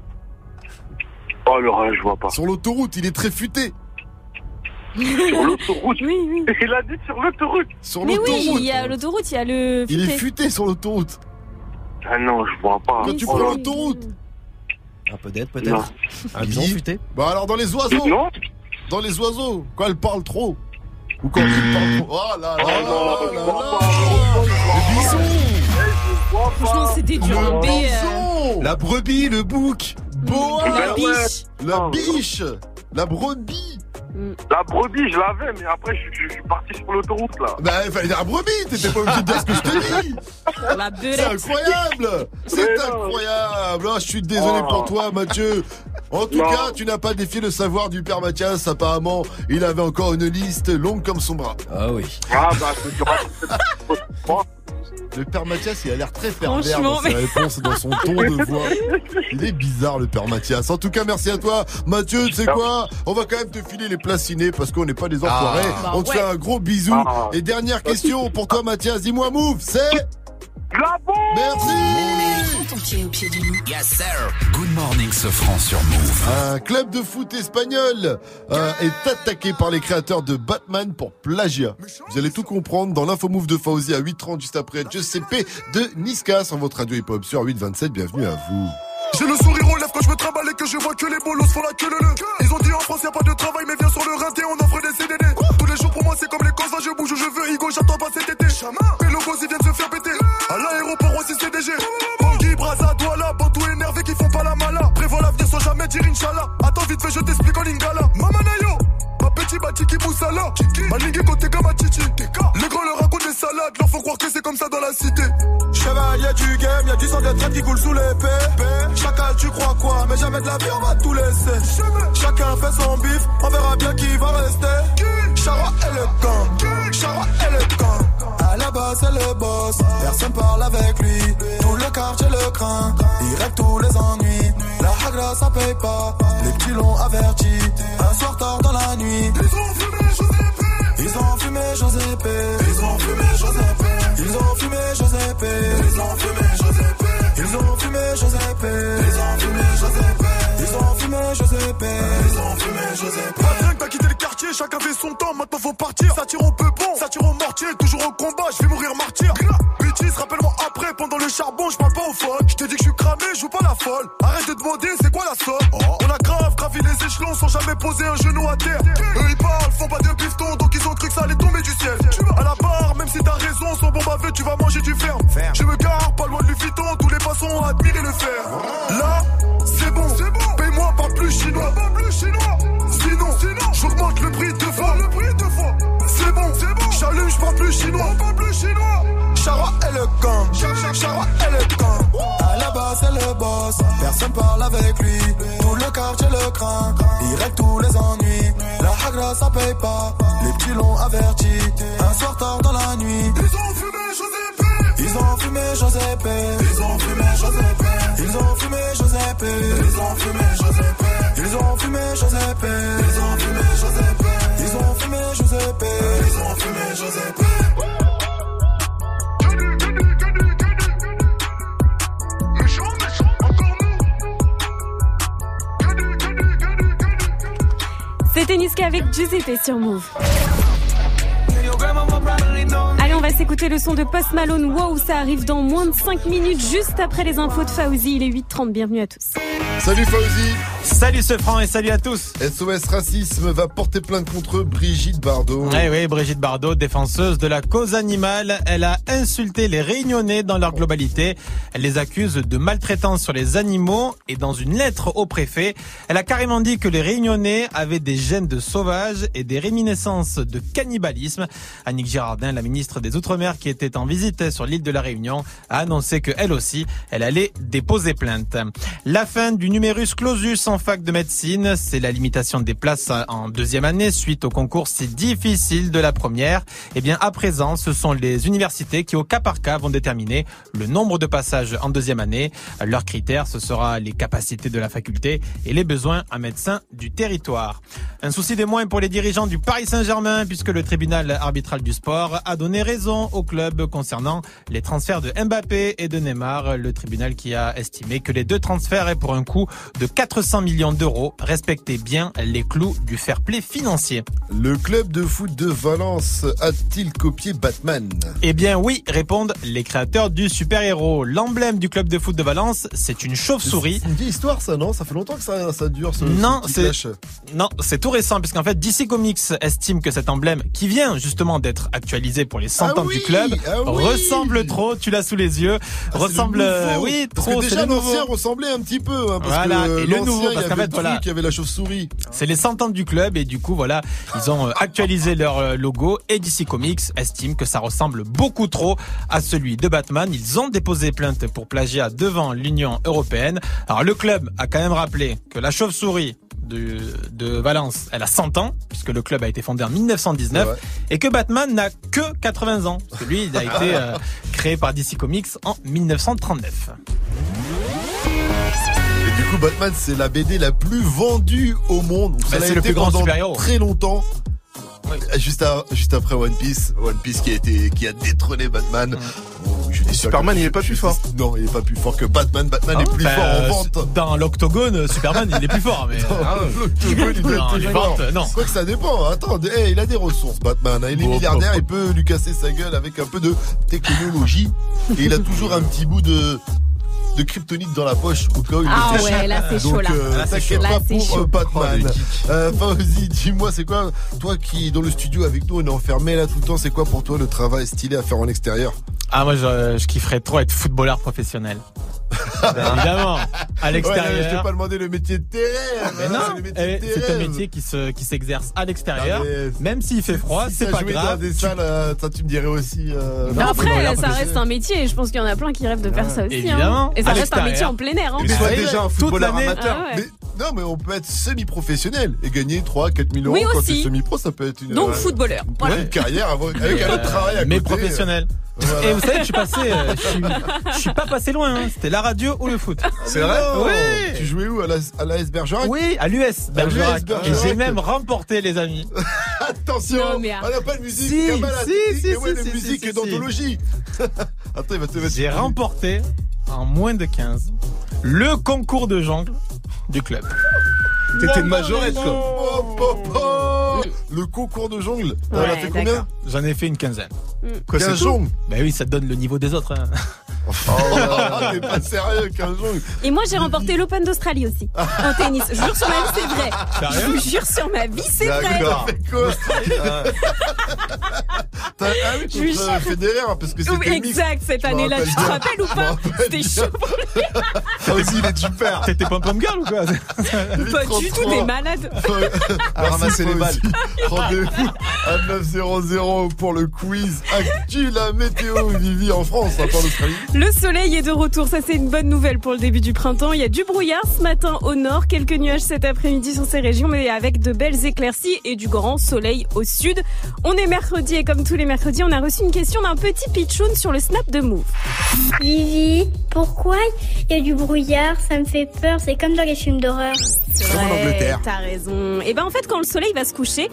Oh là, je vois pas. Sur l'autoroute, il est très futé. Sur l'autoroute Oui, oui. Il a dit sur l'autoroute Sur Mais l'autoroute. oui, il y a l'autoroute, il y a le. Il est futé. futé sur l'autoroute. Ah non, je vois pas. Quand tu Oh prends là. l'autoroute. Un peu d'aide Non. peut-être Un bison Guy. futé Bah alors dans les oiseaux. Non Dans les oiseaux. Quand elle parle trop. Ou quand il parle trop. Oh là là Oh là non, là je là là. pas. Le bison. Franchement, c'était dur. Le bison. La brebis, le bouc. Boa. La biche. La biche. La brebis. La brebis, je l'avais, mais après, je, je suis parti sur l'autoroute, là. Bah, il fallait dire la brebis, t'étais pas obligé de dire ce que je te dis. C'est incroyable. C'est incroyable. Ah, je suis désolé Oh. pour toi, Mathieu. En tout Non. cas, tu n'as pas défié le savoir du père Mathias. Apparemment, il avait encore une liste longue comme son bras. Ah oui. Ah, bah, c'est. Le père Mathias, il a l'air très pervers Franchement, dans ses mais- réponses, dans son ton de voix. Il est bizarre, le père Mathias. En tout cas, merci à toi. Mathieu, tu sais quoi? On va quand même te filer les places ciné parce qu'on n'est pas des enfoirés. Bah On te ouais. fait un gros bisou. Ah. Et dernière question pour toi, Mathias. Dis-moi, move, c'est... Merci Prends ton pied au pied du loup. Yes, sir. Good morning, Sofran sur Move. Un club de foot espagnol euh, est attaqué par les créateurs de Batman pour plagiat. Vous allez tout comprendre dans l'info move de Fauzi à 8h30 juste après Giuseppe de Niska sur votre radio hip-hop sur 827. Bienvenue à vous. J'ai le sourire aux lèvres quand je me trimballe et que je vois que les bolos font la queue le le. Ils ont dit en France y a pas de travail mais viens sur le rinté on offre des CDD Tous les jours pour moi c'est comme les cons je bouge où je veux Higo j'attends pas cet été. Et logos ils viennent se faire péter. À l'aéroport aussi CDG Bangui, Braza, Douala, Bantou énervé qui font pas la mala. Prévois l'avenir sans jamais dire Inch'Allah. Attends vite fait je t'explique en lingala. Mamanayo Ma petit bati qui moussala Ma ligue côté comme grands leur racontent des salades Leur font croire que c'est comme ça dans la cité Chevalier du game, y'a du sang de traite qui coule sous l'épée. Chacal, tu crois quoi? Mais jamais de la vie, on va tout laisser. Chacun fait son bif, on verra bien qui va rester. Chara et le gang. Chara et le camp. À la base, c'est le boss. Personne parle avec lui. Tout le quartier le craint. Il règle tous les ennuis. La hagra, ça paye pas. Les petits l'ont averti. Un soir tard dans la nuit. Ils ont fumé Giuseppe. Ils ont fumé Giuseppe. Ils ont fumé Giuseppe. Ils ont fumé Giuseppe. Ils ont fumé Giuseppe. Ils ont fumé Giuseppe. Ils ont fumé Giuseppe. Ils ont fumé Giuseppe. Pas que t'as quitté le quartier, chacun fait son temps, maintenant faut partir. Ça tire au peu bon, ça tire au mortier, toujours au combat, je vais mourir martyr. Rappelle-moi après, pendant le charbon, je parle pas au phone. Je te dis que je suis cramé, je joue pas la folle. Arrête de demander, c'est quoi la somme? On a grave gravi les échelons sans jamais poser un genou à terre. Eux ils parlent, font pas de bifton, donc ils ont cru que ça allait tomber du ciel. À la barre, même si t'as raison, son bon baveux, tu vas manger du ferme. Je me gare, pas loin de Vuitton, tous les passants ont admiré le fer. Là, c'est bon, c'est bon. Paye-moi pas plus chinois. Pas plus chinois. Sinon, sinon, j'augmente le prix deux fois. Le prix deux fois. C'est bon, c'est bon. J'allume, je parle plus chinois. Pas plus chinois. Chara et le camp. Chara et le camp. À la base, c'est le boss. Personne parle avec lui. Tout le quartier le craint. Il règle tous les ennuis. La hagra, ça paye pas. Les petits l'ont averti. Un soir tard dans la nuit. Ils ont fumé Giuseppe. Ils ont fumé Giuseppe. Ils ont fumé Giuseppe. Ils ont fumé Giuseppe. Ils ont fumé Giuseppe. Ils ont fumé Giuseppe. Ils ont fumé Giuseppe. Ils ont fumé Giuseppe. Ils ont fumé Giuseppe. C'était Niska avec Giuseppe sur Move. Allez, on va s'écouter le son de Post Malone. Wow, ça arrive dans moins de 5 minutes, juste après les infos de Fauzi. Il est 8h30. Bienvenue à tous. Salut Fauzi Salut ce franc et salut à tous SOS Racisme va porter plainte contre Brigitte Bardot. Eh oui, Brigitte Bardot, défenseuse de la cause animale, elle a insulté les réunionnais dans leur globalité. Elle les accuse de maltraitance sur les animaux et dans une lettre au préfet, elle a carrément dit que les réunionnais avaient des gènes de sauvage et des réminiscences de cannibalisme. Annick Girardin, la ministre des Outre-mer qui était en visite sur l'île de la Réunion, a annoncé que elle aussi, elle allait déposer plainte. La fin du numérus clausus en fac de médecine, c'est la limitation des places en deuxième année suite au concours si difficile de la première. Eh bien, à présent, ce sont les universités qui, au cas par cas, vont déterminer le nombre de passages en deuxième année. Leurs critères, ce sera les capacités de la faculté et les besoins en médecins du territoire. Un souci des moins pour les dirigeants du Paris Saint-Germain puisque le tribunal arbitral du sport a donné raison au club concernant les transferts de Mbappé et de Neymar. Le tribunal qui a estimé que les deux transferts est pour un coût de 400 millions d'euros. Respectez bien les clous du fair play financier. Le club de foot de Valence a-t-il copié Batman? Eh bien oui, répondent les créateurs du super-héros. L'emblème du club de foot de Valence, c'est une chauve-souris. C'est une vieille histoire ça, non? Ça fait longtemps que ça, ça dure ce Non, c'est non, c'est tout récent puisqu'en fait DC Comics estime que cet emblème qui vient justement d'être actualisé pour les 100 Ah ans oui, du club ah oui. ressemble trop, tu l'as sous les yeux, Ah, ressemble oui, Parce trop, que c'est déjà l'ancien ressemblait un petit peu. hein, parce Voilà, que et le nouveau, il y qu'en avait fait, le voilà. truc, il y avait la chauve-souris. C'est les 100 ans du club et du coup voilà, ils ont euh, actualisé leur euh, logo et DC Comics estime que ça ressemble beaucoup trop à celui de Batman. Ils ont déposé plainte pour plagiat devant l'Union européenne. Alors le club a quand même rappelé que la chauve-souris de, de Valence, elle a 100 ans puisque le club a été fondé en 1919 Ouais. et que Batman n'a que 80 ans. Parce que lui, il a été euh, créé par DC Comics en 1939. Du coup, Batman, c'est la BD la plus vendue au monde. Ça Bah, c'est le plus grand super-héros. Très longtemps. Juste, à- juste après One Piece, One Piece qui a été, qui a détrôné Batman. Oh, je dis ça Superman, il est pas plus fort. Non, il est pas plus fort que Batman. Batman est plus Enfin, fort en euh, vente. Dans l'octogone, Superman, il est plus fort. Mais, Ah, l'octogone, il être Non, plus fort. non. Quoi que ça dépend. Attends, hey, il a des ressources, Batman. hein. Il est Bon, milliardaire, bon, il peut lui casser sa gueule avec un peu de technologie. Et il a toujours un petit bout de de kryptonite dans la poche au cas où il Ah cache. ouais, là, c'est chaud, Donc, là. euh, t'inquiète pas pour chaud. euh, Batman. Oh. Euh, Fauzi, dis-moi, c'est quoi, toi qui dans le studio avec nous, on est enfermé là tout le temps, c'est quoi pour toi le travail stylé à faire en extérieur? Ah moi je, je kifferais trop être footballeur professionnel. Ben, évidemment, à Ouais, non, je t'ai l'extérieur. pas demandé le métier de terrain. mais hein, non, c'est eh, c'est un métier qui se qui s'exerce à l'extérieur, mais même s'il fait froid, Si c'est pas jouait dans grave. des Tu- salles, euh, ça tu me dirais aussi. euh, Mais non, après, ça reste un métier et je pense qu'il y en a plein qui rêvent de faire ça aussi. hein. Évidemment, Et ça à reste un métier l'extérieur. en plein air. Hein. Mais Ouais, déjà un footballeur amateur. Ah ouais. Mais Non, mais on peut être semi-professionnel et gagner 3 4 000 euros Oui, quand aussi. t'es semi-pro, ça peut être une, Donc euh, footballeur. une Voilà. carrière avec, avec un autre travail à Mais côté. professionnel. Voilà. Et vous savez, je suis passé, euh, je suis, je suis pas passé loin. hein. C'était la radio ou le foot. C'est vrai Oui. Tu jouais où À la, à l'AS Bergerac Oui, à l'US Bergerac. Bergerac. Et j'ai même remporté, les amis. Attention Non, mais On n'a pas de musique Si, Kamala, si, si, ouais, si, de si, musique si, si, d'anthologie Attends, il va te mettre J'ai remporté en moins de 15 le concours de jongle du club. T'étais une majorette, quoi. Oh, oh, oh. Le concours de jongle T'en Ouais, as fait combien. J'en ai fait une quinzaine. Quoi, c'est 15 tout jongles Ben oui, ça te donne le niveau des autres. hein. Oh, T'es pas sérieux, 15 jongles Et moi, j'ai remporté l'Open d'Australie aussi. En tennis. Je jure sur ma vie, c'est vrai. Je vous jure sur ma vie, c'est vrai. T'as fait quoi T'as- Ah contre. Federer, parce que c'était exact, cette année-là. rappelle Tu te rappelles ou pas C'était chaud. Ah aussi, il est super T'étais pom-pom girl ou quoi Pas du tout, des malades. À ramasser les balles. Rendez-vous à 900 pour le quiz Actu la météo Vivi en France, hein, pas en Australie. Le soleil est de retour, ça c'est une bonne nouvelle pour le début du printemps. Il y a du brouillard ce matin au nord, quelques nuages cet après-midi sur ces régions, mais avec de belles éclaircies et du grand soleil au sud. On est mercredi et comme tous les mercredis, on a reçu une question d'un petit pitchoun sur le snap de Move. Vivi, pourquoi il y a du brouillard? Ça me fait peur, c'est comme dans les films d'horreur. Comme en Angleterre. T'as raison. Et ben en fait, quand le soleil va se coucher,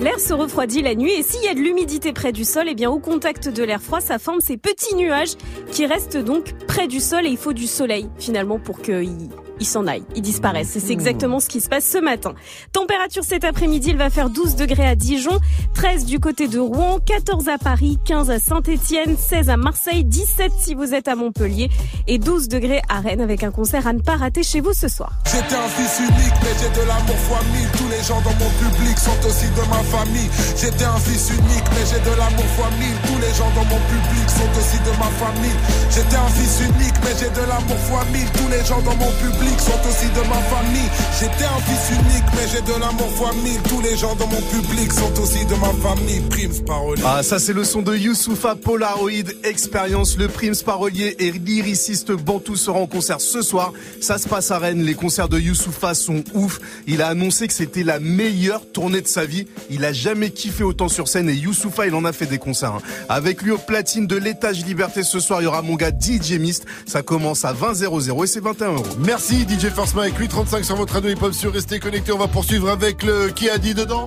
l'air se refroidit la nuit et s'il y a de l'humidité près du sol, et bien au contact de l'air froid, ça forme ces petits nuages qui restent donc près du sol et il faut du soleil finalement pour qu'ils ils s'en aillent, ils disparaissent. Et c'est exactement ce qui se passe ce matin. Température cet après-midi, il va faire 12 degrés à Dijon, 13 du côté de Rouen, 14 à Paris, 15 à Saint-Étienne, 16 à Marseille, 17 si vous êtes à Montpellier et 12 degrés à Rennes avec un concert à ne pas rater chez vous ce soir. J'étais un fils unique, mais j'ai de l'amour fois mille. Tous les gens dans mon public sont aussi de ma famille. J'étais un fils unique, mais j'ai de l'amour fois mille. Tous les gens dans mon public sont aussi de ma famille. J'étais un fils unique, mais j'ai de l'amour fois mille. Tous les gens dans mon public sont aussi de ma famille. J'étais un fils unique, mais j'ai de l'amour fois mille. Tous les gens dans mon public sont aussi de ma famille. Primes parolier. Ah, ça c'est le son de Youssoufa Polaroid Expérience. Le Prims parolier et lyriciste Bantou sera en concert ce soir. Ça se passe à Rennes. Les concerts de Youssoufa sont ouf. Il a annoncé que c'était la meilleure tournée de sa vie. Il a jamais kiffé autant sur scène et Youssoufa, il en a fait des concerts. hein. Avec lui au platine de l'étage Liberté ce soir, il y aura mon gars DJ Mist. Ça commence à 20 00 et c'est 21 euros. Merci DJ First Mike, 835 sur votre radio hip hop sur Restez connectés. On va poursuivre avec le qui a dit dedans?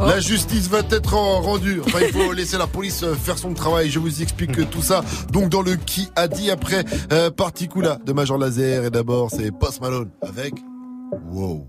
Oh. La justice va être en- rendue. Enfin, il faut laisser la police euh, faire son travail. Je vous explique euh, tout ça. Donc, dans le qui a dit après euh, Particula de Major Laser. Et d'abord, c'est Post Malone avec Wow.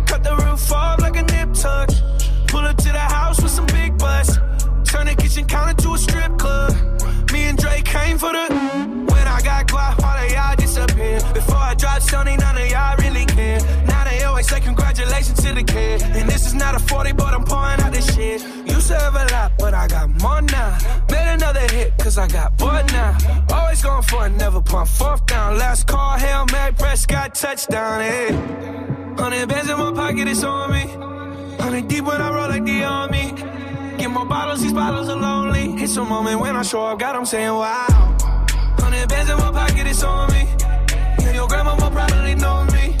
Cut the roof off like a nip tuck. Pull up to the house with some big butts. Turn the kitchen counter to a strip club. Me and Drake came for the. When I got guap, all of y'all disappear. Before I dropped Sony, none of y'all really care. Now always say congratulations to the kid. And this is not a 40, but I'm pouring out this shit. Used to have a lot, but I got more now. Made another hit, cause I got bored now. Always going for it, never pump fourth down. Last call, Hail Mary, Prescott, touchdown, hey. Hundred bands in my pocket, it's on me. Hundred deep when I roll like the army. Get more bottles, these bottles are lonely. It's a moment when I show up, God, I'm saying wow. Hundred bands in my pocket, it's on me. Yeah, your grandma will probably know me.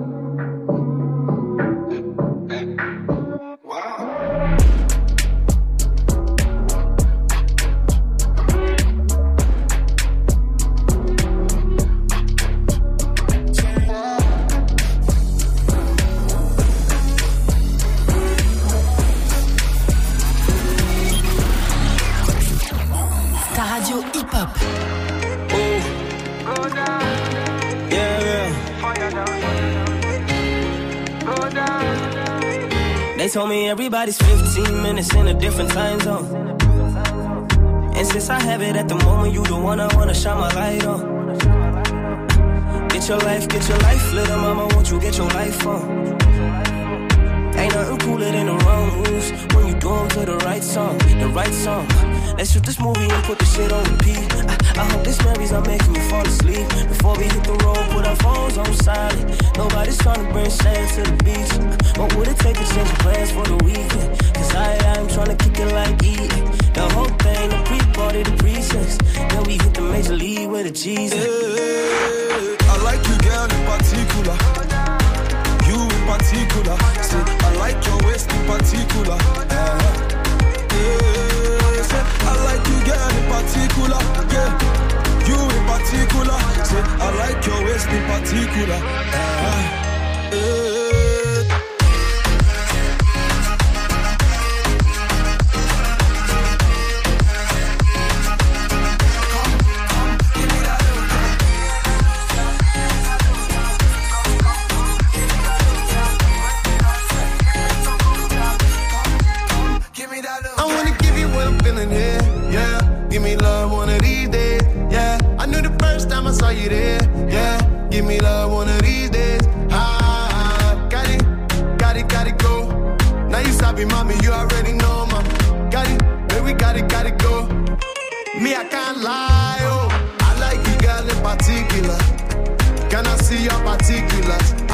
They told me everybody's 15 minutes in a different time zone. And since I have it at the moment, you the one I wanna shine my light on. Get your life, get your life, little mama, won't you get your life on? Ain't nothing cooler than the wrong moves when you do 'em to the right song, the right song. Let's shoot this movie and put the shit on repeat. I, I hope this memories are making you fall asleep. Before we hit the road, put our phones on silent. Nobody's trying to bring sand to the beach. What would it take to change plans for the weekend? Cause I, I'm trying to kick it like eating. The whole thing, the pre-party, the pre-sex. Then we hit the major league with the cheese. I like you, girl, in particular. You in particular. Say, I like your waist in particular. Uh-huh. Yeah. Yeah. Girl, in particular. Yeah. You in particular. Say, I like your waist in particular. Yeah. Yeah.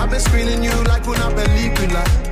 I've been screening you like we're not believing like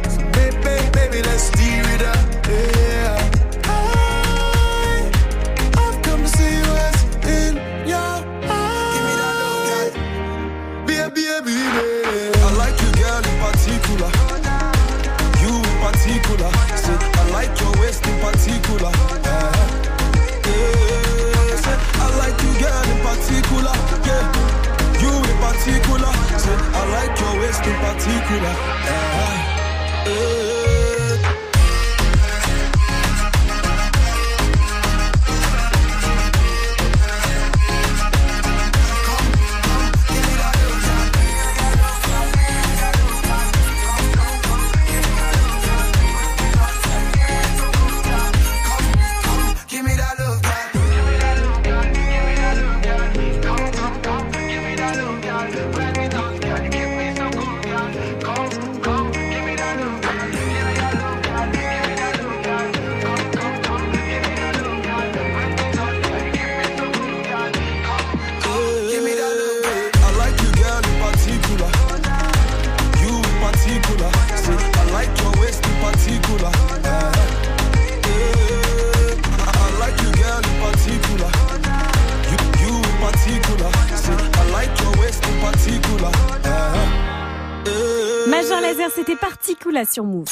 Sur Move.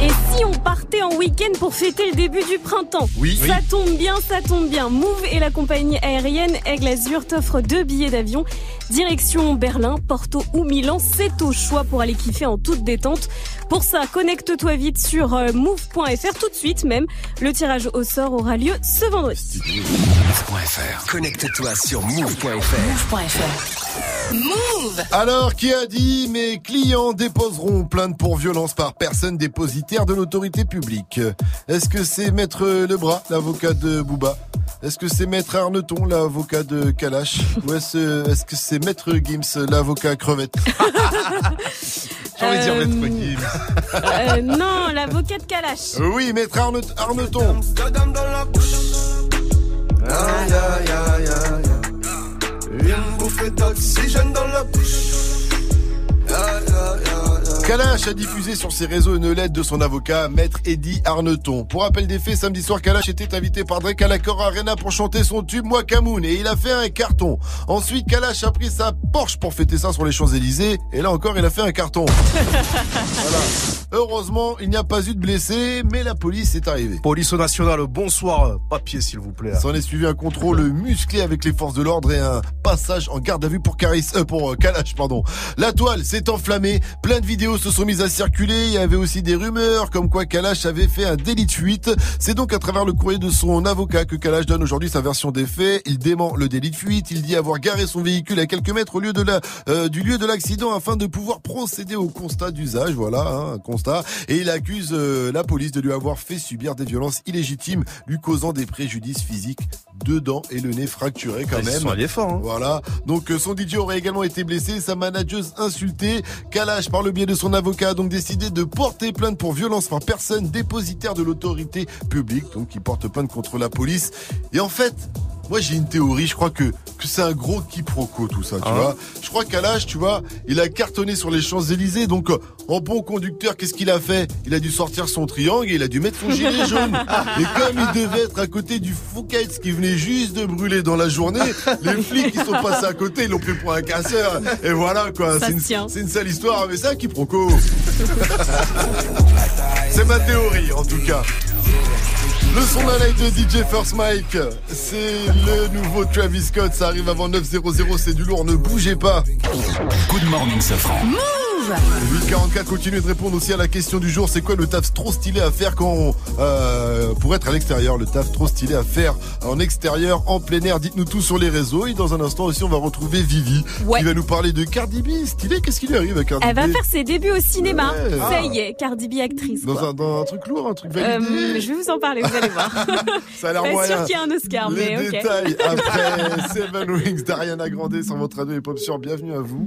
Et si on partait en week-end pour fêter le début du printemps Oui. Ça Oui. tombe bien, ça tombe bien. Move et la compagnie aérienne Aigle Azur t'offrent deux billets d'avion. Direction Berlin, Porto ou Milan, c'est au choix pour aller kiffer en toute détente. Pour ça, connecte-toi vite sur euh, move.fr tout de suite même. Le tirage au sort aura lieu ce vendredi. Move.fr. Connecte-toi sur move.fr. Move Alors, qui a dit mes clients déposeront plainte pour violence par personne dépositaire de l'autorité publique Est-ce que c'est Maître Lebras, l'avocat de Booba Est-ce que c'est Maître Arneton, l'avocat de Kalash? Ou est-ce est-ce que c'est Maître Gims, l'avocat crevette? J'ai envie de dire Euh, Maître Gims. Euh, non, l'avocat de Kalash. Oui, Maître Arne- Arneton Cadam dans la bouche. Aïe, aïe, aïe, aïe. Une bouffée d'oxygène dans la bouche. Aïe, aïe, aïe, aïe. Kalash a diffusé sur ses réseaux une lettre de son avocat, Maître Eddie Arneton. Pour rappel des faits, samedi soir, Kalash était invité par Drake à l'Accor Arena pour chanter son tube Wakamoon et il a fait un carton. Ensuite, Kalash a pris sa Porsche pour fêter ça sur les Champs-Élysées et là encore, il a fait un carton. voilà. Heureusement, il n'y a pas eu de blessés, mais la police est arrivée. Police nationale, bonsoir. Papier, s'il vous plaît. S'en est suivi un contrôle musclé avec les forces de l'ordre et un passage en garde à vue pour Caris, euh, pour euh, Kalash, pardon. La toile s'est enflammée, plein de vidéos vidéos se sont mises à circuler. Il y avait aussi des rumeurs comme quoi Kalash avait fait un délit de fuite. C'est donc à travers le courrier de son avocat que Kalash donne aujourd'hui sa version des faits. Il dément le délit de fuite. Il dit avoir garé son véhicule à quelques mètres au lieu de la, euh, du lieu de l'accident afin de pouvoir procéder au constat d'usage. Voilà, hein, un constat. Et il accuse euh, la police de lui avoir fait subir des violences illégitimes, lui causant des préjudices physiques, deux dents et le nez fracturé quand Ils même. sont allés fort, hein. Voilà. Donc euh, son DJ aurait également été blessé, sa manageuse insultée. Kalash, par le biais de son avocat, a donc décidé de porter plainte pour violence par personne dépositaire de l'autorité publique, donc qui porte plainte contre la police. Et en fait, moi j'ai une théorie, je crois que, que c'est un gros quiproquo tout ça, tu Ah. vois. Je crois qu'Alash, tu vois, il a cartonné sur les Champs-Élysées, donc euh, en bon conducteur, qu'est-ce qu'il a fait? Il a dû sortir son triangle et il a dû mettre son gilet jaune. Et comme il devait être à côté du Fouquet's qui venait juste de brûler dans la journée, les flics qui sont passés à côté, ils l'ont pris pour un casseur. Et voilà quoi, c'est une, une sale histoire, mais c'est un quiproquo. c'est ma théorie en tout cas. Le son de la night de DJ First Mike, c'est le nouveau Travis Scott, ça arrive avant 9.00, c'est du lourd, ne bougez pas. Good morning, Safran. Move 844 continue de répondre aussi à la question du jour. C'est quoi le taf trop stylé à faire quand on, euh, pour être à l'extérieur, le taf trop stylé à faire en extérieur, en plein air? Dites-nous tout sur les réseaux. Et dans un instant aussi, on va retrouver Vivi Ouais. qui va nous parler de Cardi B. Stylé, qu'est-ce qui lui arrive à Cardi Elle va B? faire ses débuts au cinéma. Ouais. Ça Ah. y est, Cardi B actrice. dans un, dans un truc lourd, un truc Euh, validé. je vais vous en parler, vous allez voir. Ça a l'air moyen. sûr qu'il y ait un Oscar, Les mais détails après Seven Wings d'Ariana Grande sur votre radio et pop sur. Bienvenue à vous.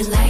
You like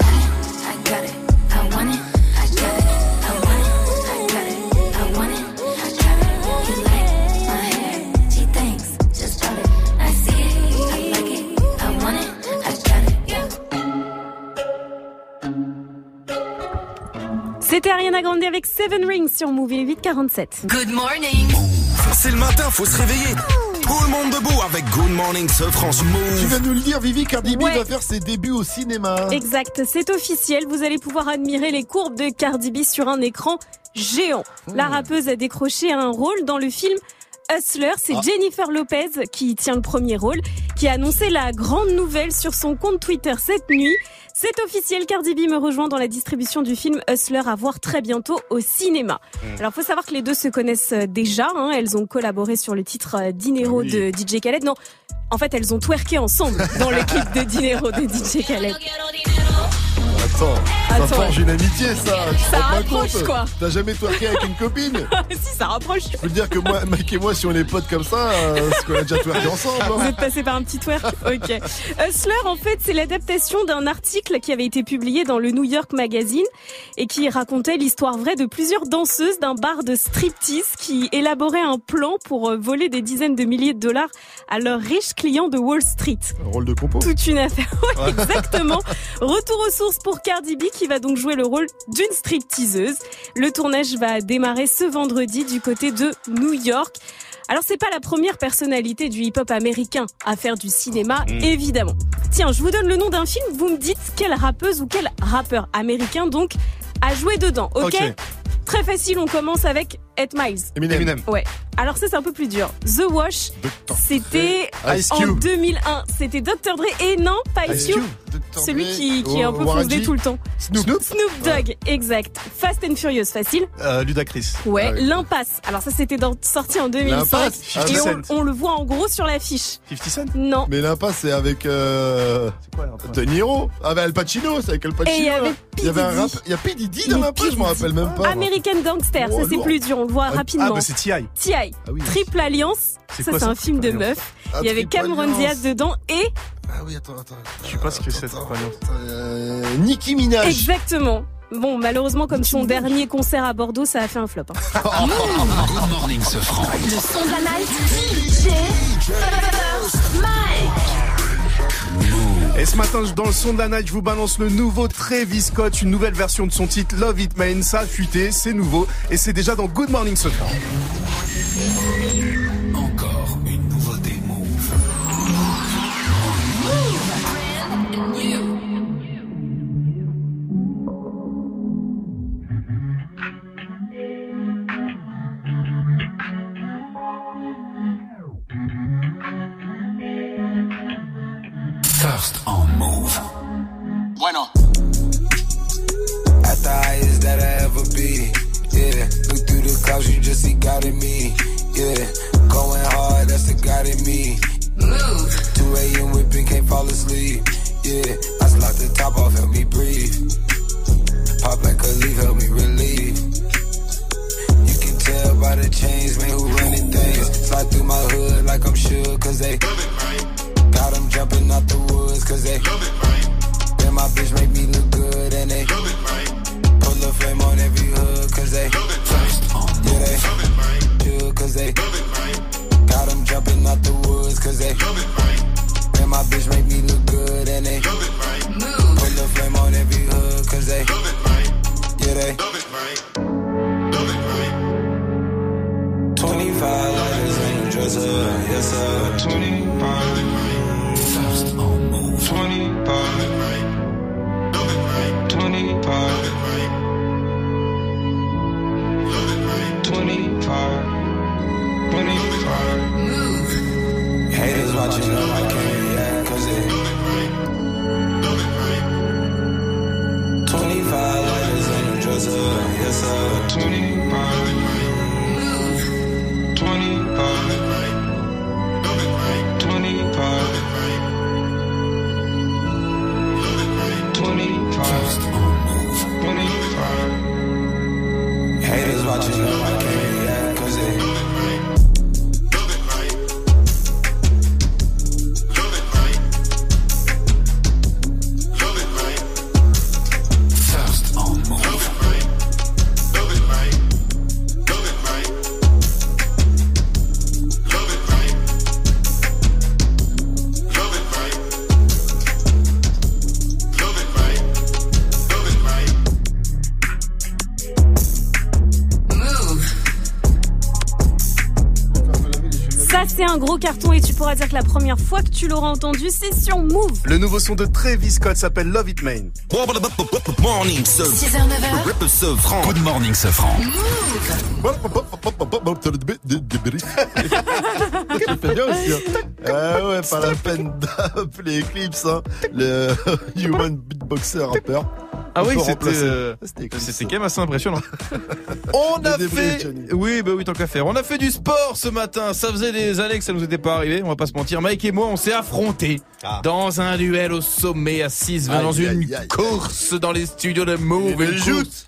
C'était Ariana Grande avec Seven Rings sur est 8h47. Good morning. C'est le matin, faut se réveiller. Tout le monde debout avec Good Morning ce France Tu Move. vas nous le dire, Vivi, Cardi B Ouais. va faire ses débuts au cinéma. Exact, c'est officiel. Vous allez pouvoir admirer les courbes de Cardi B sur un écran géant. La rappeuse a décroché un rôle dans le film Hustler. C'est Jennifer Lopez qui tient le premier rôle, qui a annoncé la grande nouvelle sur son compte Twitter cette nuit. C'est officiel, Cardi B me rejoint dans la distribution du film Hustler à voir très bientôt au cinéma. Hmm. Alors faut savoir que les deux se connaissent euh, déjà, hein. elles ont collaboré sur le titre euh, Dinero Ah oui. de DJ Khaled. Non, en fait elles ont twerké ensemble dans le clip de Dinero de DJ Khaled. Attends, ça Attends. forge une amitié, ça. Ça rapproche, quoi. T'as jamais twerké avec une copine si ça rapproche. Je peux te dire que moi, Mike et moi, si on est potes comme ça, euh, qu'on a déjà twerké ensemble. Vous hein. êtes passé par un petit twerk Ok. Hustler, en fait, c'est l'adaptation d'un article qui avait été publié dans le New York Magazine et qui racontait l'histoire vraie de plusieurs danseuses d'un bar de striptease qui élaboraient un plan pour euh, voler des dizaines de milliers de dollars à leurs riches clients de Wall Street. Un rôle de compo. Toute une affaire. Ouais, exactement. Retour aux sources pour Cardi B qui va donc jouer le rôle d'une stripteaseuse. Le tournage va démarrer ce vendredi du côté de New York. Alors c'est pas la première personnalité du hip-hop américain à faire du cinéma, Mm. évidemment. Tiens, je vous donne le nom d'un film, vous me dites quelle rappeuse ou quel rappeur américain donc a joué dedans, ok? Très facile, on commence avec 8 Miles. Eminem. Eminem. Ouais. Alors ça c'est un peu plus dur. The Wash, c'était Ice en Cube. 2001. C'était Dr Dre et non, pas Ice Ice Cube. Celui qui, qui est un peu foncé tout le temps. Snoop. Snoop Dogg, exact. Fast and Furious, facile. Euh, Ludacris. Ouais, Ah oui. l'impasse. Alors ça c'était dans- sorti en 2005 L'impasse, et 50 on, on le voit en gros sur l'affiche. 50 Cent Non. Mais l'impasse, c'est avec euh, C'est quoi l'impasse De Niro. Avec Al Pacino, c'est avec Al Pacino. Et il y avait Il y avait un rap. Il y a P. Diddy dans l'impasse, je me P. rappelle même pas. moi. American Gangster, Oh, ça c'est plus dur, on le voit Ah, rapidement. Ah, bah c'est T.I. T.I. Ah oui. Triple Alliance, ça c'est un film de meuf. Ah, Il y avait Cameron. Diaz dedans et Ah oui, attends, attends. Je sais pas ce que c'est, Triple Alliance. euh, Nicki Minaj. exactement. Bon, malheureusement, comme son dernier concert à Bordeaux, ça a fait un flop. hein. Good morning, ce franc. Le son de la night. DJ Mike. Et ce matin, dans le son de la night, je vous balance le nouveau Travis Scott, une nouvelle version de son titre Love It Man. Ça a fuité, c'est nouveau et c'est déjà dans Good Morning ce franc. First on Move. Bueno. At the highest that I ever be. Yeah. Look through the clouds, you just see God in me. Yeah. Going hard, that's the God in me. Move. 2 a.m. whipping, can't fall asleep. Yeah. I slide the top off, help me breathe. Pop like a leaf, help me relieve. You can tell by the chains, man, who running things. Slide through my hood like I'm sure, cause they. Got 'em jumping out the woods, cause they. Then my bitch make me look good, and they. Pull a flame on every hood, cause they. Yeah, they. Sure, cause they. Got 'em jumping out the woods, cause they. Then my bitch make me look good, and they. Pull a flame on every hood, cause they. Yeah, they. 25 lighters in a dresser, yes sir. 25. 25. 25. 25. Haters watching I can't react cause it. 25 lighters in a dresser, yes sir. 25. 25. watching. Pourras dire que la première fois que tu l'auras entendu, c'est sur Move. Le nouveau son de Travis Scott s'appelle Love It Main. Morning, ce 6h, 9h. ce franc. Good morning, ce franc. Ça fait bien aussi. hein. Ah ouais, pas la peine d'appeler Eclipse, hein. le Human Beatboxer rappeur. Ah oui, c'était euh, C'était quand même assez impressionnant. On a fait. Oui, bah oui, tant qu'à faire. On a fait du sport ce matin. Ça faisait des années que ça nous était pas arrivé, on va pas se mentir. Mike et moi, on s'est affrontés dans un duel au sommet à 6 Aïe, dans une aïe, aïe. course dans les studios de Move. Une joute.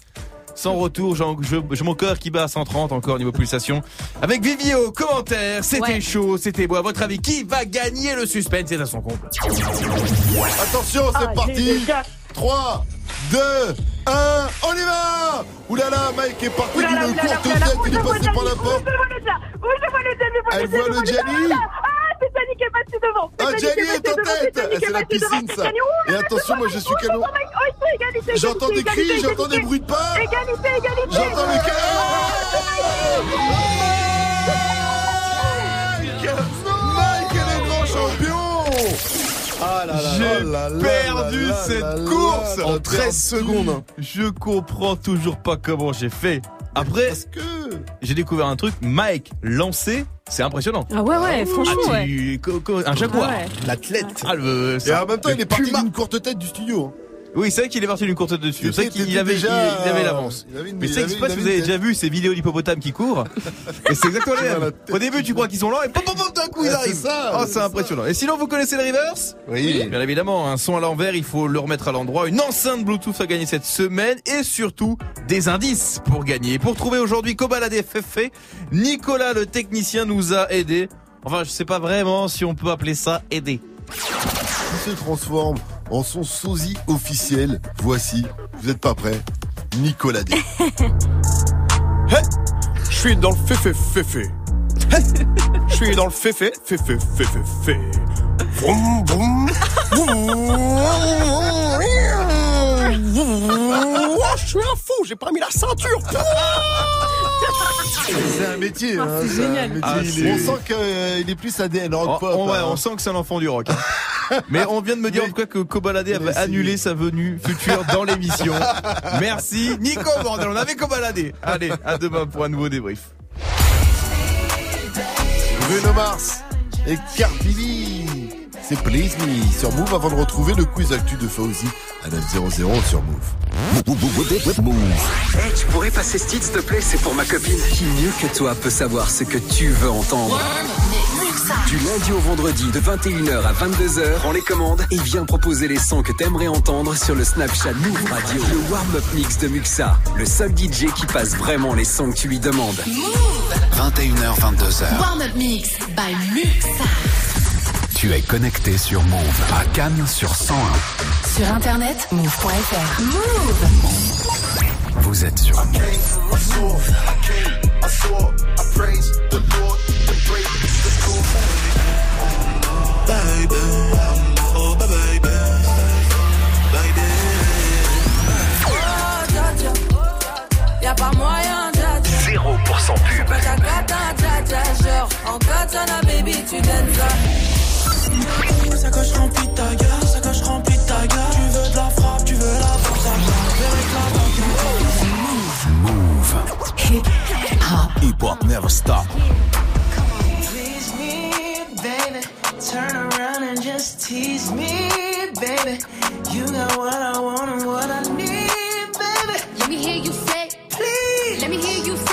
Sans retour, j'ai j'ai- j'ai mon cœur qui bat à 130 encore niveau pulsation. Avec Vivio, commentaire, c'était Ouais. chaud, c'était beau. À votre avis, qui va gagner le suspense? C'est à son comble. Attention, c'est Ah, parti. déjà- 3, 2, 1, on y va Oulala, Mike est parti d'une courte tête, il est passé par la porte. le le Elle voit le Gianni Ah, qui est passé devant Ah, Gianni est en tête. c'est la piscine, ça. Et attention, moi, je suis canon. oh, oh, J'entends des cris, j'entends des bruits de pas. Égalité, égalité J'entends les cris. Ah là là J'ai là perdu cette course En t'as 13 perdu. secondes. Je comprends toujours pas comment j'ai fait. Après, Parce que... j'ai découvert un truc. Mike lancé, c'est impressionnant. Ah ouais, ouais, franchement, Ah, ouais. tu- co- co- un jaguar. Ouais. L'athlète. Ah, le, Et ça- en même temps, le il est parti puma. d'une courte tête du studio. Oui, c'est vrai qu'il est parti d'une courte dessus. C'est vrai qu'il avait, déjà, il, il avait l'avance. il Mais il c'est que il vous avez déjà vu ces vidéos d'hippopotames qui courent. Et c'est exactement mêmes. tête Au début, tu crois qu'ils sont lents et pop, pop, pop, d'un coup, ils Ouais, arrivent. ça, Oh, c'est ça. impressionnant. Et sinon, vous connaissez le reverse? Oui. Bien évidemment, un son à l'envers, il faut le remettre à l'endroit. Une enceinte Bluetooth à gagner cette semaine et surtout des indices pour gagner. Pour trouver aujourd'hui FFF, Nicolas le technicien nous a aidé. Enfin, je sais pas vraiment si on peut appeler ça aider. Qui se transforme en son sosie officiel. Voici, vous êtes pas prêts, Nicolas D. Je suis dans le féfé féfé. Je suis dans le féfé féfé féfé féfé. Vroom, vroom. Je suis un fou, j'ai pas mis la ceinture. C'est un métier, Ah, hein, c'est un métier. Ah, est- On sent qu'il est plus ADN rock Oh, pop. on, ouais, hein. on sent que c'est un enfant du rock. hein. Mais on vient de me dire en tout cas que Kobalade avait annulé sa venue future dans l'émission. Merci. Nico, bordel, on avait Kobalade. Allez, à demain pour un nouveau débrief. Bruno Mars et Cardi B. C'est Please Me sur Move avant de retrouver le quiz actu de Fauzi à 900 sur Move. Hey, tu pourrais passer ce titre, s'il te plaît? C'est pour ma copine. Qui mieux que toi peut savoir ce que tu veux entendre? Du lundi au vendredi, de 21h à 22h, prends les commandes et viens proposer les sons que t'aimerais entendre sur le Snapchat Move Radio. Le warm-up mix de Muxa, le seul DJ qui passe vraiment les sons que tu lui demandes. 21h, 22h. Warm-up mix by Muxa. Tu es connecté sur Move à Cannes sur 101. Sur internet, move.fr. Move. Vous êtes sur Move. Dja dja. 0% pub. Pas ta gata, dja dja. Genre, en katana, baby, tu donnes ça. Remplie de ta de ta. Tu veux frappe, tu veux la Move. Never stop. Please me, baby. Turn around and just tease me, baby. You what I want and what I need, baby. Let me hear you say, Please, let me hear you say,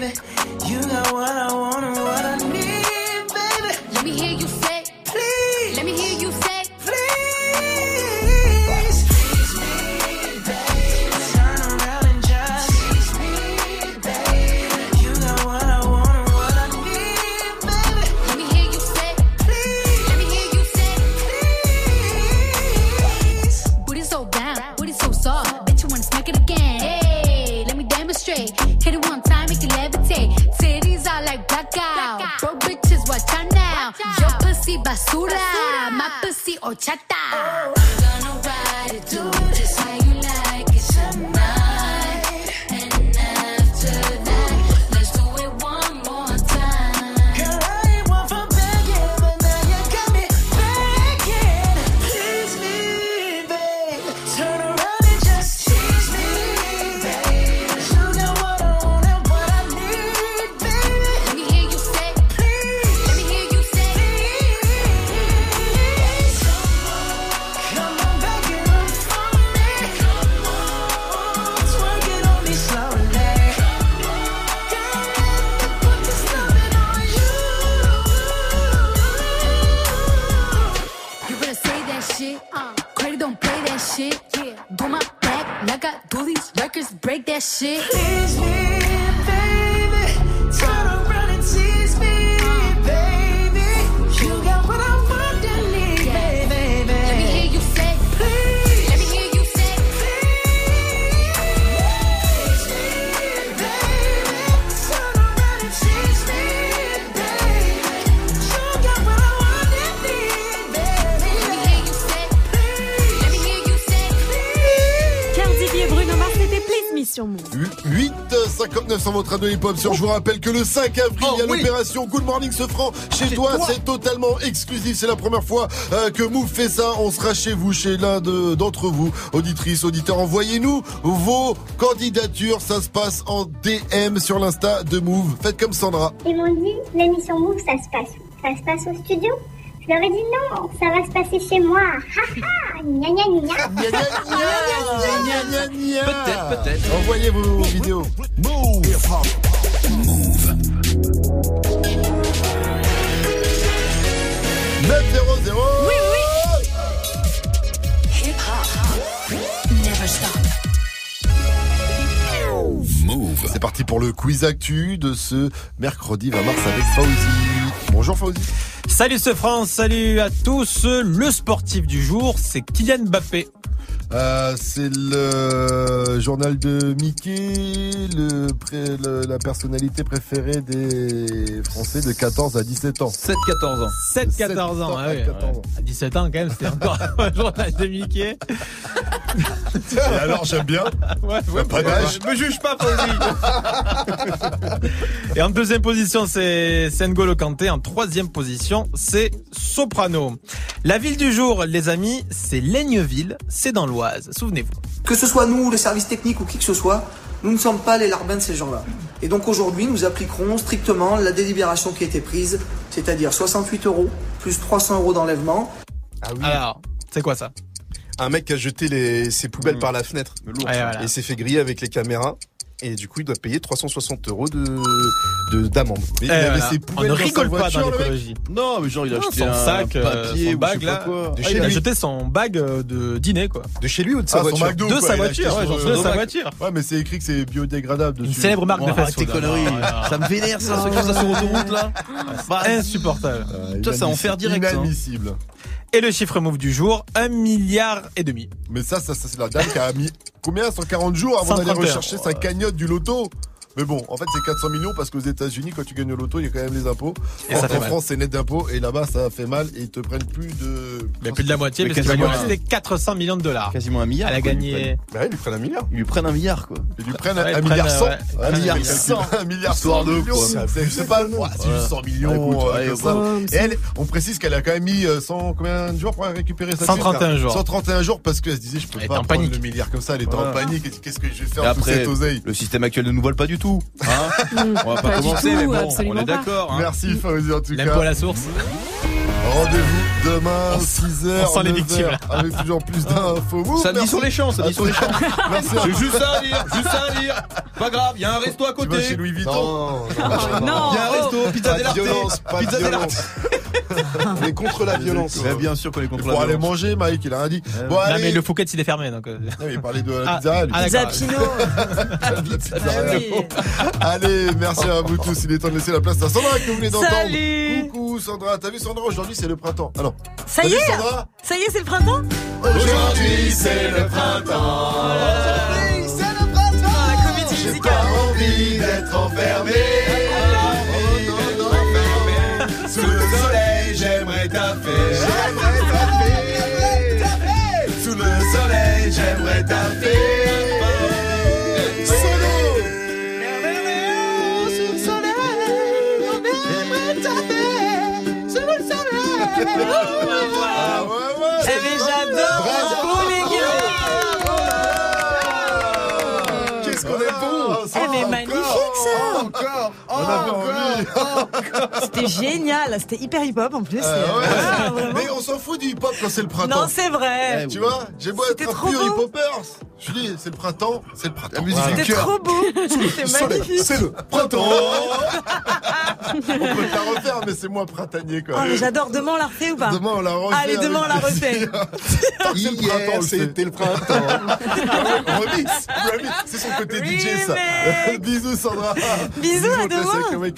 baby. You got what I want. basura, más pussy o chata. Oh. 59 sur votre radio hip-hop sur. Je vous rappelle que le 5 avril, Oh, il y a oui. l'opération Good Morning Sofran chez, Chez toi. toi. C'est totalement exclusif. C'est la première fois euh, que Move fait ça. On sera chez vous, chez l'un de- d'entre vous, auditrices, auditeurs. Envoyez-nous vos candidatures. Ça se passe en DM sur l'Insta de Move. Faites comme Sandra. Ils m'ont dit, l'émission Move, ça se passe Ça se passe au studio? Je leur ai dit non, ça va se passer chez moi. Peut-être, peut-être. Envoyez vos vidéos. C'est parti pour le quiz actu de ce mercredi 20 mars avec Fauzi. Bonjour Fauzi. Salut ce France, salut à tous. Le sportif du jour, c'est Kylian Mbappé. Euh, c'est le journal de Mickey, le, pré- le- la personnalité préférée des Français de 14 à 17 ans. 7-14 ans. 7-14 ans, ah oui, 14 ans. ouais. À 17 ans quand même, c'était encore un journal de Mickey. Et alors j'aime bien. Ouais, ouais, Pas d'âge. Me juge pas, Fauzi. Et en deuxième position, c'est N'Golo Kanté. En troisième position, c'est Soprano. La ville du jour, les amis, c'est Laigneville. C'est dans l'Oise. Souvenez-vous. Que ce soit nous, le service technique ou qui que ce soit, nous ne sommes pas les larbins de ces gens-là. Et donc aujourd'hui, nous appliquerons strictement la délibération qui a été prise, c'est-à-dire 68 euros plus 300 euros d'enlèvement. Ah oui. Alors, c'est quoi ça? Un mec qui a jeté les, ses poubelles par la fenêtre. Et s'est fait griller avec les caméras. Et du coup, il doit payer 360 euros de, de, d'amende. Mais il Eh, avait voilà. ses On poubelles ne dans sa rigole pas voiture, dans l'écologie. Non, mais genre, il a Non, acheté son un sac, euh, papier son ou bag je sais là. quoi. Ah, chez il a lui. jeté son bag euh, de dîner quoi. De chez lui ou de sa Ah, son voiture McDo, De quoi, sa a voiture, ouais, son- sais, de sa voiture. Ouais, mais c'est écrit que c'est biodégradable dessus. Une célèbre marque de Oh, arrête fast-food. tes conneries. Ça me vénère ça, ceux qui font ça sur autoroute là. Bah, Insupportable. Euh, Toi, ça en fait direct, ça, hein. Inadmissible. Et le chiffre move du jour, un milliard et demi. Mais ça, ça, ça, c'est la dame qui a mis combien? 140 jours avant d'aller 131. rechercher sa cagnotte du loto. Mais bon, en fait, c'est 400 millions parce qu'aux États-Unis, quand tu gagnes au loto, il y a quand même les impôts. Et ça en fait en mal. France, c'est net d'impôts et là-bas, ça fait mal et ils te prennent plus de. Mais plus de la moitié, Mais parce qu'il va lui rester 400 millions de dollars. Quasiment un milliard. Elle a gagné. Bah ouais, ils lui prennent un milliard. Ils lui prennent un milliard quoi. Ils lui prennent Ouais, un, ils un milliard 100. ouais. Un milliard 100. Un milliard Histoire 100 de, millions. quoi. C'est pas. ouais, C'est juste 100 millions. Euh. Et elle, on précise qu'elle a quand même mis euh, 100, combien de jours pour récupérer sa 131 thune, jours. 131 jours parce qu'elle se disait, je peux pas prendre panique. le milliard comme ça. Elle était en panique. Qu'est-ce que je vais faire de cette oseille? le système actuel ne nous vole pas du tout. Hein on va pas, commencer, tout, mais bon, on est d'accord. Hein. Merci Fauzi en tout L'impôt à cas. la source. Rendez-vous demain 6h. on sent les victimes, là. Avec toujours plus d'infos. Ça dit sur les champs, ça dit sur les champs. Merci à C'est vous. juste ça à dire, juste ça à dire. Pas grave, il y a un resto à côté. chez Louis Vuitton. Non. Il y a un resto, pizza dell'arte. Pizza dell'arte. violence. On est contre la violence. Mais bien sûr qu'on est contre Pour la aller violence. manger, Mike, il a rien dit. Bon, Non, allez. mais le Fouquet, il est fermé. Donc... euh, Non, il parlait de la Ah, pizza. lui. ah. Pizza, Ah rien. oui. Allez, merci à vous tous. Il est temps de laisser la place à Sandra que vous venez d'entendre. Salut. Sandra. T'as vu Sandra Aujourd'hui, c'est le printemps. Ah non. Ça y vu, est Sandra Ça y est, c'est le printemps Aujourd'hui, c'est le printemps. Aujourd'hui, c'est le printemps. La comédie J'ai pas envie d'être enfermé. Ah, ouais, ouais. Eh mais j'adore. Vous les gars. Qu'est-ce qu'on est bon Eh mais magnifique ça. Encore C'était génial, c'était hyper hip-hop en plus. Ouais. euh. Mais on s'en fout du hip-hop quand c'est le printemps. Non, c'est vrai. Tu vois, j'ai beau être trop un pur hip-hoppers. Je dis, c'est le printemps, c'est le printemps. La musique C'était trop beau, c'était magnifique. C'est le printemps. on peut te la refaire, mais c'est moins printanier quoi. Oh, j'adore, demain on la refait ou pas? Demain on la refait. Allez, demain on la refait. Fait. c'était le printemps. remix, remix, c'est son côté DJ ça. Bisous Sandra. Bisous, à te laisse demain. Avec le mec